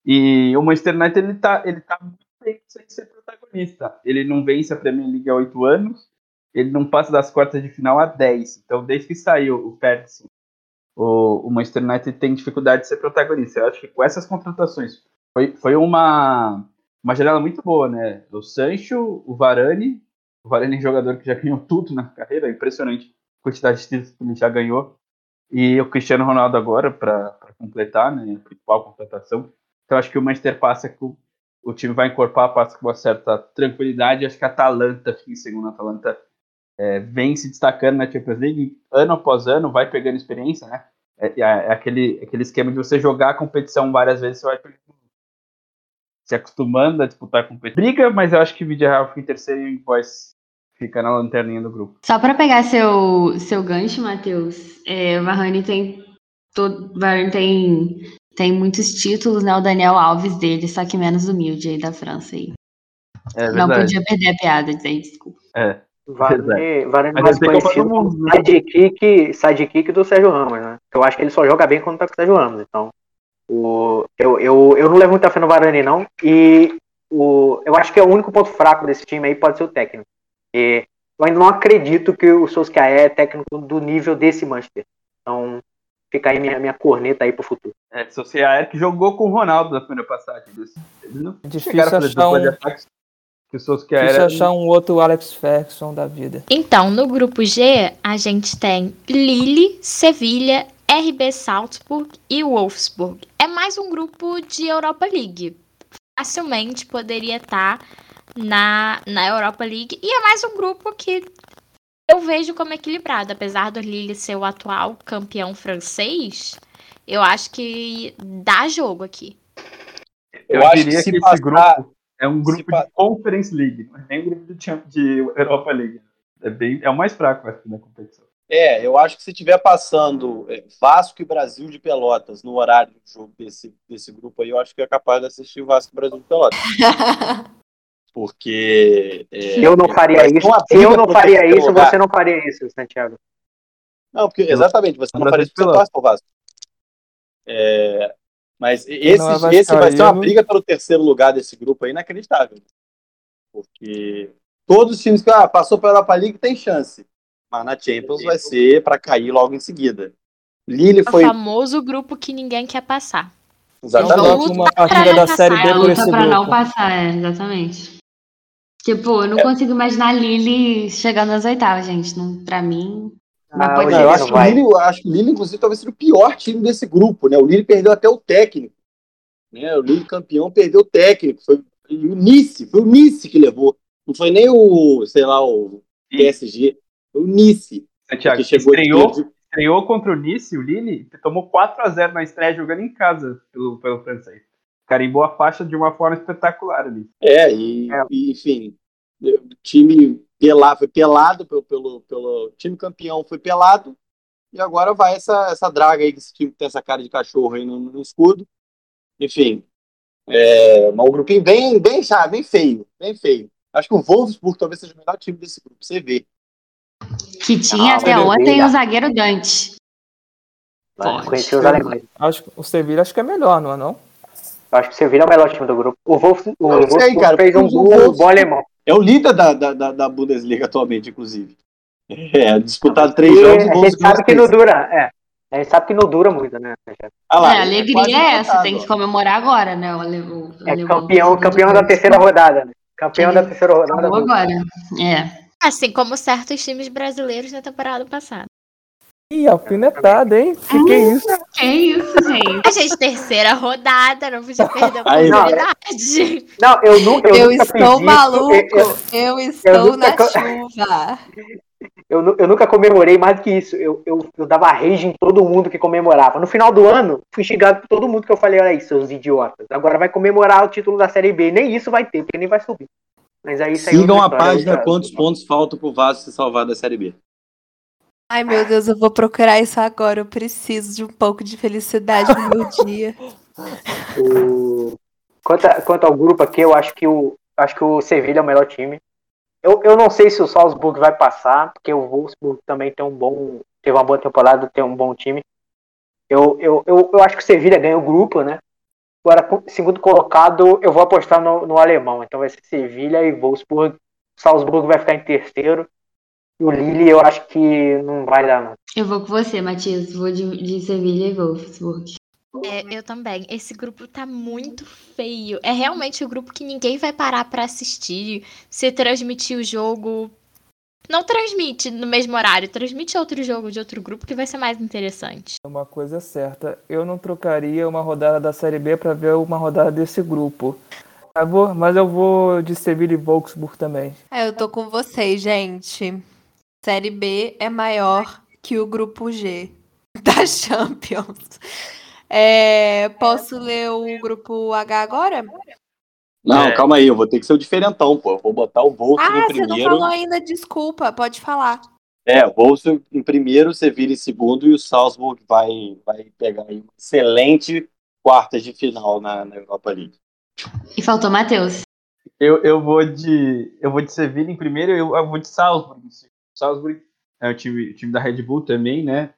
E o Manchester United ele tá, ele tá muito tempo sem ser protagonista. Ele não vence a Premier League há oito anos, ele não passa das quartas de final há dez. Então, desde que saiu o Ferguson, o, o Manchester United tem dificuldade de ser protagonista. Eu acho que com essas contratações foi, foi uma, uma janela muito boa, né? O Sancho, o Varane, o Varane é jogador que já ganhou tudo na carreira, impressionante a quantidade de títulos que ele já ganhou. E o Cristiano Ronaldo agora, para completar, né, a principal contratação. Então acho que o Manchester passa com o time vai encorpar, passa com uma certa tranquilidade. Acho que a Atalanta fica em segundo. A Atalanta é, vem se destacando na Champions League ano após ano, vai pegando experiência, né? É, é, aquele, aquele esquema de você jogar a competição várias vezes, você vai se acostumando a disputar a competição. Briga, mas eu acho que o Real fica em terceiro e depois fica na lanterninha do grupo. Só para pegar seu, seu gancho, Matheus, é, o Varane tem. Todo, Varane tem tem muitos títulos, né? O Daniel Alves dele, só que menos humilde aí da França aí. É não podia perder a piada, dizer desculpa. É. Varane, Varane mais conhecido como sidekick, sidekick do Sérgio Ramos, né? Eu acho que ele só joga bem quando tá com o Sérgio Ramos. Então, o, eu, eu, eu não levo muita fé no Varane, não. E o, eu acho que é o único ponto fraco desse time aí pode ser o técnico. E eu ainda não acredito que o Solskjaer é técnico do nível desse Manchester. Então, fica aí minha, minha corneta aí pro futuro. É, Sociaer que jogou com o Ronaldo na primeira passagem. Eles não é difícil achar um... que o Solskjaer difícil achar um outro Alex Ferguson da vida. Então, no grupo G, a gente tem Lille, Sevilha, RB Salzburg e Wolfsburg. É mais um grupo de Europa League. Facilmente poderia estar na, na Europa League. E é mais um grupo que eu vejo como equilibrado. Apesar do Lille ser o atual campeão francês, eu acho que dá jogo aqui. Eu, eu diria que, que passar, esse grupo é um grupo de Conference League, não é nem um grupo de, de Europa League. É, bem, é o mais fraco, acho, na competição. É, eu acho que se tiver passando é, Vasco e Brasil de Pelotas no horário do jogo desse, desse grupo aí, eu acho que é capaz de assistir o Vasco e Brasil de Pelotas. Porque. É, eu não faria isso. Se eu não faria isso, lugar. você não faria isso, Santiago. Não, porque exatamente, você não, não faria isso porque você torce pro Vasco. É, mas esse, é esse vai ser uma briga pelo terceiro lugar desse grupo aí inacreditável. Porque todos os times que ah, passou pela Europa League tem chance. Mas na Champions vai ser para cair logo em seguida. Lille foi. O famoso grupo que ninguém quer passar. Exatamente. Uma partida da série B por esse grupo. não passar, é, exatamente. Tipo, eu não é. consigo imaginar a Lily chegando nas oitavas, gente. Não, pra mim. Ah, pode não, eu, acho que Lille, eu acho que o Lille, inclusive, talvez seja o pior time desse grupo, né? O Lille perdeu até o técnico. Né? O Lille campeão perdeu o técnico. Foi o Nice, foi o Nice que levou. Não foi nem o, sei lá, o PSG. Foi o Nice. Santiago, que chegou estreou, de- estreou contra o Nice, o Lille, tomou 4x0 na estreia jogando em casa pelo, pelo francês. Carimbou a faixa de uma forma espetacular ali. É, e, É. e, enfim, o time pelado, foi pelado pelo, pelo, pelo time campeão, foi pelado, e agora vai essa, essa draga aí, que esse time que tem essa cara de cachorro aí no, no escudo. Enfim, é, mas um grupinho bem, bem, sabe, bem feio, bem feio. Acho que o Wolfsburg talvez seja o melhor time desse grupo, você vê. Que tinha Ah, até ontem o zagueiro Dante. Forte. Conheci os alemães. Acho que o Sevilla acho que é melhor, não é não? Acho que o Sevilla é o melhor time do grupo. O Wolf, o Eu sei, cara, fez um Wolfsburg- bom alemão. É o líder da, da, da, da Bundesliga atualmente, inclusive. É, disputado três E jogos, a gente sabe que não dura, é. A gente sabe que não dura muito, né? Ah lá, é, a quase alegria é essa, tem que comemorar agora, né? O, o É campeão, campeão da terceira rodada, né? Campeão da terceira rodada. Agora. É. Assim como certos times brasileiros na temporada passada. Ih, alfinetada, hein? Que que é isso? Que isso, gente? A gente, terceira rodada, não podia perder a não, oportunidade. Não, eu, nu, eu, Eu, nunca estou maluco. Eu, Eu, estou nunca na chuva. eu, eu nunca comemorei mais do que isso. Eu, eu, eu dava rage em todo mundo que comemorava. No final do ano, fui xingado por todo mundo que eu falei, olha aí, seus idiotas. Agora vai comemorar o título da Série B. Nem isso vai ter, porque nem vai subir. Mas aí Sigam a página quantos pontos faltam pro Vasco se salvar da Série B. Ai, meu Deus, eu vou procurar isso agora. Eu preciso de um pouco de felicidade no meu dia. O- Quanto, a- quanto ao grupo aqui, eu acho que o, acho que o Sevilha é o melhor time. Eu, eu não sei se o Salzburg vai passar, porque o Wolfsburg também tem um bom. Teve uma boa temporada, tem um bom time. Eu, eu, eu, eu acho que o Sevilha ganha o grupo, né? Agora, segundo colocado, eu vou apostar no, no alemão. Então vai ser Sevilha e Wolfsburg. Salzburg vai ficar em terceiro. E o Lille eu acho que não vai dar, não. Eu vou com você, Matias. Vou de, de Sevilha e Wolfsburg. É, eu também. Esse grupo tá muito feio. É realmente o grupo que ninguém vai parar pra assistir. Se transmitir o jogo. Não transmite no mesmo horário, transmite outro jogo de outro grupo que vai ser mais interessante. Uma coisa é certa, eu não trocaria uma rodada da Série B pra ver uma rodada desse grupo. Eu vou- mas eu vou de Sevilla e Wolfsburg também. É, eu tô com vocês, gente. Série B é maior que o grupo G da Champions. É, posso ler o grupo H agora? Não, É. calma aí, eu vou ter que ser o diferentão, pô. Eu vou botar o Wolfsburg Ah, em você não primeiro. falou ainda, desculpa, pode falar. É, o Wolfsburg em primeiro, Sevilla em segundo e o Salzburg vai, vai pegar aí uma excelente quartas de final na, na Europa League. E faltou Matheus. Eu, eu vou de. Eu vou de Sevilla em primeiro, eu, eu vou de Salzburg. em segundo. Salzburg é o time, o time da Red Bull também, né?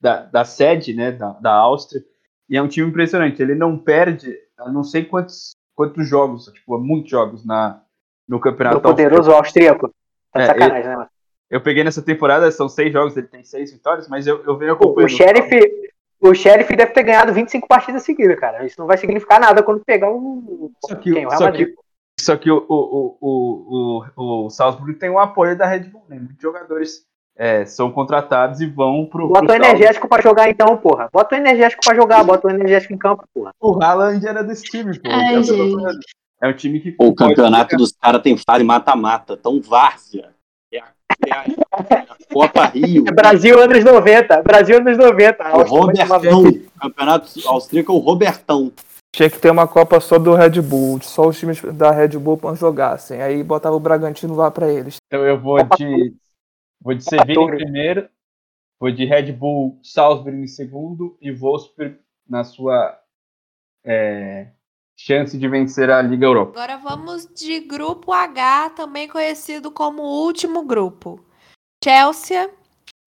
Da, da sede, né? Da, da Áustria. E é um time impressionante. Ele não perde a não sei quantos, quantos jogos, tipo, muitos jogos na, no campeonato. O poderoso austríaco. Tá É, sacanagem, né? mano? Eu peguei nessa temporada, são seis jogos, ele tem seis vitórias, mas eu, eu venho acompanhando. o Sheriff. O Sheriff deve ter ganhado 25 partidas seguidas, cara. Isso não vai significar nada quando pegar o. Só que, Quem? O Real só Madrid. que, só que o, o, o, o, o Salzburg tem o apoio da Red Bull, né? Muitos jogadores é, são contratados e vão pro. Bota o pro Salzburg. energético pra jogar então, porra. Bota o energético pra jogar, bota o energético em campo, porra. O Haaland era desse time, pô. Ai, É o. É um time que. O campeonato dos caras tem fase mata-mata, tão várzea. É a, é a- é a Copa Rio. É Brasil anos 90. Brasil anos 90. O Robertão. Campeonato austríaco é o Robertão. Tinha que ter uma Copa só do Red Bull, só os times da Red Bull jogassem. Aí botava o Bragantino lá pra eles. Então eu vou de. Vou de Sevilla em primeiro, vou de Red Bull Salzburg em segundo e Wolfsburg na sua é, chance de vencer a Liga Europa. Agora vamos de grupo H, também conhecido como último grupo. Chelsea,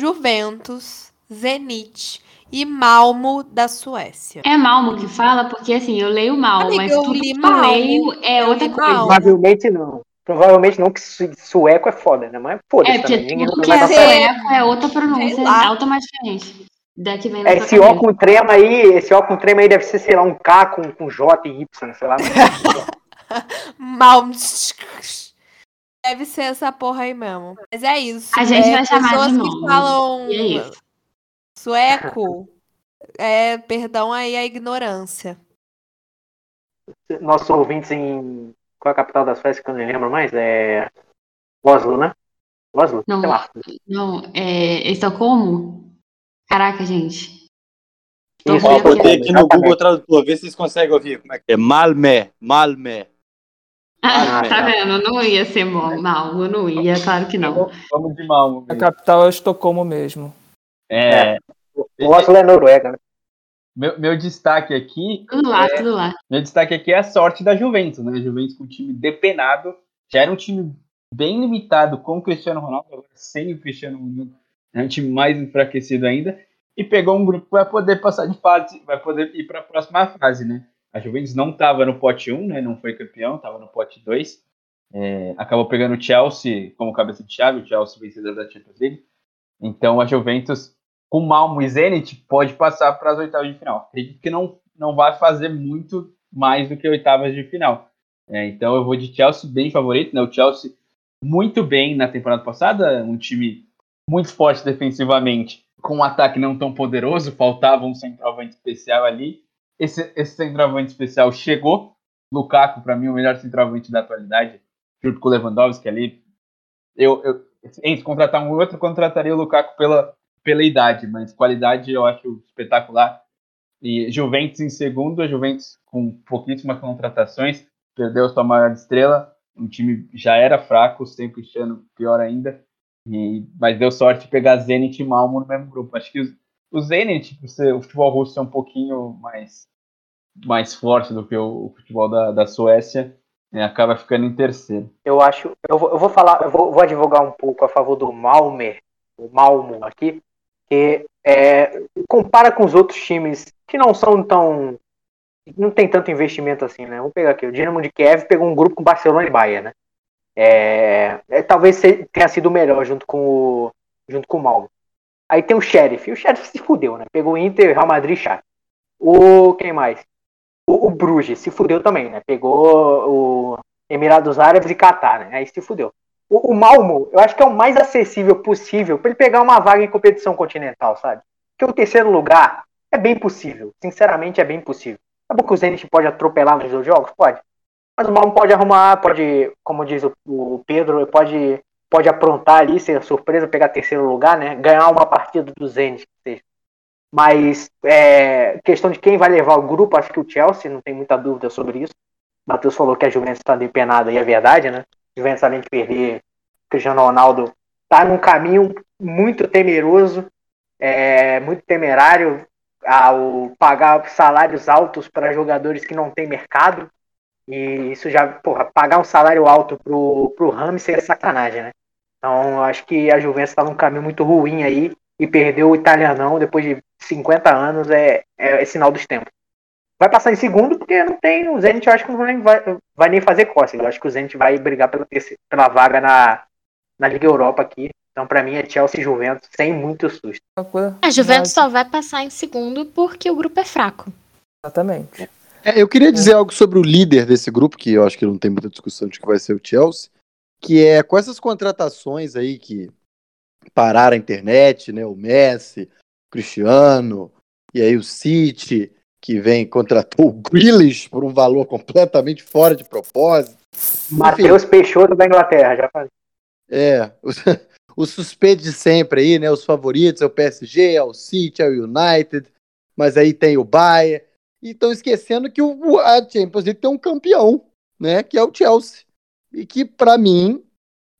Juventus, Zenit e Malmo da Suécia. É Malmo que fala, porque assim, eu leio mal, Amiga, mas eu tudo li que eu Malmo. leio é Eu outra coisa. Malmo. Provavelmente não. Provavelmente não, que su- sueco é foda, né? Mas É, foda-se porque também. Ninguém tudo que vai é sueco é outra pronúncia automaticamente. Daqui vem É, esse O com trema aí, esse O com trema aí deve ser, sei lá, um K com, com J e Y, sei lá. Malmo. Deve ser essa porra aí mesmo. Mas é isso. A gente é, vai chamar de pessoas que falam E é isso. Sueco. É, perdão aí a ignorância. nossos ouvintes em. Qual é a capital das festas que eu não lembro mais? É. Oslo, né? Oslo? Não, Sei lá. não, é Estocolmo? Caraca, gente. Isso, Ó, botei aqui no Exatamente. Google Tradutor, vê se vocês conseguem ouvir. Como é que é? Malmé, Malmé. Ah, Ah, tá tá. vendo? Não ia ser mal, mal, eu não ia, claro que não. Vamos, de Malmo. A capital é Estocolmo mesmo. É, O Oslo é Noruega, né? meu, meu destaque aqui Tudo lá, tudo lá. Meu destaque aqui é a sorte da Juventus, né? A Juventus com um time depenado, já era um time bem limitado com o Cristiano Ronaldo, agora sem o Cristiano Ronaldo, é um time mais enfraquecido ainda, e pegou um grupo que vai poder passar de fase, vai poder ir para a próxima fase, né? A Juventus não estava no pote 1, né? Não foi campeão, estava no pote 2. É, acabou pegando o Chelsea como cabeça de chave, o Chelsea vencedor da Champions League. Então a Juventus, com Malmo e Zenit, pode passar para as oitavas de final. Acredito que não, não vai fazer muito mais do que oitavas de final. É, então eu vou de Chelsea bem favorito, né? O Chelsea muito bem na temporada passada, um time muito forte defensivamente, com um ataque não tão poderoso, faltava um centroavante especial ali. Esse, esse centroavante especial chegou. Lukaku, para mim, o melhor centroavante da atualidade, junto com o Lewandowski ali. Eu, eu, entre contratar um outro, contrataria o Lukaku pela, pela idade, mas qualidade eu acho espetacular. E Juventus em segundo, a Juventus com pouquíssimas contratações, perdeu sua maior estrela, o time já era fraco, sem Cristiano, pior ainda, e, mas deu sorte de pegar Zenit e Malmo no mesmo grupo. Acho que o Zenit, o futebol russo é um pouquinho mais, mais forte do que o, o futebol da, da Suécia, né, acaba ficando em terceiro. Eu acho. Eu vou, eu vou falar, eu vou, vou advogar um pouco a favor do Malmer, o Malmo aqui, que é, compara com os outros times que não são tão. Não tem tanto investimento assim, né? Vou pegar aqui. O Dinamo de Kiev pegou um grupo com Barcelona e Bayern, né? É, é, talvez tenha sido o melhor junto com o, junto com o Malmo. Aí tem o Sheriff. E o Sheriff se fudeu, né? Pegou o Inter, Real Madrid e Shakhtar. O quem mais? O, o Bruges se fudeu também, né? Pegou o Emirados Árabes e Catar, né? Aí se fudeu. O, o Malmo, eu acho que é o mais acessível possível para ele pegar uma vaga em competição continental, sabe? Porque o terceiro lugar é bem possível. Sinceramente, é bem possível. É bom que o Zenit pode atropelar nos dois jogos? Pode. Mas o Malmo pode arrumar, pode, como diz o, o Pedro, pode, pode aprontar ali, ser surpresa, pegar terceiro lugar, né? Ganhar uma partida do Zenit, seja. Mas é, questão de quem vai levar o grupo, acho que o Chelsea, não tem muita dúvida sobre isso. O Matheus falou que a Juventus está depenada e é verdade, né? De perder Cristiano Ronaldo, está num caminho muito temeroso, é, muito temerário ao pagar salários altos para jogadores que não têm mercado. E isso já, porra, pagar um salário alto pro, pro Rams é sacanagem, né? Então, acho que a Juventus está num caminho muito ruim aí e perdeu o italianão depois de 50 anos é, é, é sinal dos tempos. Vai passar em segundo porque não tem. O Zenit eu acho que não vai, vai, vai nem fazer cócega. Eu acho que o Zenit vai brigar pela, pela vaga na, na Liga Europa aqui. Então, para mim, é Chelsea e Juventus sem muito susto. Coisa- A Juventus mas- só vai passar em segundo porque o grupo é fraco. Exatamente. É, eu queria dizer algo sobre o líder desse grupo, que eu acho que não tem muita discussão de que vai ser o Chelsea, que é com essas contratações aí que pararam a internet, né? O Messi, o Cristiano, e aí o City, que vem contratou o Grealish por um valor completamente fora de propósito. Matheus Peixoto da Inglaterra, já falei. É, os, os suspeitos de sempre aí, né? Os favoritos é o PSG, é o City, é o United, mas aí tem o Bayern. E estão esquecendo que o, a Champions League tem um campeão, né? Que é o Chelsea. E que, para mim,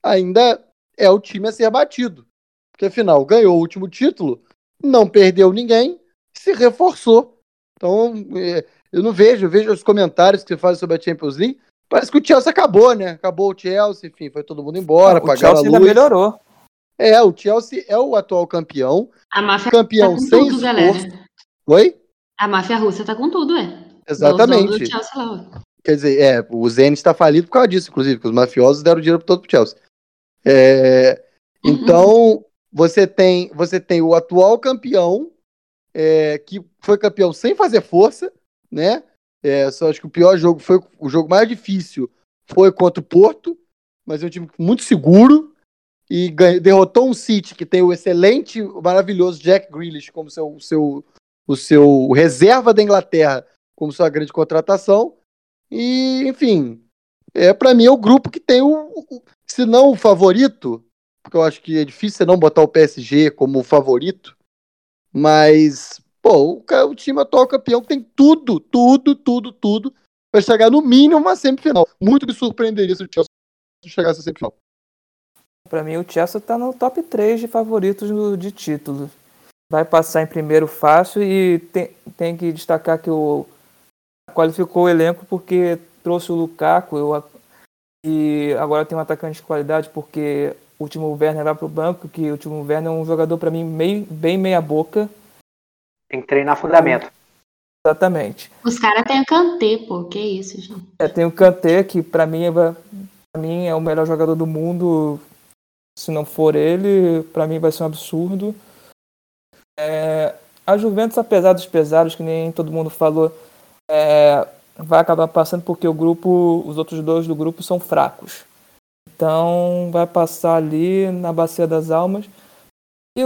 ainda é o time a ser batido. Porque, afinal, ganhou o último título, não perdeu ninguém, se reforçou. Então, é, eu não vejo, eu vejo os comentários que você faz sobre a Champions League. Parece que o Chelsea acabou, né? Acabou o Chelsea, enfim, foi todo mundo embora, o pagaram Chelsea a ainda luz. melhorou. É, o Chelsea é o atual campeão, A máfia campeão tá com sem tudo, galera. esforço. Oi? A máfia russa tá com tudo, é. Exatamente. Do Chelsea lá. Quer dizer, é, o Zenit está falido por causa disso, inclusive, porque os mafiosos deram dinheiro todo pro Chelsea. É, então, você tem você tem o atual campeão, é, que foi campeão sem fazer força, né? É, só acho que o pior jogo foi o jogo mais difícil foi contra o Porto, mas é um time muito seguro e derrotou um City que tem o excelente, maravilhoso Jack Grealish como seu, seu o seu reserva da Inglaterra como sua grande contratação E, enfim, é para mim é o grupo que tem o, o, se não o favorito, porque eu acho que é difícil você não botar o PSG como favorito, mas pô, o, time atual campeão tem tudo, tudo, tudo, tudo para chegar no mínimo uma semifinal. Muito me surpreenderia se o Chelsea chegasse à semifinal. Para mim, o Chelsea está no top 3 de favoritos de título. Vai passar em primeiro fácil e tem, tem que destacar que o qualificou o elenco porque trouxe o Lukaku eu, e agora tem um atacante de qualidade porque o último Werner vai para o banco, que o último Werner é um jogador para mim meio, bem meia boca. Tem que treinar fundamento. Exatamente. Os caras têm o Kanté, pô, que isso, gente. É, tem o Kanté, que para mim, é, pra mim é o melhor jogador do mundo. Se não for ele, para mim vai ser um absurdo. É, a Juventus, apesar dos pesados, que nem todo mundo falou, é, vai acabar passando porque o grupo, os outros dois do grupo são fracos. Então vai passar ali na Bacia das Almas. E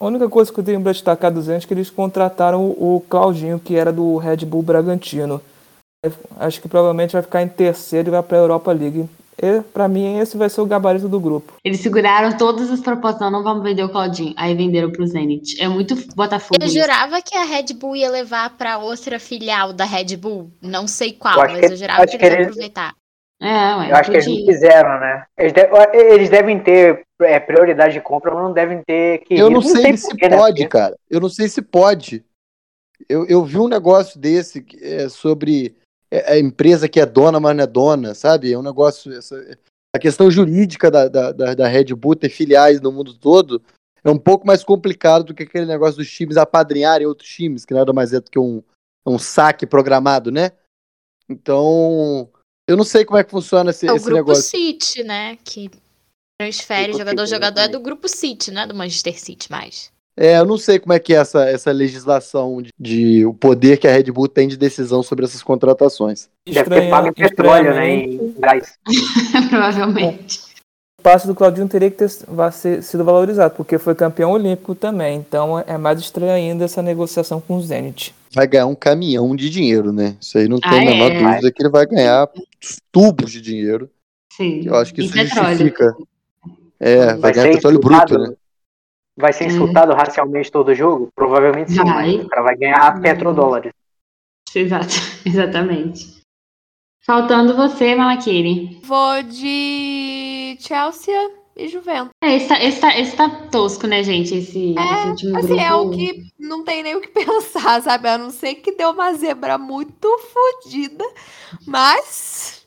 a única coisa que eu tenho para destacar dos Entes é que eles contrataram o Claudinho, que era do Red Bull Bragantino. Acho que provavelmente vai ficar em terceiro e vai para a Europa League. E, pra mim, esse vai ser o gabarito do grupo. Eles seguraram todas as propostas, não, não vamos vender o Claudinho. Aí venderam pro Zenit. É muito Botafogo. Eu isso. jurava que a Red Bull ia levar pra outra filial da Red Bull. Não sei qual, mas que, eu jurava que, eles iam aproveitar. É, ué, eu acho que eles não fizeram, né? Eles, eles devem ter é, prioridade de compra, mas não devem ter que. Eu não, não sei, se né? pode, né? cara. Eu não sei se pode. Eu, eu vi um negócio desse é, sobre é, a empresa que é dona, mas não é dona, sabe? É um negócio. Essa, a questão jurídica da, da, da Red Bull ter filiais no mundo todo é um pouco mais complicado do que aquele negócio dos times apadrinharem outros times, que nada mais é do que um, um saque programado, né? Então, eu não sei como é que funciona esse, é o esse grupo negócio. City, né? Que transfere jogador jogador é do grupo City, né? Do Manchester City mais. É, eu não sei como é que é essa, essa legislação de, de, o poder que a Red Bull tem de decisão sobre essas contratações. Deve ter pago em petróleo, né? Em gás. Provavelmente. O passe do Claudinho teria que ter ser, sido valorizado, porque foi campeão olímpico também. Então é mais estranho ainda essa negociação com o Zenit. Vai ganhar um caminhão de dinheiro, né? Isso aí não tem ah, a menor é, dúvida que ele vai ganhar tubos de dinheiro. Sim. Eu acho que isso petróleo. justifica. É, vai, vai ganhar petróleo bruto, né? Vai ser insultado hum. racialmente todo jogo? Provavelmente sim. Vai. O cara vai ganhar petrodólares. Exato, exatamente. Faltando você, Malakiri. Vou de Chelsea e Juventus. É, esse tá, esse tá, esse tá tosco, né, gente? Esse, é, esse último assim, grupo. é o que não tem nem o que pensar, sabe? A não ser que deu uma zebra muito fodida, mas,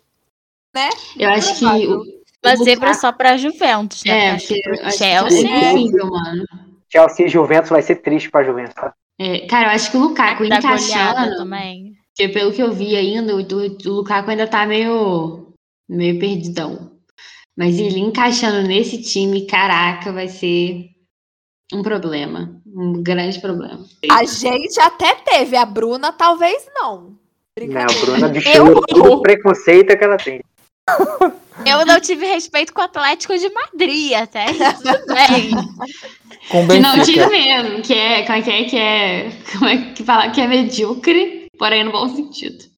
né? Eu acho que o, uma zebra só pra Juventus, né? É, acho que, acho Chelsea. Que é possível, mano. Chelsea e Juventus vai ser triste pra Juventus. Tá? É, cara, eu acho que o Lukaku tá encaixando. Também. Porque pelo que eu vi ainda, o, o Lukaku ainda tá meio, meio perdidão. Mas ele encaixando nesse time, caraca, vai ser um problema. Um grande problema. A gente até teve, a Bruna talvez não. Não, a Bruna todo o preconceito que ela tem. Eu não tive respeito com o Atlético de Madrid, até tudo bem. Com que não tive mesmo, que é, como é que é, que é, como é que fala, que é medíocre, porém no bom sentido.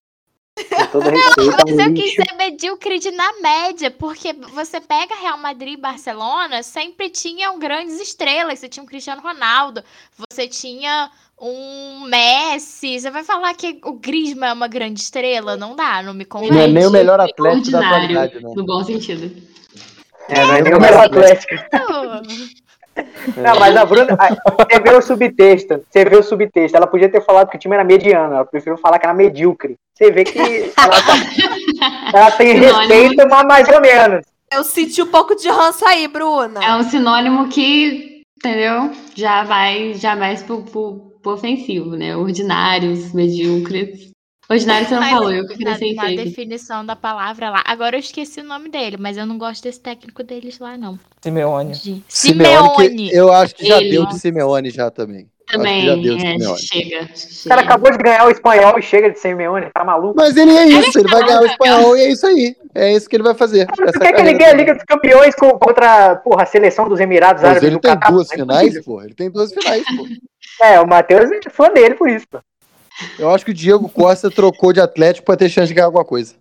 Não, mas eu quis ser medíocre na média, porque você pega Real Madrid e Barcelona, sempre tinham grandes estrelas. Você tinha o Cristiano Ronaldo, você tinha um Messi. Você vai falar que o Griezmann é uma grande estrela? Não dá, não me convence. Não é nem o melhor atleta da atualidade, né? No bom sentido. É, não é nem o melhor atleta. Não, mas a Bruna, você vê o subtexto, você vê o subtexto. Ela podia ter falado que o time era mediano, ela preferiu falar que era medíocre. Você vê que ela, tá, ela tem respeito, mas mais ou menos. Eu senti um pouco de ranço aí, Bruna. É um sinônimo que, entendeu? Já vai, já mais pro, pro, pro ofensivo, né? Ordinários, medíocres. Ordinário você não mas, falou, eu que acrescentei. Na definição da palavra lá. Agora eu esqueci o nome dele, mas eu não gosto desse técnico deles lá, não. Simeone. De... Simeone. eu acho que já Ele. deu de Simeone já também. Também, já deu de é, Simeone. chega, O cara acabou de ganhar o espanhol e chega de Simeone, tá maluco? Mas ele é isso, ele vai ganhar o espanhol e é isso aí. É isso que ele vai fazer. Por que, ele ganha a Liga dos Campeões contra porra, a seleção dos Emirados Árabes? Ele tem duas finais, pô. Ele tem duas finais, pô. É, o Matheus é fã dele por isso, pô. Eu acho que o Diego Costa trocou de Atlético para ter chance de ganhar alguma coisa.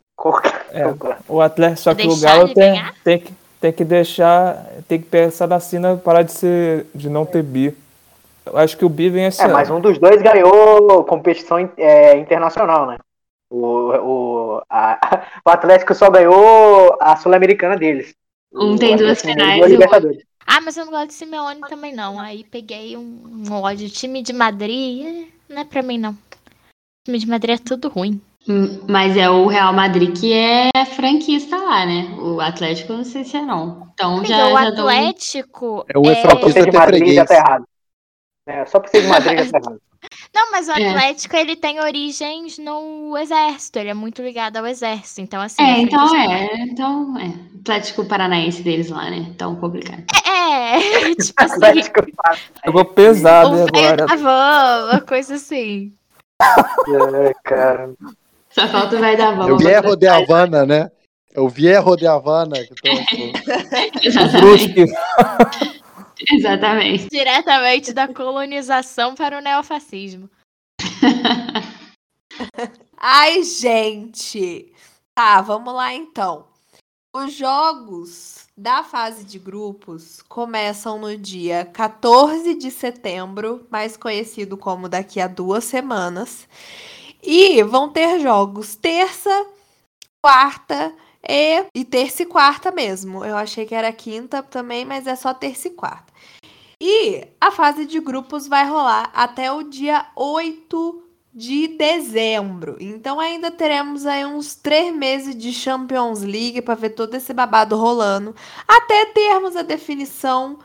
É, o Atlético, só que o Galo tem, tem, que, tem que deixar, tem que pensar na Sina parar de ser, de não ter bi. Eu acho que o bi vem esse É, ano. mas um dos dois ganhou competição é, internacional, né? O, o, a- o Atlético só ganhou a Sul-Americana deles. Um tem duas finais e o. Ah, mas eu não gosto de Simeone também, não. Aí peguei um, um ódio. Time de Madrid, eh, não é pra mim, não. Time de Madrid é tudo ruim. Hum, Mas é o Real Madrid que é franquista lá, né? O Atlético eu não sei se é não. Então Amiga, já, o já dou Atlético. É o é- Só por Franquista ser de Madrid já tá errado. É, só por ser de Madrid já tá errado. Não, mas o É. Atlético, ele tem origens no exército. Ele é muito ligado ao exército. Então, assim. É, a então franquista- é. Então é. Atlético Paranaense deles lá, né? Então complicado. É, tipo assim. Atlético Pegou pesado O velho agora. da van, uma coisa assim. É, cara. Só falta o velho da van. o Vierro de Havana, né? É o Vierro de Havana. Que tô... Exatamente. Exatamente. Diretamente da colonização para o neofascismo. Ai, gente. Tá, vamos lá então. Os jogos da fase de grupos começam no dia 14 de setembro, mais conhecido como daqui a duas semanas. E vão ter jogos terça, quarta e, e terça e quarta mesmo. Eu achei que era quinta também, mas é só terça e quarta. E a fase de grupos vai rolar até o dia 8 de dezembro. Então ainda teremos aí uns três meses de Champions League para ver todo esse babado rolando, até termos a definição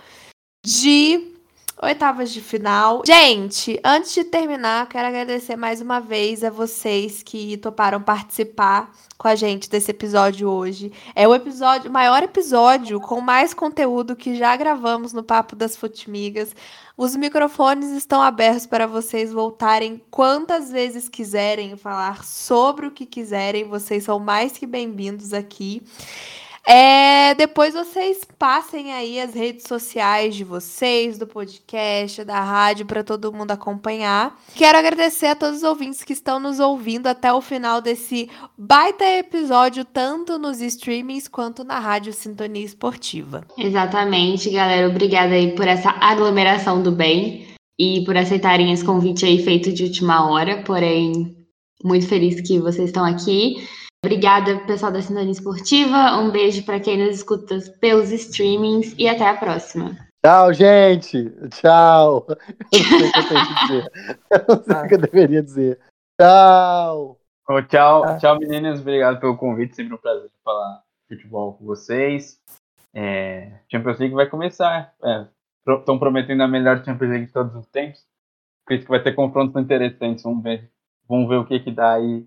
de oitavas de final. Gente, antes de terminar, quero agradecer mais uma vez a vocês que toparam participar com a gente desse episódio hoje. É o episódio, maior episódio com mais conteúdo que já gravamos no Papo das Futimigas. Os microfones estão abertos para vocês voltarem quantas vezes quiserem falar sobre o que quiserem. Vocês são mais que bem-vindos aqui. É, depois vocês passem aí as redes sociais de vocês, do podcast, da rádio, para todo mundo acompanhar. Quero agradecer a todos os ouvintes que estão nos ouvindo até o final desse baita episódio, tanto nos streamings quanto na rádio Sintonia Esportiva. Exatamente, galera. Obrigada aí por essa aglomeração do bem e por aceitarem esse convite aí feito de última hora. Porém, muito feliz que vocês estão aqui. Obrigada, pessoal da Sintonia Esportiva. Um beijo para quem nos escuta pelos streamings e até a próxima. Tchau, gente. Tchau. Eu não sei o que eu tenho que dizer. Eu não sei o que eu deveria dizer. Tchau. Ô, tchau, Ah. tchau meninas, obrigado pelo convite, sempre um prazer falar futebol com vocês. É, Champions League vai começar, estão prometendo a melhor Champions League de todos os tempos. Acredito que vai ter confrontos interessantes, vamos ver, vamos ver o que que dá aí.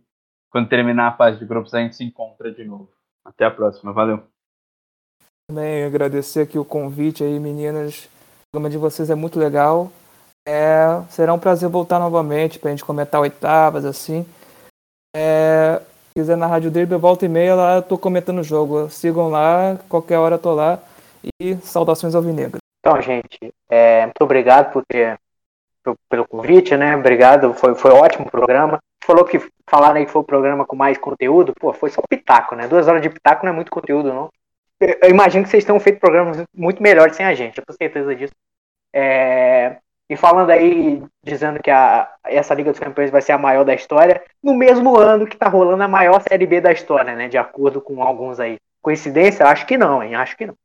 Quando terminar a fase de grupos a gente se encontra de novo. Até a próxima, valeu. Também agradecer aqui o convite aí, meninas. O programa de vocês é muito legal. É, será um prazer voltar novamente pra gente comentar oitavas, assim. É, se quiser na Rádio Dribble, volta e meia lá, eu tô comentando o jogo. Sigam lá, qualquer hora eu tô lá. E saudações alvinegras. Então, gente, é, muito obrigado por ter pelo convite, né? Obrigado, foi, foi ótimo programa. Falou que falaram aí que foi o programa com mais conteúdo, pô, foi só pitaco, né? Duas horas de pitaco não é muito conteúdo, não. Eu, eu imagino que vocês tenham feito programas muito melhores sem a gente, eu tenho certeza disso. É, e falando aí, dizendo que a, essa Liga dos Campeões vai ser a maior da história, no mesmo ano que tá rolando a maior Série B da história, né? De acordo com alguns aí. Coincidência? Acho que não, hein? Acho que não.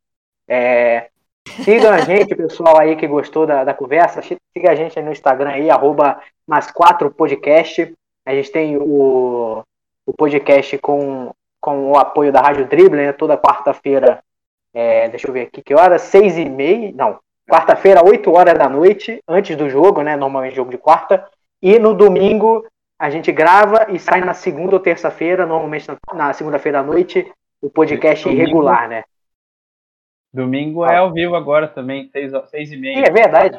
É, Sigam a gente, pessoal aí que gostou da, da conversa. Siga a gente aí no Instagram aí, arroba mais quatro podcast. A gente tem o, o podcast com, com o apoio da Rádio Dribble, né? Toda quarta-feira. é, deixa eu ver aqui que hora, seis e meia. Não, quarta-feira, 8 horas da noite, antes do jogo, né? Normalmente jogo de quarta. E no domingo a gente grava e sai na segunda ou terça-feira, normalmente na, na segunda-feira à noite, o podcast irregular, né? Domingo é ao vivo agora também, seis, seis e Sim, meia. é verdade.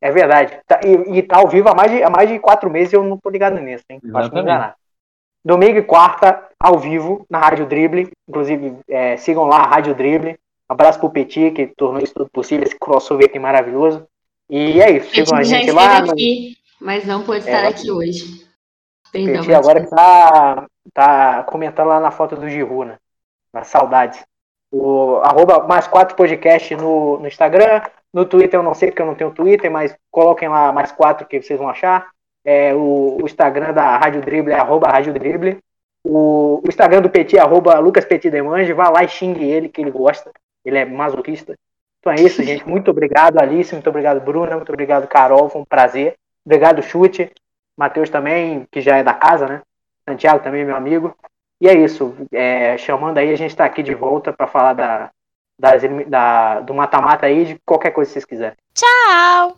É verdade. Tá- e, e tá ao vivo há mais, de, há mais de quatro meses e eu não tô ligado nisso, hein? Acho que não. Domingo e quarta, ao vivo, na Rádio Dribble. Inclusive, é, sigam lá a Rádio Dribble. Abraço pro Petit, que tornou isso tudo possível, esse crossover aqui maravilhoso. E é isso, sigam a gente lá. aqui, mas não pôde É, estar lá- aqui hoje. Perdão, Petit agora que tá, tá comentando lá na foto do Giru, né? Na saudade. O arroba mais quatro podcast no, no Instagram. No Twitter eu não sei porque eu não tenho Twitter, mas coloquem lá mais quatro que vocês vão achar. É, o, o Instagram da Rádio Drible é arroba Rádio Drible. O, o Instagram do Petit é arroba Lucas Petit Demange. Vá lá e xingue ele, que ele gosta. Ele é masoquista. Então é isso, gente. Muito obrigado, Alice. Muito obrigado, Bruna. Muito obrigado, Carol. Foi um prazer. Obrigado, Chute. Matheus também, que já é da casa, né? Santiago também, meu amigo. E é isso. É, chamando aí, a gente está aqui de volta para falar da, das, da, do mata-mata aí, de qualquer coisa que vocês quiserem. Tchau!